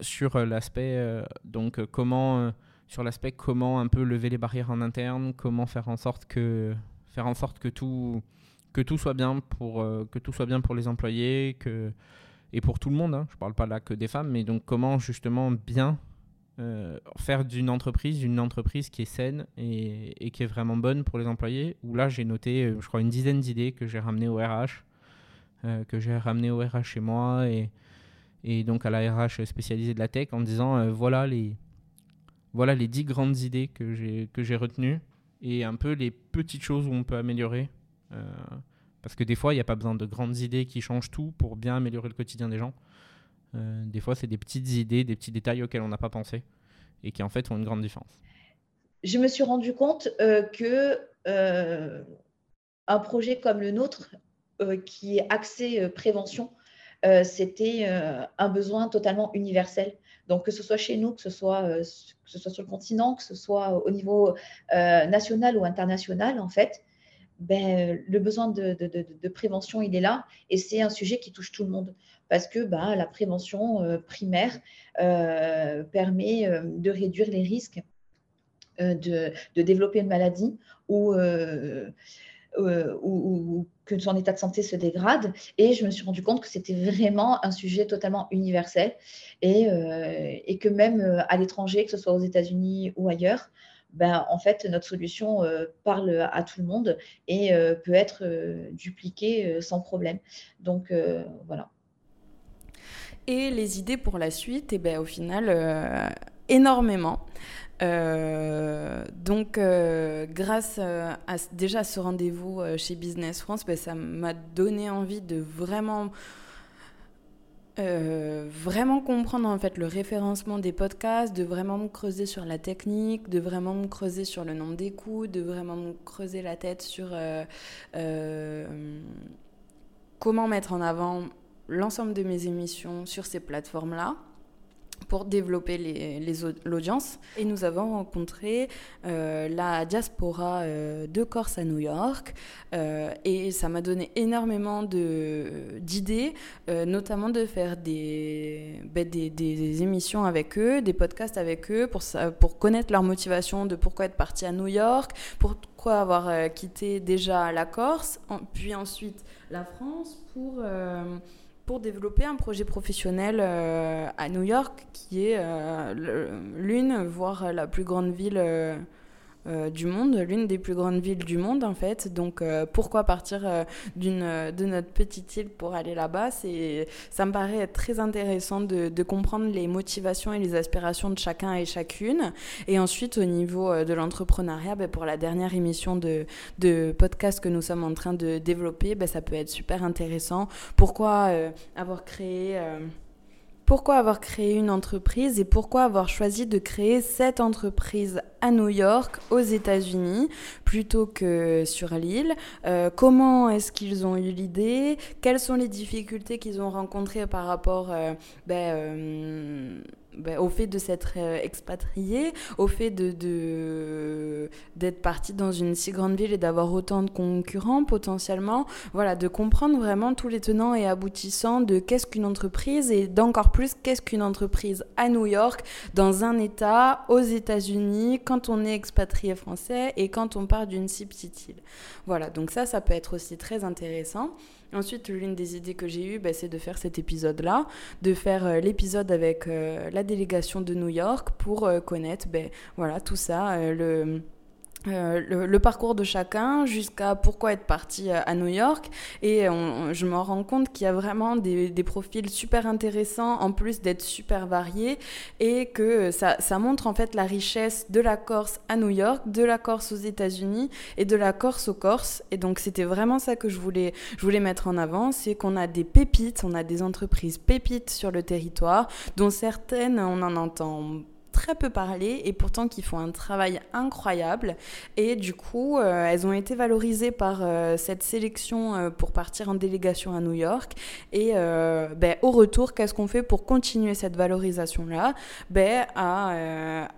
sur l'aspect euh, donc comment sur l'aspect comment un peu lever les barrières en interne, comment faire en sorte que faire en sorte que tout que tout soit bien pour que tout soit bien pour les employés que et pour tout le monde. Hein. Je parle pas là que des femmes, mais donc comment justement bien euh, faire d'une entreprise une entreprise qui est saine et, qui est vraiment bonne pour les employés. Où là, j'ai noté, euh, je crois, une dizaine d'idées que j'ai ramenées au RH, euh, que j'ai ramenées au RH chez moi et, et donc à la RH spécialisée de la tech en disant voilà les voilà les dix grandes idées que j'ai que j'ai retenues et un peu les petites choses où on peut améliorer. parce que des fois, il n'y a pas besoin de grandes idées qui changent tout pour bien améliorer le quotidien des gens. Euh, des fois, c'est des petites idées, des petits détails auxquels on n'a pas pensé et qui en fait font une grande différence. Je me suis rendu compte euh, que euh, un projet comme le nôtre, qui est axé prévention, c'était un besoin totalement universel. Donc, que ce soit chez nous, que ce soit, que ce soit sur le continent, que ce soit au niveau national ou international, en fait, ben, le besoin de, de, prévention, il est là. Et c'est un sujet qui touche tout le monde parce que bah, la prévention euh, primaire euh, permet euh, de réduire les risques de, développer une maladie ou, ou, que son état de santé se dégrade. Et je me suis rendu compte que c'était vraiment un sujet totalement universel et, et que même à l'étranger, que ce soit aux États-Unis ou ailleurs, ben, en fait, notre solution parle à tout le monde et peut être dupliquée sans problème. Donc, voilà. Et les idées pour la suite, eh ben, au final, euh, énormément. Euh, donc, euh, grâce à déjà ce rendez-vous chez Business France, ben, ça m'a donné envie de vraiment, vraiment comprendre en fait le référencement des podcasts, de vraiment me creuser sur la technique, de vraiment me creuser sur le nombre d'écoutes, de vraiment me creuser la tête sur comment mettre en avant l'ensemble de mes émissions sur ces plateformes-là. Pour développer l'audience. Et nous avons rencontré euh, la diaspora euh, de Corse à New York. Euh, et ça m'a donné énormément d'idées, notamment de faire des, ben, des, émissions avec eux, des podcasts avec eux, pour, pour connaître leur motivation de pourquoi être parti à New York, pourquoi avoir quitté déjà la Corse, puis ensuite la France pour pour développer un projet professionnel euh, à New York, qui est euh, l'une, voire la plus grande ville euh, du monde, l'une des plus grandes villes du monde en fait. Donc euh, pourquoi partir euh, de notre petite île pour aller là-bas? C'est, Ça me paraît être très intéressant de, comprendre les motivations et les aspirations de chacun et chacune. Et ensuite au niveau de l'entrepreneuriat, ben, pour la dernière émission de, de, podcast que nous sommes en train de développer, ben, ça peut être super intéressant. Pourquoi avoir créé pourquoi avoir créé une entreprise et pourquoi avoir choisi de créer cette entreprise à New York, aux États-Unis, plutôt que sur l'île? Euh, comment est-ce qu'ils ont eu l'idée? Quelles sont les difficultés qu'ils ont rencontrées par rapport euh, ben, euh, ben, au fait de s'être euh, expatrié, au fait de, d'être parti dans une si grande ville et d'avoir autant de concurrents potentiellement, voilà, de comprendre vraiment tous les tenants et aboutissants de qu'est-ce qu'une entreprise et d'encore plus qu'est-ce qu'une entreprise à New York, dans un État, aux États-Unis, quand on est expatrié français et quand on part d'une si petite île. Voilà, donc ça, ça peut être aussi très intéressant. Ensuite, l'une des idées que j'ai eues, bah, c'est de faire cet épisode-là, de faire euh, l'épisode avec euh, la délégation de New York pour euh, connaître voilà, tout ça, euh, le, parcours de chacun jusqu'à pourquoi être parti à, New York. Et je me rends compte qu'il y a vraiment des, des, profils super intéressants en plus d'être super variés et que ça, ça, montre en fait la richesse de la Corse à New York, de la Corse aux États-Unis et de la Corse aux Corses. Et donc c'était vraiment ça que je voulais, je voulais mettre en avant, c'est qu'on a des pépites, on a des entreprises pépites sur le territoire dont certaines on en entend très peu parlé et pourtant qui font un travail incroyable. Et du coup, euh, elles ont été valorisées par euh, cette sélection euh, pour partir en délégation à New York. Et ben, au retour, qu'est-ce qu'on fait pour continuer cette valorisation-là? Ben,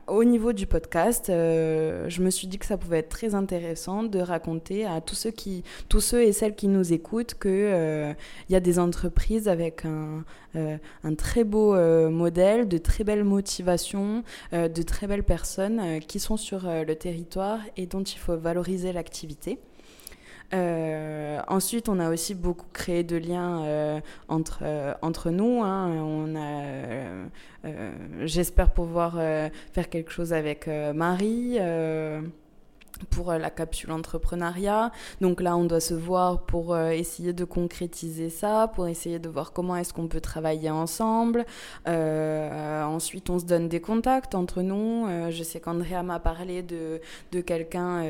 Au niveau du podcast, je me suis dit que ça pouvait être très intéressant de raconter à tous ceux, qui, tous ceux et celles qui nous écoutent qu'il il y a des entreprises avec un, un très beau modèle, de très belles motivations, euh, de très belles personnes euh, qui sont sur euh, le territoire et dont il faut valoriser l'activité. ensuite, on a aussi beaucoup créé de liens entre, nous. Hein. J'espère pouvoir faire quelque chose avec Marie pour euh, la capsule entrepreneuriat. Donc là, on doit se voir pour euh, essayer de concrétiser ça, pour essayer de voir comment est-ce qu'on peut travailler ensemble. Euh, ensuite, on se donne des contacts entre nous. je sais qu'Andrea m'a parlé de, de quelqu'un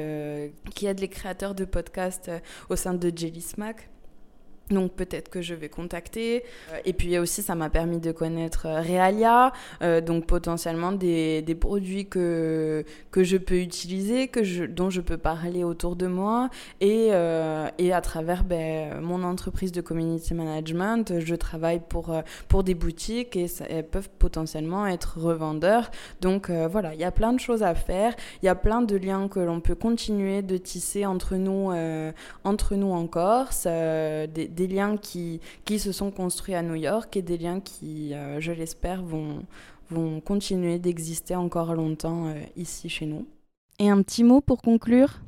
qui aide les créateurs de podcasts au sein de Jelly Smack. Donc peut-être que je vais contacter. Euh, et puis aussi, ça m'a permis de connaître euh, Realia, euh, donc potentiellement des, des, produits que, que je peux utiliser, que je, dont je peux parler autour de moi. Et, et à travers ben, mon entreprise de community management, je travaille pour, pour des boutiques et elles peuvent potentiellement être revendeurs. Donc voilà, il y a plein de choses à faire. Il y a plein de liens que l'on peut continuer de tisser entre nous, entre nous en Corse. Liens qui, qui se sont construits à New York et des liens qui, euh, je l'espère, vont, vont continuer d'exister encore longtemps euh, ici chez nous. Et un petit mot pour conclure?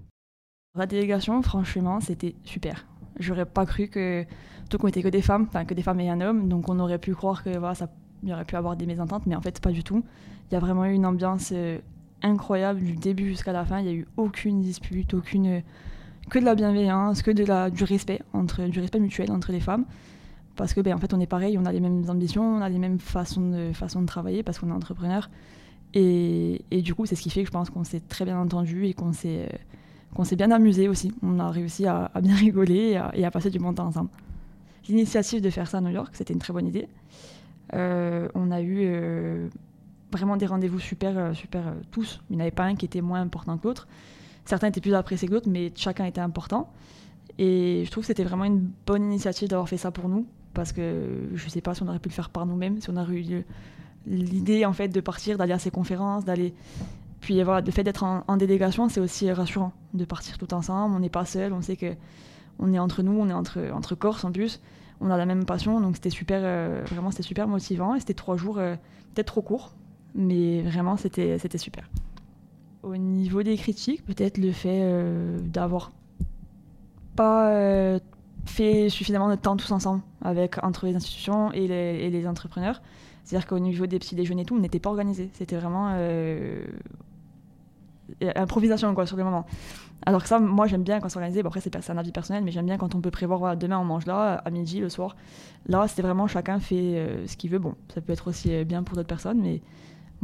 La délégation, franchement, c'était super. J'aurais pas cru que tout qu'on était que des femmes, enfin que des femmes et un homme, donc on aurait pu croire que voilà, ça y aurait pu avoir des mésententes, mais en fait pas du tout. Il y a vraiment eu une ambiance euh, incroyable du début jusqu'à la fin. Il n'y a eu aucune dispute, aucune que de la bienveillance, que de du respect, entre, du respect mutuel entre les femmes. Parce que, ben, en fait, on est pareil, on a les mêmes ambitions, on a les mêmes façons de, façons de travailler parce qu'on est entrepreneur. Et, et, du coup, c'est ce qui fait que je pense qu'on s'est très bien entendu et qu'on s'est, qu'on s'est bien amusé aussi. On a réussi à, bien rigoler et à, passer du bon temps ensemble. L'initiative de faire ça à New York, c'était une très bonne idée. Euh, on a eu euh, vraiment des rendez-vous super, euh, super tous. Il n'y en avait pas un qui était moins important que l'autre. Certains étaient plus appréciés que d'autres, mais chacun était important. Et je trouve que c'était vraiment une bonne initiative d'avoir fait ça pour nous, parce que je ne sais pas si on aurait pu le faire par nous-mêmes, si on aurait eu l'idée en fait de partir, d'aller à ces conférences, d'aller. Puis voilà, le fait d'être en, délégation, c'est aussi rassurant de partir tout ensemble. On n'est pas seul, on sait que on est entre nous, on est entre, entre Corses en plus. On a la même passion, donc c'était super, euh, vraiment c'était super motivant. Et c'était trois jours euh, peut-être trop courts, mais vraiment c'était c'était super. Au niveau des critiques, peut-être le fait euh, d'avoir pas fait suffisamment de temps tous ensemble avec entre les institutions et les, entrepreneurs. C'est-à-dire qu'au niveau des petits déjeuners et tout, on n'était pas organisé. C'était vraiment euh, improvisation quoi, sur le moment. Alors que ça, moi j'aime bien quand c'est organisé. Bon, après, c'est un avis personnel, mais j'aime bien quand on peut prévoir voilà, demain on mange là, à midi, le soir. Là, c'était vraiment chacun fait euh, ce qu'il veut. Bon, ça peut être aussi euh, bien pour d'autres personnes, mais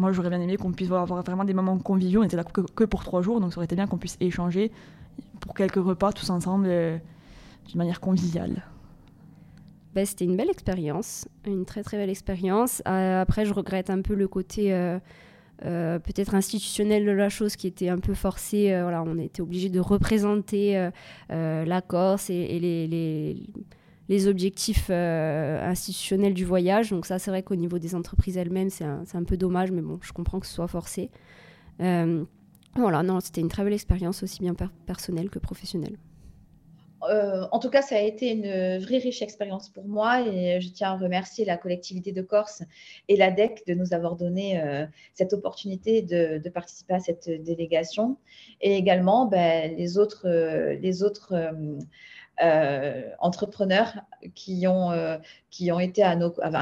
moi j'aurais bien aimé qu'on puisse avoir vraiment des moments conviviaux. On était là que, pour trois jours, donc ça aurait été bien qu'on puisse échanger pour quelques repas tous ensemble d'une manière conviviale. Ben, c'était une belle expérience, une très très belle expérience. Euh, après, je regrette un peu le côté euh, euh, peut-être institutionnel de la chose qui était un peu forcé. voilà, on était obligé de représenter la Corse et, les, objectifs institutionnels du voyage. Donc ça, c'est vrai qu'au niveau des entreprises elles-mêmes, c'est un, un, peu dommage, mais bon, je comprends que ce soit forcé. voilà, non, c'était une très belle expérience, aussi bien personnelle que professionnelle. Euh, en tout cas, ça a été une vraie riche expérience pour moi et je tiens à remercier la collectivité de Corse et la DEC de nous avoir donné euh, cette opportunité de, participer à cette délégation et également ben, les autres, euh, les autres entrepreneurs qui ont, euh, qui ont été à,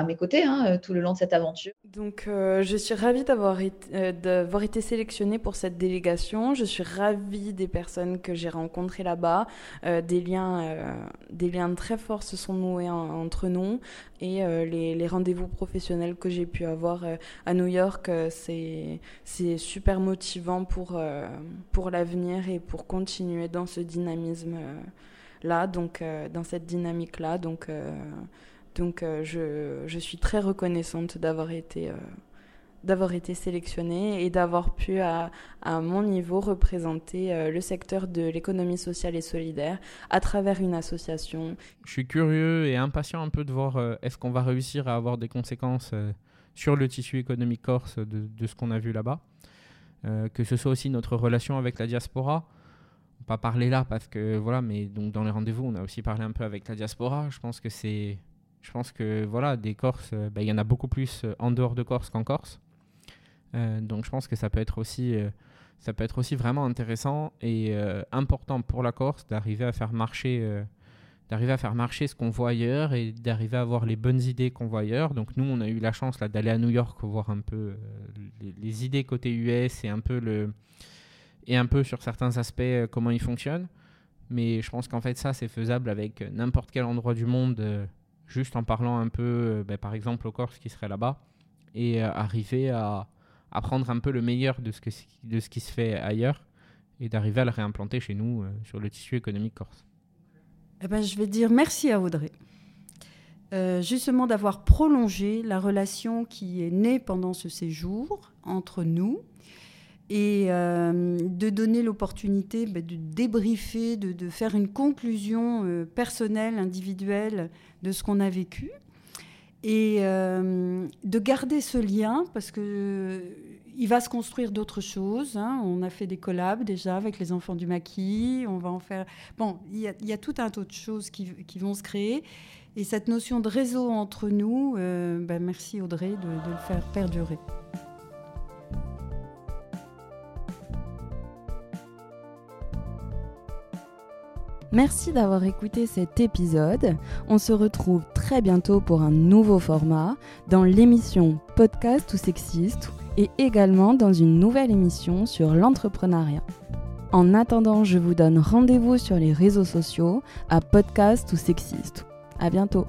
mes côtés hein, tout le long de cette aventure. Donc, euh, je suis ravie d'avoir été, euh, d'avoir été sélectionnée pour cette délégation. Je suis ravie des personnes que j'ai rencontrées là-bas. des, liens, des liens très forts se sont noués entre nous. Et les, les rendez-vous professionnels que j'ai pu avoir à New York, c'est, c'est super motivant pour, pour l'avenir et pour continuer dans ce dynamisme là, donc euh, dans cette dynamique-là. Donc, euh, donc euh, je, je, suis très reconnaissante d'avoir été d'avoir été sélectionnée et d'avoir pu, à, mon niveau, représenter le secteur de l'économie sociale et solidaire à travers une association. Je suis curieux et impatient un peu de voir est-ce qu'on va réussir à avoir des conséquences sur le tissu économique corse de ce qu'on a vu là-bas. que ce soit aussi notre relation avec la diaspora pas parler là parce que voilà, mais donc dans les rendez-vous, on a aussi parlé un peu avec la diaspora. Je pense que c'est, je pense que voilà, des Corses, euh, bah, il y en a beaucoup plus euh, en dehors de Corse qu'en Corse. Euh, donc je pense que ça peut être aussi, ça peut être aussi vraiment intéressant et important pour la Corse d'arriver à faire marcher, d'arriver à faire marcher ce qu'on voit ailleurs et d'arriver à avoir les bonnes idées qu'on voit ailleurs. Donc nous, on a eu la chance là d'aller à New York voir un peu les, idées côté US et un peu le et un peu sur certains aspects euh, comment il fonctionne. Mais je pense qu'en fait, ça, c'est faisable avec euh, n'importe quel endroit du monde, euh, juste en parlant un peu, ben, par exemple, au Corse qui serait là-bas, et arriver à, à, prendre un peu le meilleur de ce, que, de ce qui se fait ailleurs et d'arriver à le réimplanter chez nous sur le tissu économique corse. Eh ben, je vais dire merci à Audrey. justement d'avoir prolongé la relation qui est née pendant ce séjour entre nous et euh, de donner l'opportunité bah, de débriefer, de, faire une conclusion euh, personnelle, individuelle de ce qu'on a vécu et euh, de garder ce lien parce que il va se construire d'autres choses. Hein. On a fait des collabs déjà avec les enfants du maquis. On va en faire. Bon, il y, a tout un tas de choses qui, vont se créer. Et cette notion de réseau entre nous, bah, merci Audrey de le faire perdurer. Merci d'avoir écouté cet épisode. On se retrouve très bientôt pour un nouveau format dans l'émission Podcast ou Sexiste et également dans une nouvelle émission sur l'entrepreneuriat. En attendant, je vous donne rendez-vous sur les réseaux sociaux à Podcast ou Sexiste. À bientôt.